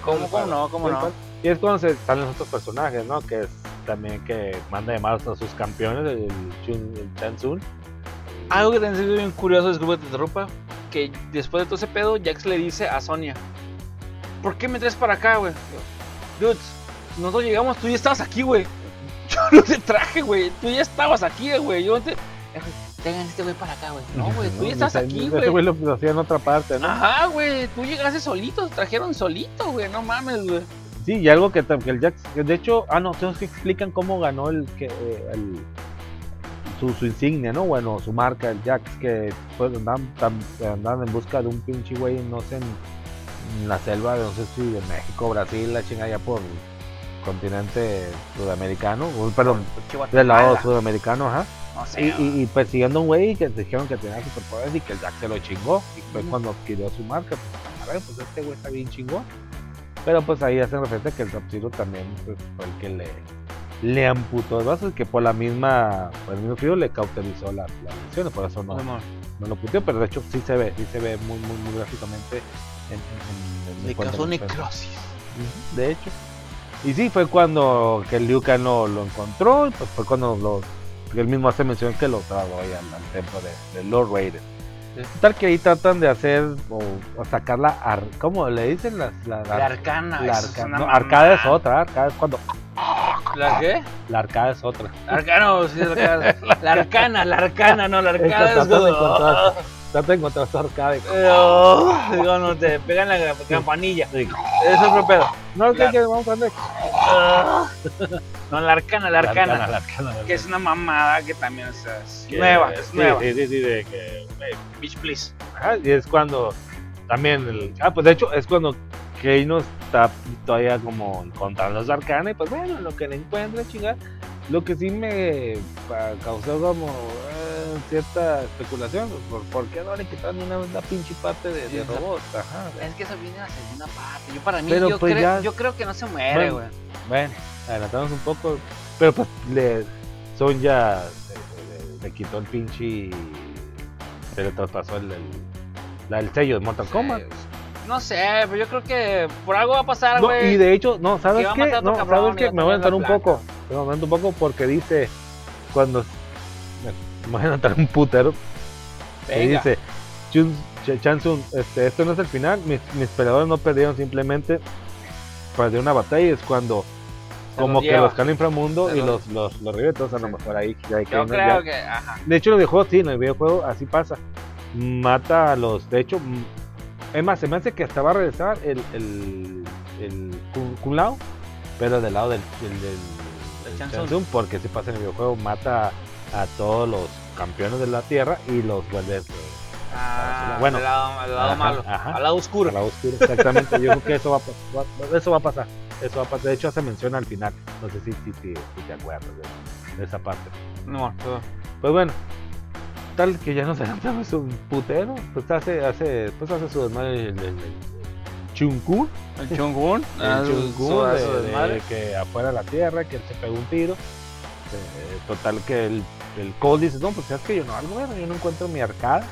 ¿Cómo, cómo no, cómo no? Y es cuando se salen los otros personajes, ¿no? Que es también que manda llamar a sus campeones, el, Chun, el Chansun. Algo que también se ve bien curioso, disculpa que te interrumpa, que después de todo ese pedo, Jax le dice a Sonia, ¿por qué me traes para acá, güey? Dude, nosotros llegamos, tú ya estabas aquí, güey. Yo no te traje, güey, tú ya estabas aquí, güey. Yo no te... Tengan este güey para acá, güey. No, güey, tú ya estás aquí, Ese güey. güey lo, lo hacía en otra parte, ¿no? Ajá, güey, tú llegaste solito, te trajeron solito, güey, no mames, güey. Sí, y algo que, que el Jax, de hecho, ah, no, tenemos que explican cómo ganó el, que, eh, el su, su insignia, ¿no? Bueno, su marca, el Jax, que pues tam- andaban en busca de un pinche güey, no sé, en, en la selva, no sé si de México, Brasil, la chingada, allá por el continente sudamericano, o, perdón, del lado sudamericano, ajá. No sé, Y, y, y persiguiendo a un güey que dijeron que tenía superpoderes y que el Jack se lo chingó. Y fue cuando adquirió su marca. Pues, a ver, pues este güey está bien chingón. Pero pues ahí hacen referencia que el Sub-Zero también pues, fue el que le, le amputó los brazos, que por la misma, por el mismo frío le cauterizó la, la lesión, por eso no, lo puteó, pero de hecho sí se ve, sí se ve muy, muy, muy gráficamente en, en, en- en causó necrosis. De hecho. Y sí, fue cuando que el Liu Kang lo, lo encontró, y pues fue cuando lo, él mismo hace mención que lo trasladó ahí al, al templo de, de Lord Raiden. Tal que ahí tratan de hacer o, o sacar la. ar- ¿Cómo le dicen? Las, la, La arcana. la no, arcada es otra. Arcada es cuando. ¿La qué? La arcada es otra. Arcano, sí, la arcana. La arcana, la arcana, no, la arcana es tratan de encontrar, tratan de encontrar su arcada. Oh, digo, no te pegan la campanilla. Sí. Es otro pedo. No, que vamos a No, la arcana, la arcana. La arcana. Que es una mamada que también es, es Que- nueva, es sí, nueva. Sí, sí, sí, de que. Bitch, please. Ajá, y es cuando también el, ah pues de hecho es cuando Keino está todavía como encontrando los arcana y pues bueno lo que le encuentra chingar lo que sí me causó como eh, cierta especulación por, por qué no le quitaron una, una pinche parte de, de robot ajá Es que eso viene en la segunda parte. Yo para mí, Pero, yo, pues, creo, ya- yo creo que no se muere, Bueno. güey. bueno adelantamos un poco pero pues le son ya le, le- le quitó el pinche se le traspasó el, el, sello de Mortal Kombat No sé, pero yo creo que por algo va a pasar, No, güey. y de hecho, no, ¿sabes que qué? No, ¿sabes y qué? Me voy a entrar un poco. Me voy a entrar un poco porque dice, cuando... Me voy a entrar un putero. Venga. dice, Chun, Ch- Chansung, este, esto no es el final, mis, mis peleadores no perdieron, simplemente perdieron una batalla y es cuando... Como los que los caen al inframundo Se y los- los, los, los a lo mejor ahí, ya hay que- Yo ya- creo que, ajá. de hecho, en el videojuego sí, en el videojuego así pasa. Mata a los. De hecho, es más, se me hace que hasta va a regresar el, el, el Kun, Kun Lao, pero del lado del, del, del-. Tsung, porque si pasa en el videojuego, mata a todos los campeones de la tierra y los vuelve. eh, Ah, Bueno. al lado, al lado Ajá, malo, ajá. al lado oscuro. al lado oscuro. Exactamente, yo creo que eso va- eso va a pasar. Eso va a pasar. De hecho, se menciona al final. No sé si, si, si- si te acuerdas de, de esa parte. No, no. Pues bueno, tal que ya nos adelantamos un putero, pues hace, hace, pues hace su desmadre el, el, el Chunku, El Chung-Un. el Chunku de, de que afuera de la tierra, que él se pegó un tiro. Eh, total que el, el Cole dice, no, pues es que yo no algo bueno, yo no encuentro mi arcada,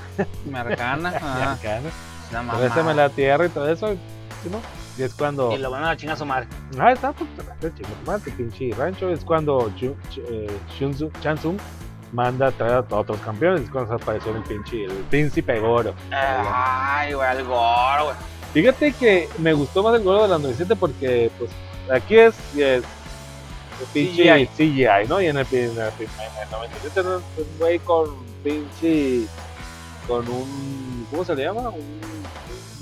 Me arcana. mi mamá. regrésame la tierra y todo eso, ¿sí, no? Y es cuando, Y lo van a chingar a su madre. ah, está, pues, madre, pinche rancho, es cuando Ch- eh, Shunzu- Chansung manda a traer a todos los campeones, es cuando se apareció el pinche, el príncipe Goro. Ay, güey, el gore, güey. Fíjate que me gustó más el Goro de la 97 porque pues aquí es, es el pinche CGI. ¿no? Y en el, en el, en el 97 era un güey con pinche con un ¿cómo se le llama? Un,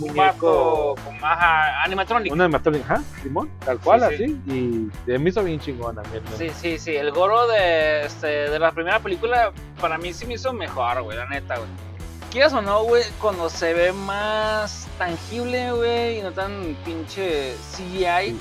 Un muñeco con maja animatronic. una animatronic, ajá, Simón, tal cual Sí, sí. así y se me hizo bien chingona. me- me- Sí, sí, sí. El Goro de, este, de la primera película, para mí sí me hizo mejor, güey, la neta, güey. Quieras o no, güey, cuando se ve más tangible, güey, y no tan pinche CGI.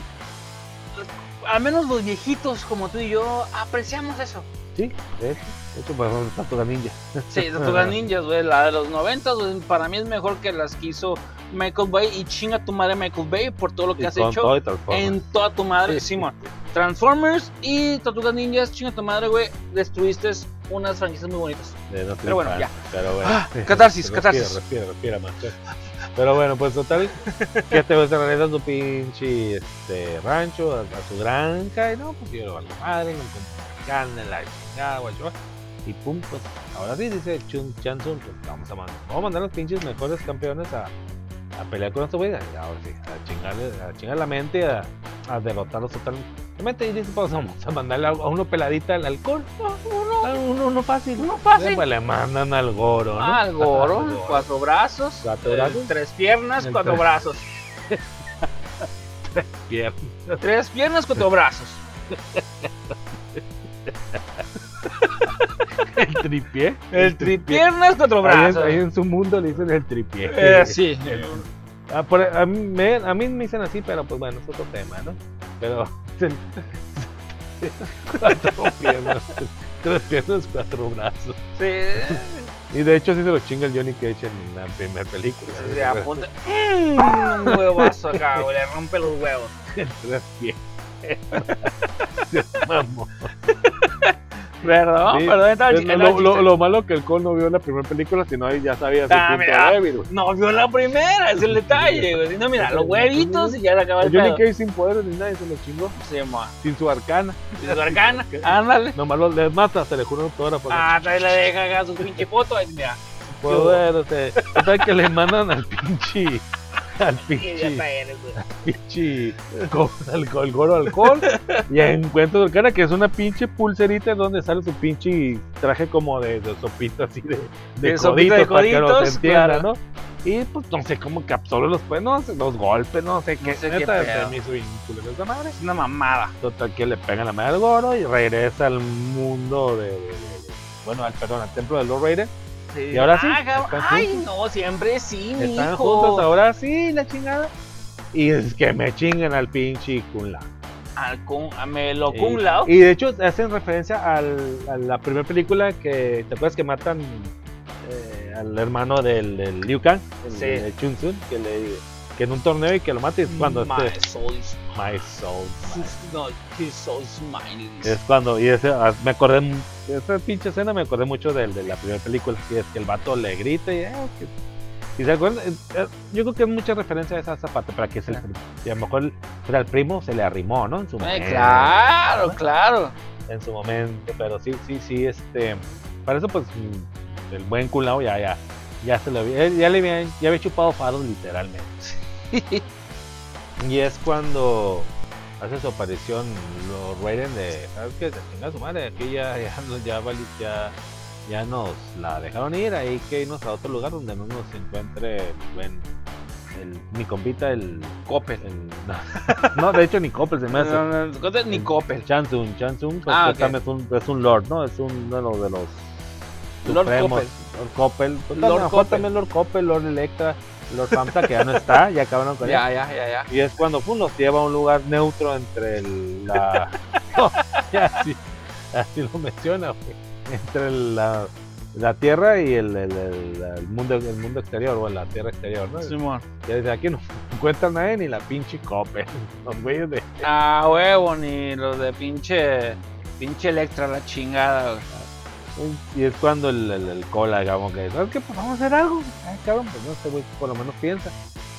Al menos los viejitos como tú y yo apreciamos eso. Sí, de hecho, de hecho son Tortuga Ninja. Sí, Tortugas Ninjas, güey, la de los 90, güey, para mí es mejor que las que hizo Michael Bay y chinga tu madre Michael Bay por todo lo que Y has hecho en toda tu madre, Sí, Simón. Transformers y Tortugas Ninjas, chinga tu madre, güey, destruiste unas franquicias muy bonitas. Eh, no Pero bueno, ya. Pero bueno. Ah, catarsis, respira, catarsis. Respira, respira, más. Pero bueno, pues total, que este güey se regresa a su pinche este, rancho, a, a su granja, y no, pues yo lo valgo madre, no compro carne, la chingada, guacho. Y pum, pues ahora sí dice Chun Chansun, pues vamos a mandar, vamos a mandar los pinches mejores campeones a, a pelear con estos güeyes, ahora sí, a chingarle, a chingar la mente, a, a derrotarlos totalmente. Y dice, pues vamos a mandarle a, a uno peladita al alcohol. A uno, uno fácil. Uno fácil. Pues le mandan al goro, ¿no? Ah, Goro, Al Goro. cuatro brazos, Cuatro eh, brazos. tres piernas, El cuatro tres. brazos. Bien. Tres piernas, cuatro brazos. El tripié. El tripiernas, cuatro Ahí en, brazos. ahí en su mundo le dicen el tripié. Eh, sí. Ah, por- a, mí me, a mí me dicen así, pero pues bueno, es otro tema, ¿no? Pero. cuatro piernas. Tres piernas, cuatro brazos. Sí. Y de hecho, sí se lo chinga el Johnny Cage en la primera película. Se apunta. Mm, un huevazo acá. Le rompe los huevos. Tres pies. Perdón, Sí. perdón, estaba lo, lo, lo, lo malo que el Cole no vio la primera película, sino ahí ya sabía su Ah, punto mira. débil. güey. No vio la primera, es el detalle, güey. No, mira, los huevitos y ya se acaba el El Johnny. Cage sin poderes ni nada, y se lo chingó. Sí, ma. Sin su arcana. Y su arcana, ándale. Nomás los les mata, se le juro un autógrafo. Ah, trae la deja acá su pinche foto. Ahí, mira, Pues bueno, te, total que le mandan al pinche. Al güey. pinche. Con alcohol, goro alcohol. Y encuentro el cara que es una pinche pulserita donde sale su pinche traje como de, de sopito así de, de, De sopita de coditos, para que no coditos, se entienda, claro. ¿no? Y pues no sé cómo capsuló los pues, no sé, los golpes, no sé qué. sé qué neta, pedo. se me esa madre. Es una mamada. Total que le pegan la madre al goro y regresa al mundo de- bueno, al perdón, al templo de Lord Raiden. Sí. Y ahora sí, Ah, Ay, no, siempre sí, mi Están hijo. juntos ahora sí, la chingada. Y es que me chingan al pinche Kun Lao. Al Kun- a Melo Y- Kung Lao. Y de hecho hacen referencia al, a la primera película que te acuerdas que matan eh, al hermano del, del Liu Kang, el, Sí. el Chun Sun, que, le, que en un torneo y que lo mata y es cuando My este, soul is My Soul. my- No, his soul is mine. Es cuando, y ese, ah, me acordé, esa pinche escena me acordé mucho del, de la primera película, que es que el vato le grita y, ah, que- y se acuerdan, Eh, eh, yo creo que es mucha referencia a esa, esa parte, para que es el, Claro. y a lo mejor pues, al primo se le arrimó, ¿no? En su Eh, momento. claro, claro. en su momento, pero sí, sí, sí, este, para eso pues mm, el buen culao ya, ya, ya se lo había, ya le había, ya había chupado faros literalmente. Y es cuando hace su aparición los Raiden de, ¿sabes qué? Se chinga su madre, aquí ya, ya, ya, ya, ya nos la dejaron ir, hay que irnos a otro lugar donde no nos encuentre el buen, el, mi compita, el Coppel. el- no, no, de hecho ni Coppel se me hace. No, no, ni Coppel. Chansung, Chansung, pues, Ah, también es, un, es un lord, ¿no? Es un- uno de los Lord supremos. Coppel. Lord Coppel. Pues, Lord lo Coppel. también Lord Coppel, Lord Electra, Lord Famsa, que ya no está, ya acabaron con él. Ya, ya, ya, ya. Y es cuando pum, nos lleva a un lugar neutro entre el- la... No, ya, así, así lo menciona, güey. Entre la, la tierra y el, el- el- el mundo, el mundo exterior, o la tierra exterior, ¿no? Simón. Ya desde aquí no encuentran nadie ni la pinche Coppel. Los güeyes de... Ah, huevo, ni los de pinche. Pinche Electra, la chingada, güey. Y es cuando el, el, el cola, digamos que, ¿sabes qué? Pues vamos a hacer algo. Ay, cabrón, pues no sé, güey, por lo menos piensa.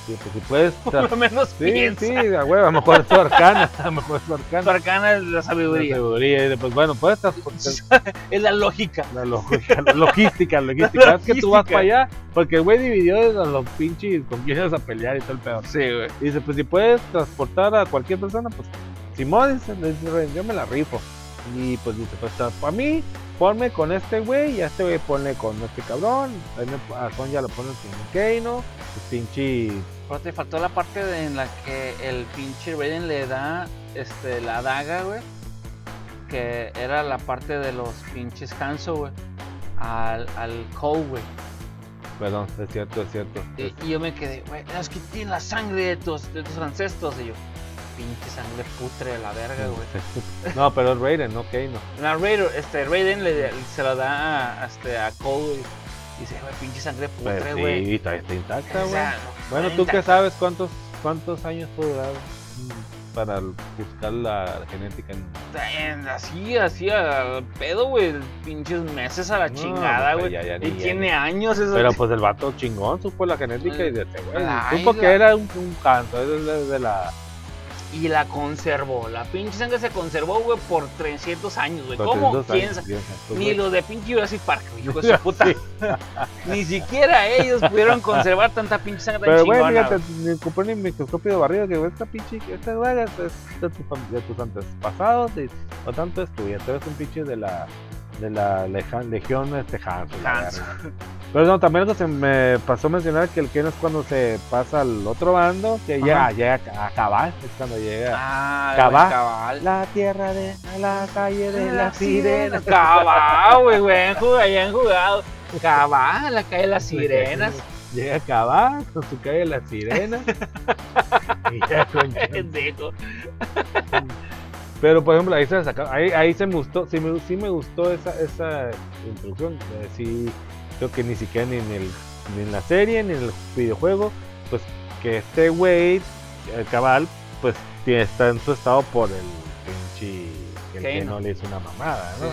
Y pues si puedes. Por lo menos sí, piensa. sí, a huevo, a lo mejor es tu arcana. A lo mejor es tu arcana. arcana es la La sabiduría. sabiduría. Y después, bueno, puedes transportar Es la lógica. la, logística, la logística, la logística. Es que tú vas para allá, porque el güey dividió a los pinches con quién a pelear y todo el pedo. Sí, güey. Y dice, pues si puedes transportar a cualquier persona, pues Simón dice, yo me la rifo. Y pues dice, pues para mí, ponme con este güey y a este güey ponle con este cabrón. Me, a Son ya lo pones con Keino, pues pinche... Pero te faltó la parte de- en la que el pinche Raiden le da este, la daga, güey. Que era la parte de los pinches Hanzo, güey. Al, al Cole, güey. Perdón, es cierto, es cierto. Y, y yo me quedé, güey, es que tiene la sangre de tus, de tus ancestros. Y yo, pinche sangre putre de la verga, güey. No, pero es Raiden, no. No, Raiden, este, Raiden le, se lo da a, este, a Cole. Y dice, güey, pinche sangre putre, Pues güey. sí, está, está intacta, güey. Bueno, ¿tú qué sabes cuántos, cuántos años puede durar mm, para buscar la genética en... Así, así al pedo, güey. Pinches meses a la No, chingada, pues güey. y ya, tiene años eso. Pero pues el vato chingón supo la genética y de este güey. Supo que la- era un, un canto, es de, de la. Y la conservó. La pinche sangre se conservó, güey, por 300 años, güey. ¿Cómo? 300 ¿Quién años, Ni güey. los de pinche Jurassic Park, hijo de su puta. Ni siquiera ellos pudieron conservar tanta pinche sangre tan Pero chingona. fíjate, güey. ni ocupó ni microscopio de barrido que esta pinche, esta güey es de tus antepasados y o tanto es tuya, tú eres un pinche de la de la leja- legión este Hanzo, la. Pero no, también algo se me pasó mencionar que el Ken es cuando se pasa al otro bando, que ya Ajá. llega a cabal, es cuando llega Ah, Cabal. cabal. la tierra de la calle de la sirena. Cabal, güey, han jugado- han jugado. Cabal, la calle de las sirenas. Llega a Cabal con su calle de la sirena. y ya con. Pero por ejemplo, ahí se saca- ahí, ahí se me gustó, sí me, sí me gustó esa, esa introducción. eh, sí, creo que ni siquiera ni en, el, ni en la serie, ni en el videojuego, pues que este güey, el cabal, pues tiene, está en su estado por el pinche que el que no le hizo una mamada, ¿no? Sí,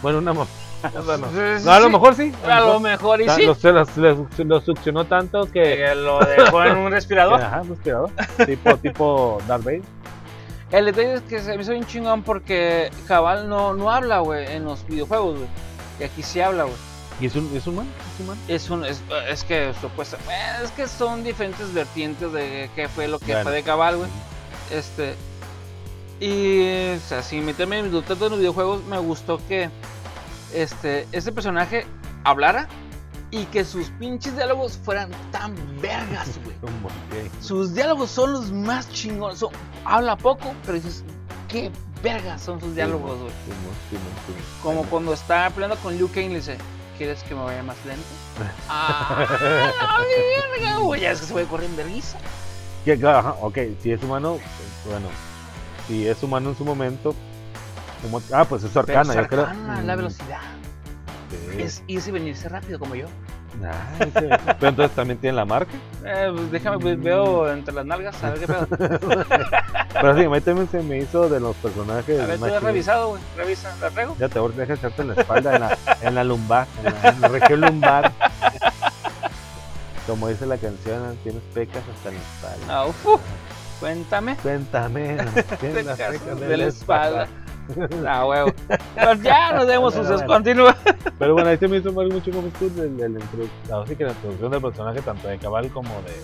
Bueno, una mamada. no. sí, No, a lo mejor sí. A lo mejor y sí. Lo, lo, lo succionó tanto que. Que lo dejó en un respirador. Ajá, un respirador. tipo, tipo Darth Vader. El detalle es que se me hizo bien chingón porque Cabal no, no habla, güey, en los videojuegos, güey. Y aquí sí habla, güey. ¿Y es un, es humano? ¿Es humano? Es un es, es que supuesta es que son diferentes vertientes de qué fue lo que Bueno. fue de Cabal, güey. Este y o sea, sin meterme en los videojuegos, me gustó que este ese personaje hablara y que sus pinches diálogos fueran tan vergas, güey. Sus diálogos son los más chingones. son- habla poco, pero dices, qué vergas son sus diálogos, güey. Como cuando está peleando con Liu Kang y le dice, ¿quieres que me vaya más lento? ¡Ah, la verga, güey! Ya es que se puede correr en vergüenza. Que, ajá, ok, si es humano, pues, bueno, si es humano en su momento, como- ah, pues es arcana, yo creo. la Mm, velocidad. Es irse y venirse rápido como yo. Ah, ese- Pero entonces también tiene la marca. Eh, pues déjame, pues, veo entre las nalgas, a ver qué pedo. Pero sí, a mí también se me hizo de los personajes. A ver, tú más has chidos. revisado, güey. Revisa, ¿la traigo? Ya te voy a dejar echarte en la espalda, en la, en la lumbar, en la, en la región lumbar. Como dice la canción, tienes pecas hasta la espalda. Ah, uf, uf. Cuéntame. Cuéntame, tienes las pecas de la espalda. Ah, huevo. Pues ya nos vemos, Bueno, sucesos. bueno. Continúa. Pero bueno, ahí se me hizo muy- mucho como tú del, del así que la introducción del personaje, tanto de Cabal como de.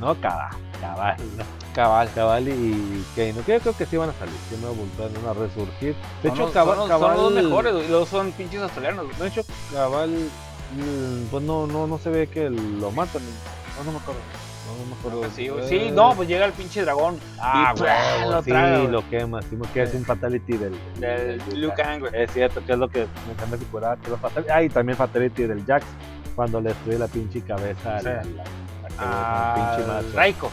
No, Cabal, Cabal, ¿no? Cabal. Cabal y Kano, que yo creo que sí van a salir, sí me van a resurgir. De Son hecho, los- Cabal, son, los- Cabal, son los mejores, y Luego son pinches australianos. De hecho, Cabal, mm, pues no, no, no se ve que lo matan. No, no me acuerdo. No, no me acuerdo. Sí. Eh, Sí, no, pues llega el pinche dragón. Ah, güey, lo sí, lo quema, sí, que es un fatality del, Del Liu Kang, güey. Es cierto, que es lo que me encanta que fuera que lo fatal. Ah, y también fatality del Jax, cuando le destruye la pinche cabeza Sí. al, Ah, pinche mazo. Raiko.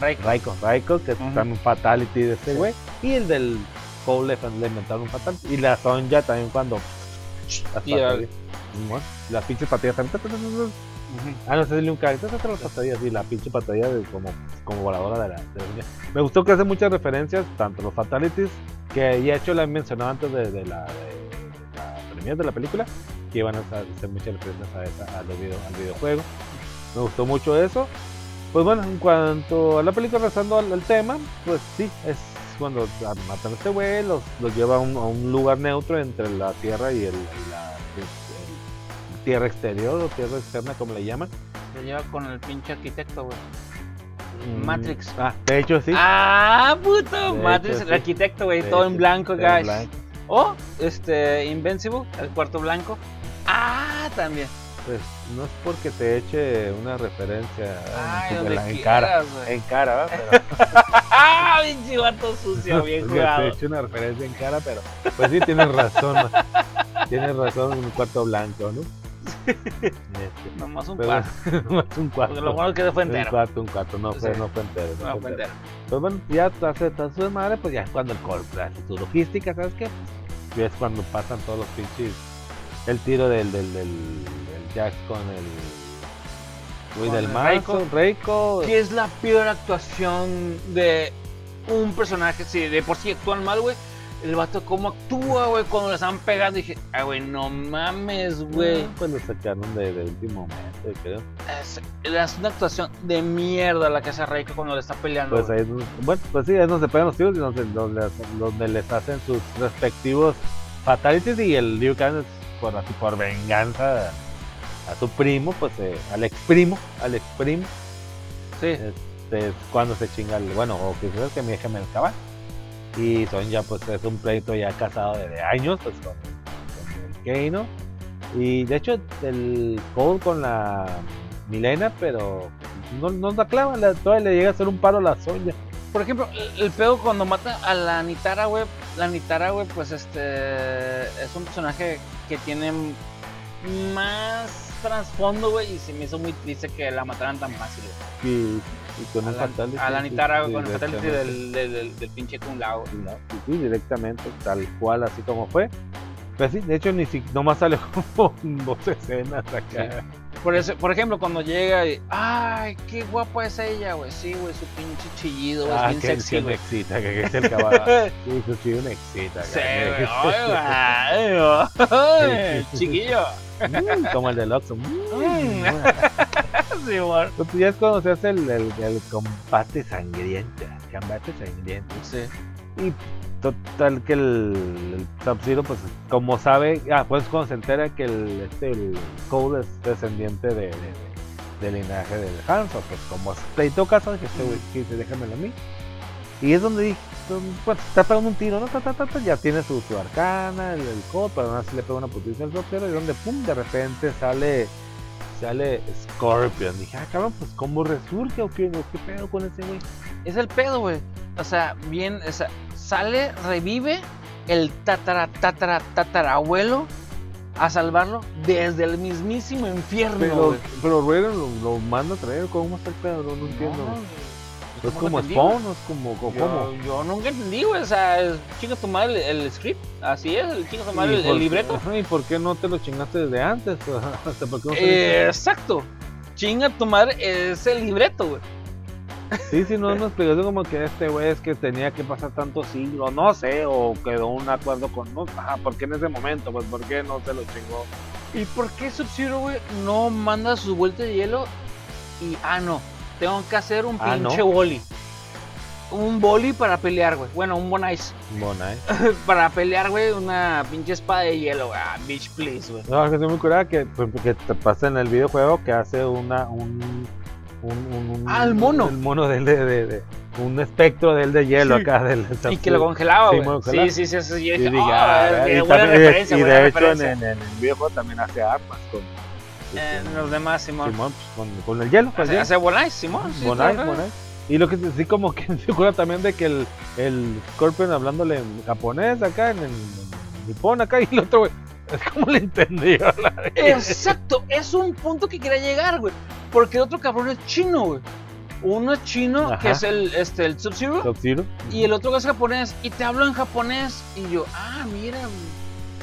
Raiko. Raiko, Raiko, que es Ujú. también fatality de ese güey. Y el del Cole le, inventaron un fatality. Y la Sonja también cuando. Las Y el-. Simón, Las pinches patillas también. Ujú. Ah, no si le un carrito, esas son las patadillas, sí, la pinche patadilla de como, como voladora de la, de la. Me gustó que hace muchas referencias, tanto los fatalities, que ya hecho la he mencionado antes de, la, de de la película, que iban a hacer muchas referencias a esa, a los video- al videojuego. Me gustó mucho eso. Pues bueno, en cuanto a la película, rezando al, al tema, pues sí, es cuando matan a este güey, los, lleva a un, lugar neutro entre la tierra y el, y la tierra exterior o tierra externa, como le llaman. Se lleva con el pinche arquitecto, güey. Mm, Matrix. Ah, de hecho sí. Ah, puto. De Matrix, hecho, el sí. arquitecto, güey. Todo hecho, en blanco, Todo en guys. blanco. O, este, Invincible, el cuarto blanco. Ah, también. Pues no es porque te eche una referencia Ay, en, donde la- en cara. En cara, ¿verdad? Pero Ah, pinche vato sucio, bien porque te jugado. eche una referencia en cara, pero pues sí tienes razón. tienes razón, un cuarto blanco, ¿no? Este, Nomás un pero par. bueno, un cuarto. Porque lo bueno es que fue un entero. cuarto, un cuarto, no fue, Sí. no fue entero. no No, fue entero. Pues bueno, ya toda su madre, pues ya es cuando el call hace su logística, ¿sabes qué? Y es cuando pasan todos los pinches. El tiro del, del, del, del Jax con el. Con del el mazo, Reiko. ¿Qué es la peor actuación de un personaje? Si de por sí actúan mal, güey. El vato, cómo actúa, güey, cuando le están pegando. Dije, ah, güey, no mames, güey. Ah, Pues lo sacaron de, de último momento, creo. Es, es una actuación de mierda la que hace Reiko cuando le está peleando. Pues ahí, bueno, pues sí, es donde se pegan los tiros y donde, donde, donde les hacen sus respectivos fatalities y el Liu Kang es por, así, por venganza a, a su primo, pues eh, al ex primo, al ex primo, Sí. este, es cuando se chinga el, bueno, o que es que me dejan el cabal. Y son ya pues es un pleito ya casado de años, pues con, con el Kano. Y de hecho el Cole con la Milena, pero no, no la clava, la- todavía le llega a hacer un paro a la Sonya. Por ejemplo, el, el pedo cuando mata a la Nitara, güey. La Nitara, güey, pues este. Es un personaje que tiene más trasfondo, güey. Y se me hizo muy triste que la mataran tan fácil, güey. Y, y con A un la, fatality, a la sí, Nitara, sí, con el fatality del, del, del, del pinche Kung Lao. Sí, no, sí, sí, directamente, tal cual, así como fue. Pues sí, de hecho, ni si, nomás sale como dos escenas acá. Por, eso, por ejemplo, cuando llega y. ¡Ay, qué guapa es ella, güey! Sí, güey, su pinche chillido, güey, Ah, es bien que, sexy, que me excita, que, que es el caballo. Sí, pues sí, me excita. Sí, güey. ¡Ay, güey! Chiquillo. Mm, como el del Oxxo. Mm. Sí, güey. Pues ya es cuando se hace el, el, el combate sangriento. Combate sangriento. Sí. Y total que el, el Sub-Zero, pues como sabe, ah, pues cuando se entera que el, este, el Cole es descendiente de, de, del linaje del Hanzo, pues como pleito caso, dije, este güey, que dice, déjamelo a mí. Y es donde dije, pues está pegando un tiro, ¿no? Ta, ta, ta, ta, ya tiene su, su arcana, el, el Cole, pero aún así le pega una putiza al Sub-Zero y donde, pum, de repente sale sale Scorpion. Dije, ah, cabrón, pues cómo resurge o qué, qué pedo con ese güey. Es el pedo, güey. O sea, bien, o sea, sale, revive el tatara, tatara, tatarabuelo a salvarlo desde el mismísimo infierno, Pero, güey. pero Raiden lo, lo manda a traer, ¿cómo está el pedo? No, no entiendo. No, ¿Es ¿cómo como entendí, Spawn o es como, o Yo, cómo? yo nunca entendí, güey. O sea, es- chinga tu madre el, el script. Así es, el chinga tu madre el, ¿Y por- el libreto. ajá, ¿Y por qué no te lo chingaste desde antes? O sea, ¿por qué no te Eh, exacto. Chinga tu madre es el libreto, güey. Sí, sí, no, una explicación como que este güey es que tenía que pasar tantos siglos, no sé, o quedó un acuerdo con, no, ajá, ¿por qué en ese momento? Pues, ¿por qué no se lo chingó? ¿Y por qué Sub-Zero, güey, no manda su vuelta de hielo? Y, ah, no, tengo que hacer un Ah, pinche boli. Un boli para pelear, güey. Bueno, un bonais. Bona, ¿eh? para pelear, güey, una pinche espada de hielo. Ah, bitch, please, güey. No, es que estoy muy curada que, pues, que te pasa en el videojuego que hace una, un, un, un, un- Ah, el mono. El mono de él de, de, de- un espectro de él de hielo Sí. acá. Del, Y que lo congelaba, Sí, güey. Sí, sí, sí, sí. Y, dije, ah, qué y buena también- referencia, y buena de hecho en, en el videojuego también hace armas con, Eh, con- los demás, Simón. Simón, pues, con, con el hielo. Pues, Hace, bonais, Simón. sí, Bonai, claro. Bonai. Y lo que sí como que me acuerdo también de que el, el Scorpion hablándole en japonés acá, en, en, en nipón acá, y el otro güey, es como le entendió. La Exacto, es un punto que quería llegar, güey. Porque el otro cabrón es chino, güey. Uno es chino, Ajá. que es el, este, el Sub-Zero. Sub-Zero. Y el otro que es japonés. Y te hablo en japonés. Y yo, ah, mira,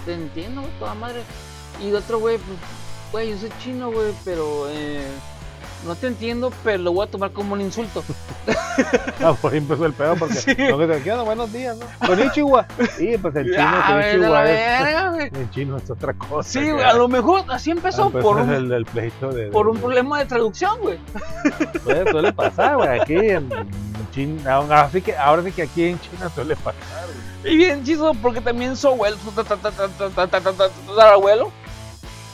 te entiendo, güey, toda madre. Y el otro, güey, pues, güey, yo soy chino, güey, pero eh, no te entiendo, pero lo voy a tomar como un insulto. ah, pues empezó el pedo porque sí. no te buenos días, ¿no? Con Ichiwa. Sí, pues el chino, ah, el es, el chino es otra cosa. Sí, güey, a lo mejor así empezó, por un, por un problema de traducción, güey. Suele, suele pasar, güey, aquí en China, así que ahora sí que aquí en China suele pasar. Güey. Y bien chido porque también su abuelo, su tatarabuelo,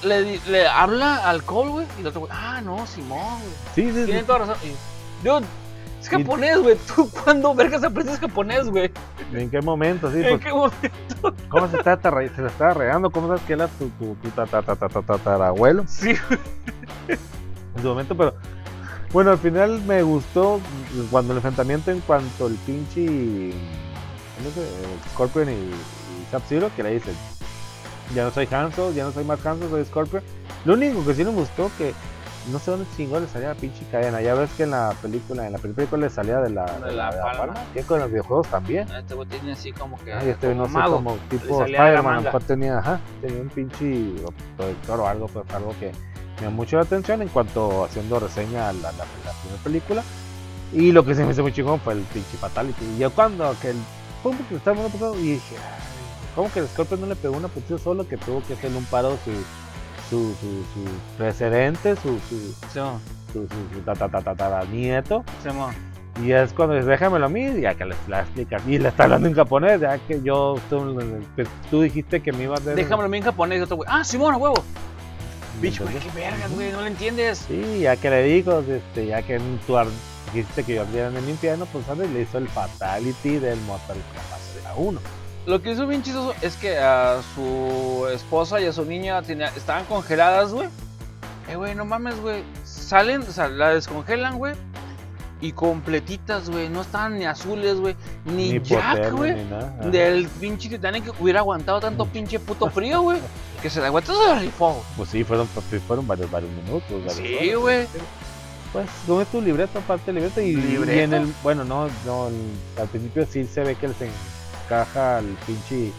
le, le habla al Cole, güey. Y el otro, güey, ah, no, Simón, güey. Sí, sí, sí. Tiene toda razón. Y, dude, es japonés, güey. ¿Tú cuándo vergas aprendes japonés, güey? ¿En qué momento? Sí, ¿En pues, qué momento? ¿Cómo se está, se le está regando? ¿Cómo sabes que era tu, tu, tu ta- ta- ta- ta- ta- tatarabuelo Sí, en su momento? Pero bueno, al final me gustó cuando el enfrentamiento en cuanto el pinche ¿cómo se llama? Scorpion y, y Sub-Zero que le dicen ya no soy Hanzo, ya no soy más Hanzo, soy Scorpion. Lo único que sí me gustó que no sé dónde chingón le salía la pinche cadena. Ya ves que en la película, en la película le salía de la, De la palma. Que con los videojuegos también. Este güey tiene así como que. Ah, este no sé, como tipo de la Spider-Man, mejor tenía, ajá, tenía un pinche protector o algo, pues algo que me llamó mucho la atención en cuanto haciendo reseña a la, la, la primera película. Y lo que se me hizo muy chingón fue el pinche Fatality. Y yo cuando que el pum, que estaba y dije, "Ay, ¿cómo que el Scorpion no le pegó una putiza solo que tuvo que hacerle un paro su su, su, su precedente, su, su, su, su, su tata, tata, tata, nieto? Simón. Y es cuando dices, déjamelo a mí, ya que la explica. Y le está hablando en japonés, ya que yo, tú, pues, tú dijiste que me ibas a hacer. Déjamelo bien en japonés. Y otro güey, ah, Simón, a huevo. ¿me Bitch, güey, qué vergas, güey, no lo entiendes. Sí, ya que le digo, este, ya que en tu ar- dijiste que yo ardiera en el infierno, pues ¿sabes? le hizo el fatality del Mortal Kombat a uno. Lo que hizo bien chistoso es que a su esposa y a su niña tenía- estaban congeladas, güey. Eh, güey, no mames, güey. Salen, o sea, la descongelan, güey. Y completitas, güey. No estaban ni azules, güey. Ni, Jack, güey. Del pinche Titanic que hubiera aguantado tanto pinche puto frío, güey. Que se da aguanta se rifó. Pues sí, fueron, pues, fueron varios, varios minutos. varias Sí, güey. Pues, ¿cómo es tu libreto? Aparte del libreto. Y, y en el, bueno, no, no, al principio sí se ve que les encaja al pinche,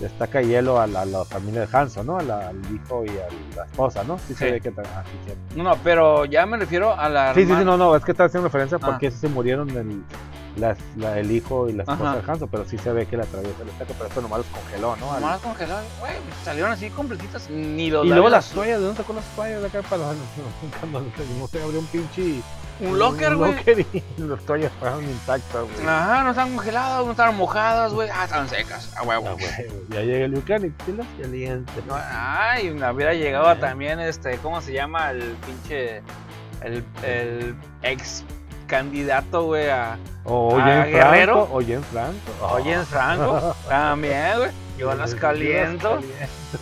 destaca hielo a la, a la familia de Hanso, ¿no? La- al hijo y a la esposa, ¿no? Sí, se Sí. ve que... ah, sí. No, no, pero ya me refiero a la. Sí, sí, no, no, es que está haciendo referencia Ah. porque se murieron el, las- la- el hijo y la esposa de Hanso, pero sí se ve que la atraviesa el estaca, pero esto nomás los congeló, ¿no? Nomás congeladas, güey. Salieron así completitas. Ni los y luego las toallas, ¿de dónde sacó las toallas de acá para cuando sé, abrió un pinche Un locker, Un güey. locker y los toallas estaban intactas, güey. Ajá, no estaban congeladas, no estaban mojadas, güey. Ah, estaban secas. A huevo. Ah, Ya llega el Buchanan y las caliente. No, ay, me hubiera llegado también este, ¿cómo se llama? El pinche. El, el ex candidato, güey, a. O Ah, James Guerrero. Franco. O James Franco. Oye, en Franco. También, güey. Yo las Yo caliento.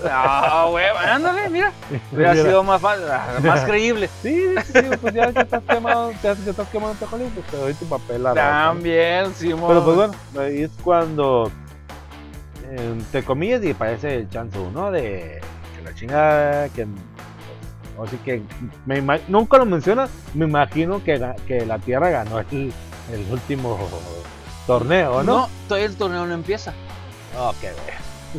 Ah, güey, ándale, mira. Hubiera sido más fácil, ah, más creíble. Sí, sí, pues ya que estás quemado, ya que estás quemando tejolín, pues te doy tu papel a. También, Simón. Pero pues bueno, ahí es cuando, eh, te comillas, y parece el chanzo, ¿no? De que la chingada, que... Así que me nunca lo mencionas, me imagino que, la Tierra ganó el, el último torneo, ¿no? No, todavía el torneo no empieza. Ok.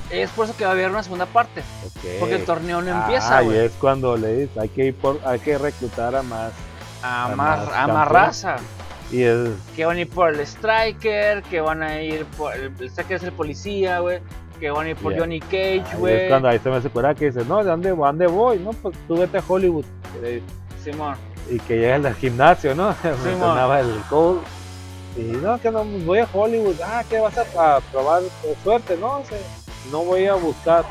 Es por eso que va a haber una segunda parte. ok. Porque el torneo no empieza, Ah, y güey. es cuando le dices, hay que ir por, hay que reclutar a más. A a más, a más raza. Y es, Que van a ir por el Striker, que van a ir por. El, el Striker es el policía, güey. Que van a ir por Yeah. Johnny Cage, güey. es cuando ahí se me hace curar que dice, no, ¿de dónde, ¿a dónde voy? No, pues tú vete a Hollywood. Simón. Y que llega al gimnasio, ¿no? mon. Mencionaba el Cole. Y no, que no, voy a Hollywood. Ah, que vas a, a probar eh, suerte, ¿no? O sea, no voy a buscar,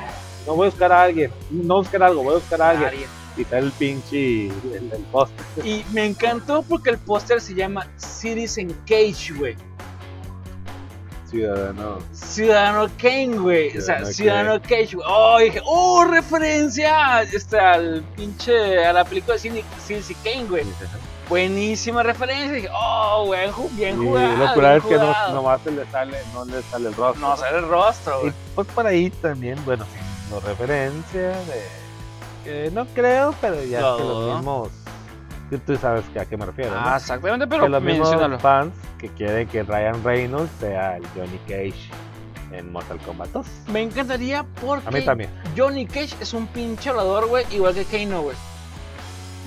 no voy a buscar a alguien, no buscar algo, voy a buscar a alguien. Alguien. Y está el pinche, el, el poste. Y me encantó porque el póster se llama Citizen Cage, güey. Ciudadano. Ciudadano Kane, güey. O sea, Ciudadano Ciudadano Cage, güey. Oh, dije, oh, referencia este, al pinche, a la película de Cine- Kane, güey. Buenísima referencia. Dije, oh, güey, bien Y jugado. lo curado es que no, nomás se le sale, no le sale el rostro. No sale el rostro, Y güey. pues por ahí también, bueno, no referencia de. que no creo, pero ya es que No. los mismos. Tú, tú sabes que a qué me refiero, ¿no? Ah, exactamente, que pero los mismos fans que quieren que Ryan Reynolds sea el Johnny Cage en Mortal Kombat 2. Me encantaría porque A mí también. Johnny Cage es un pinche hablador, güey, igual que Kano, güey.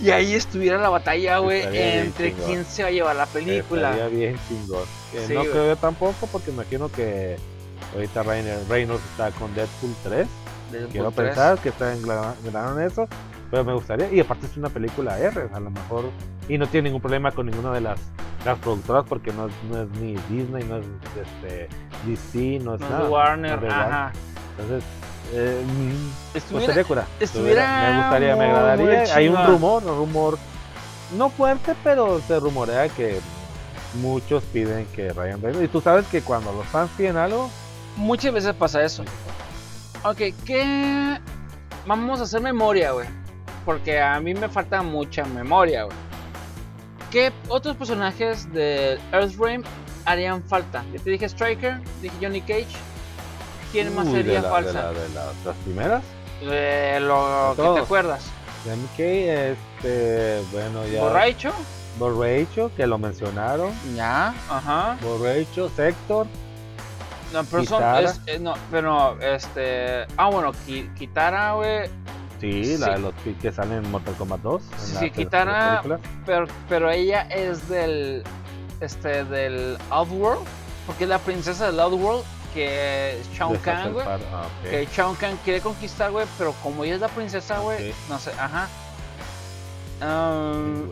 Y ahí estuviera la batalla, güey, entre quién se va a llevar la película. Estaría bien chingón. Que Sí, no güey. creo yo tampoco, porque imagino que ahorita Ryan Reynolds está con Deadpool 3. Deadpool Quiero 3. pensar que está en en eso. Pero me gustaría, y aparte es una película R, a lo mejor, y no tiene ningún problema con ninguna de las, las productoras porque no es, no es ni Disney, no es este, DC, no es No, nada. de Warner, no es Warner. ajá. Entonces, eh, pues Estuviera, sería cura. estuviera me gustaría, me agradaría. Hay un rumor, un rumor no fuerte, pero se rumorea que muchos piden que Ryan Reynolds. Y tú sabes que cuando los fans piden algo, muchas veces pasa eso. Ok, ¿qué? Vamos a hacer memoria, güey. Porque a mí me falta mucha memoria, güey. ¿Qué otros personajes de Earthrealm harían falta? Ya te dije Striker, dije Johnny Cage. ¿Quién más uy, de, la- falta? de la- de las, las primeras. De lo que te acuerdas. De MK, este, bueno, ya. Borracho. Borracho, que lo mencionaron. Ya, ajá. Borracho, Sector. No, pero son. Es- eh, no, pero este. Ah, bueno, Ki- Kitara, güey. Sí, la de los que, que salen en Mortal Kombat 2. en Sí, película. Pero, pero ella es del. Este, del Outworld. Porque es la princesa del Outworld. Que es Shao Kahn, güey. Ah. Que Shao Kahn quiere conquistar, güey. Pero como ella es la princesa, güey. No sé, ajá. Um.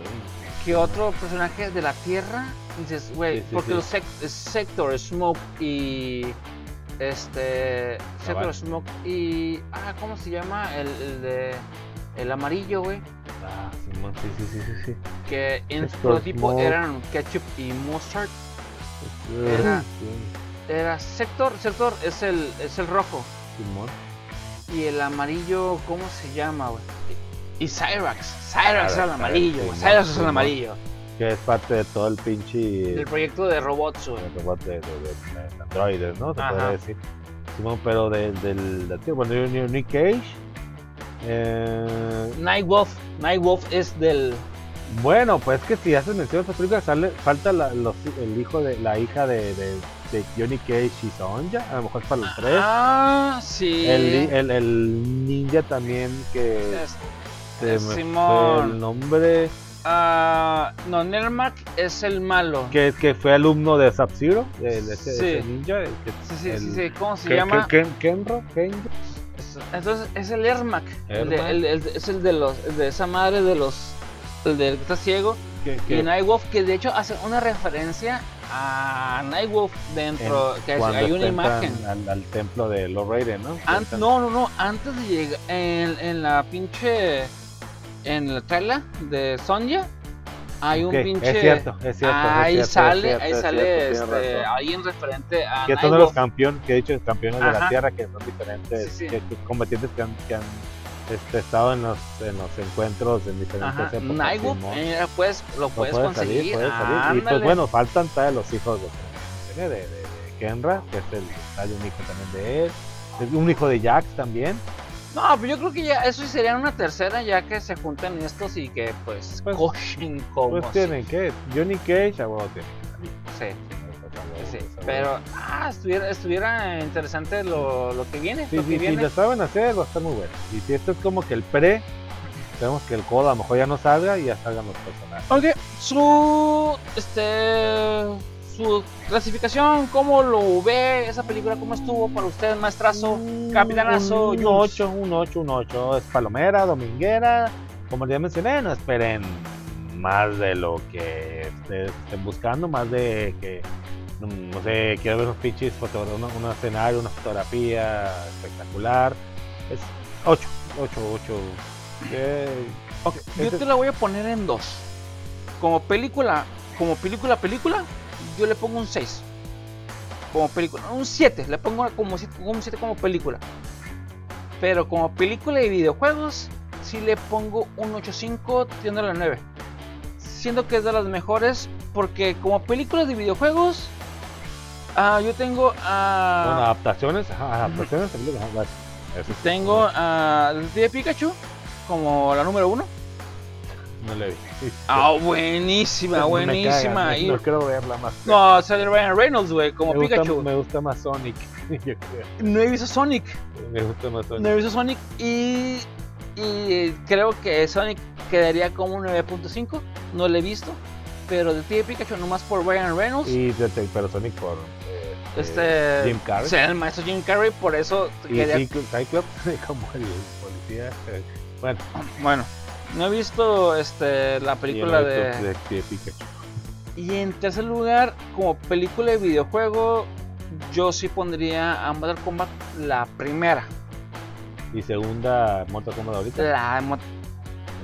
¿Qué otro personaje de la Tierra? Dices, güey, Sí, sí, porque los sec- Sector, Smoke y. Este. Sector, Cabal. Smoke y. Ah, ¿cómo se llama? El, el de. El amarillo, güey. Ah, sí, sí, sí, sí, sí. Que en su Sector, prototipo Smoke. eran ketchup y mustard. Era- Era Sector, Sector es el, es el rojo. Simón. Y el amarillo, ¿cómo se llama, güey? Y Cyrax. Cyrax es el Cyrax, amarillo, Cyrax es el amarillo. Que es parte de todo el pinche. El proyecto de robots, güey. el robot de, de, de- de androides, ¿no? Se Ajá. podría decir. Simón, pero del. del, bueno, Nick Cage. Eh, Nightwolf. Nightwolf es del. bueno, pues que si haces mención a esta película, sale, falta la, los- el hijo de la hija de, de, de Johnny Cage y Sonja. A lo mejor es para el 3. Ah, sí. el, el, el ninja también que Es- se me fue Simón. el nombre. Ah, no, Nermac es el malo. Que, que fue alumno de Sub-Zero, el- ese, Sí. ese ninja. el que- Sí, sí, el- sí, sí. ¿Cómo se llama? Ken- Kenro, Kenro. Entonces es el Ermac. el de- el- el- es el de los de esa madre de los el del que está ciego. que, y que Nightwolf que de hecho hace una referencia a Nightwolf dentro en- que hay una imagen al, al templo de Lord Raiden, ¿no? An- no no no antes de llegar en, en la pinche en la trailer de Sonja hay un Ok, pinche Es cierto, es cierto. es ahí cierto, es sale cierto, ahí es sale cierto, tienes este, razón. ahí en referente a que son de los campeones, que he dicho campeones de Ajá. la tierra, que son diferentes Sí, sí. que- que combatientes que han, que han este, estado en los, en los encuentros en diferentes Ajá, épocas. Nightwolf, Simón. eh, pues, lo No puedes puede conseguir. salir, puede salir. Y pues bueno, faltan todavía los hijos de, de, de, de Kenra, que es el, hay un hijo también de él, es un hijo de Jax también. No, pero yo creo que ya eso sí sería una tercera, ya que se junten estos y que pues, Pues- cochen como Pues tienen que, Johnny Cage, a huevo tiene. Sí, sí. Pero, ah, estuviera, estuviera interesante lo, lo que viene. Sí, lo sí, que si viene. lo saben hacer, va a estar muy bueno. Y si esto es como que el pre, esperemos que el codo a lo mejor ya no salga y ya salgan los personajes. Ok, su, este, su clasificación, ¿cómo lo ve esa película? ¿Cómo estuvo para usted, maestrazo? Capitanazo, Un Jules. 8, un 8, un 8. Es palomera, dominguera. Como ya mencioné, no esperen más de lo que ustedes estén buscando, más de que, mm, no sé, quiero ver unos una- un escenario, una fotografía espectacular. Es 8, 8, 8. Ok, yo te la voy a poner en dos. Como película, como película, película, yo le pongo un 6. Como película, un 7, le pongo como 7 como, un 7 como película. Pero como película de videojuegos, sí le pongo un 8.5 tirándole a 9. Siendo que es de las mejores, porque como película de videojuegos, ah, yo tengo a. Bueno, adaptaciones, ajá, adaptaciones, películas, eso sí, tengo a Detective Pikachu como la número 1. No le vi. Ah, buenísima, buenísima. Y- No, quiero verla más. No, sale Ryan Reynolds, güey, como me gusta, Pikachu. me gusta más Sonic. Yo creo. No he visto Sonic. Me gusta más Sonic. No he visto Sonic y, y creo que Sonic quedaría como un 9.5. No lo he visto. Pero de Pikachu nomás por Ryan Reynolds. Y de- de- pero Sonic por eh, este. eh, Jim Carrey. o sea, el maestro Jim Carrey, por eso y quería- Cyclops, como el policía. eh, bueno, Bueno, no he visto este la película de. de, de Pikachu. Y en tercer lugar, como película de videojuego, yo sí pondría a Mortal Kombat la primera. Y segunda, Mortal Kombat ahorita. La mo-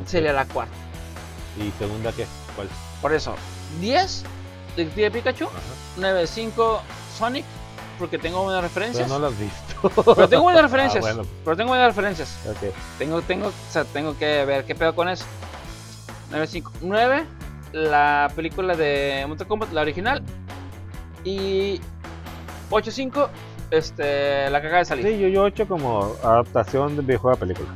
sería la cuarta. ¿Y segunda qué? ¿Cuál? Por eso, 10 Detective Pikachu, Ajá. 9.5 Sonic, porque tengo buenas Pero referencias. no lo has visto. Pero tengo buenas referencias. Ah, bueno, Pero tengo buenas referencias. Tengo, tengo, o sea, tengo que ver qué pedo con eso. 9.5. 9, la película de Mortal Kombat, la original. Y 8.5, este, la acaba de salir. Sí, yo, yo 8 como adaptación de videojuego a película.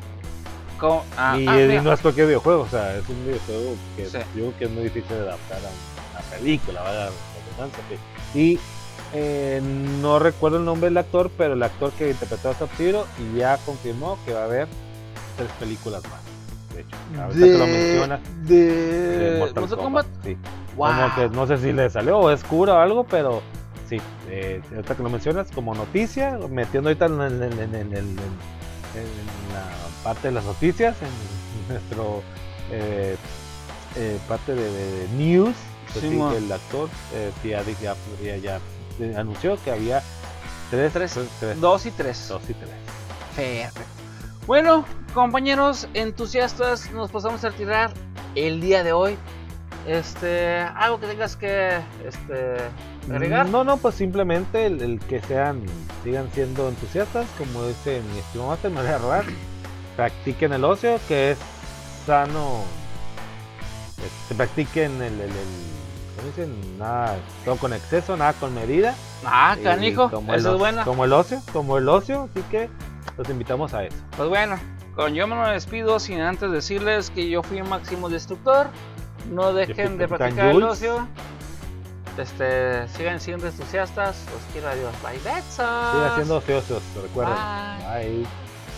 Ah, y, ah, mira. no es cualquier videojuego, o sea, es un videojuego que Sí. yo creo que es muy difícil de adaptar a una película. Y eh, no recuerdo el nombre del actor, pero el actor que interpretó a Sub-Zero y ya confirmó que va a haber tres películas más. De hecho, ahorita que lo mencionas, de, de Mortal, Mortal Kombat. Kombat. Sí. Wow. Como que no sé si le salió o es cura o algo, pero sí, eh, ahorita que lo mencionas como noticia, metiendo ahorita en, en- la parte de las noticias, en nuestro eh, eh, parte de, de news, pues Sí, sí, el actor eh, ya, ya- ya, eh, anunció que había tres, Tres. tres, tres, Dos y tres. dos y tres. Perfecto. Bueno, compañeros entusiastas, nos pasamos a retirar el día de hoy. Este, algo que tengas que este, agregar. No, no, pues simplemente el, el que sean, sigan siendo entusiastas, como dice mi estimado Master, me voy a robar. Practiquen el ocio, que es sano. Este, practiquen el, el, el- ¿cómo dicen? Nada, todo con exceso, nada con medida. Ah, canijo, como el eso es bueno. Como el ocio, como el ocio, así que los invitamos a eso. Pues bueno, con yo me despido sin antes decirles que yo fui Máximo Destructor. No dejen de practicar el ocio. Este, sigan siendo entusiastas. Los quiero, adiós. Bye, Betson. Sigan siendo ociosos, recuerden. Bye. Bye.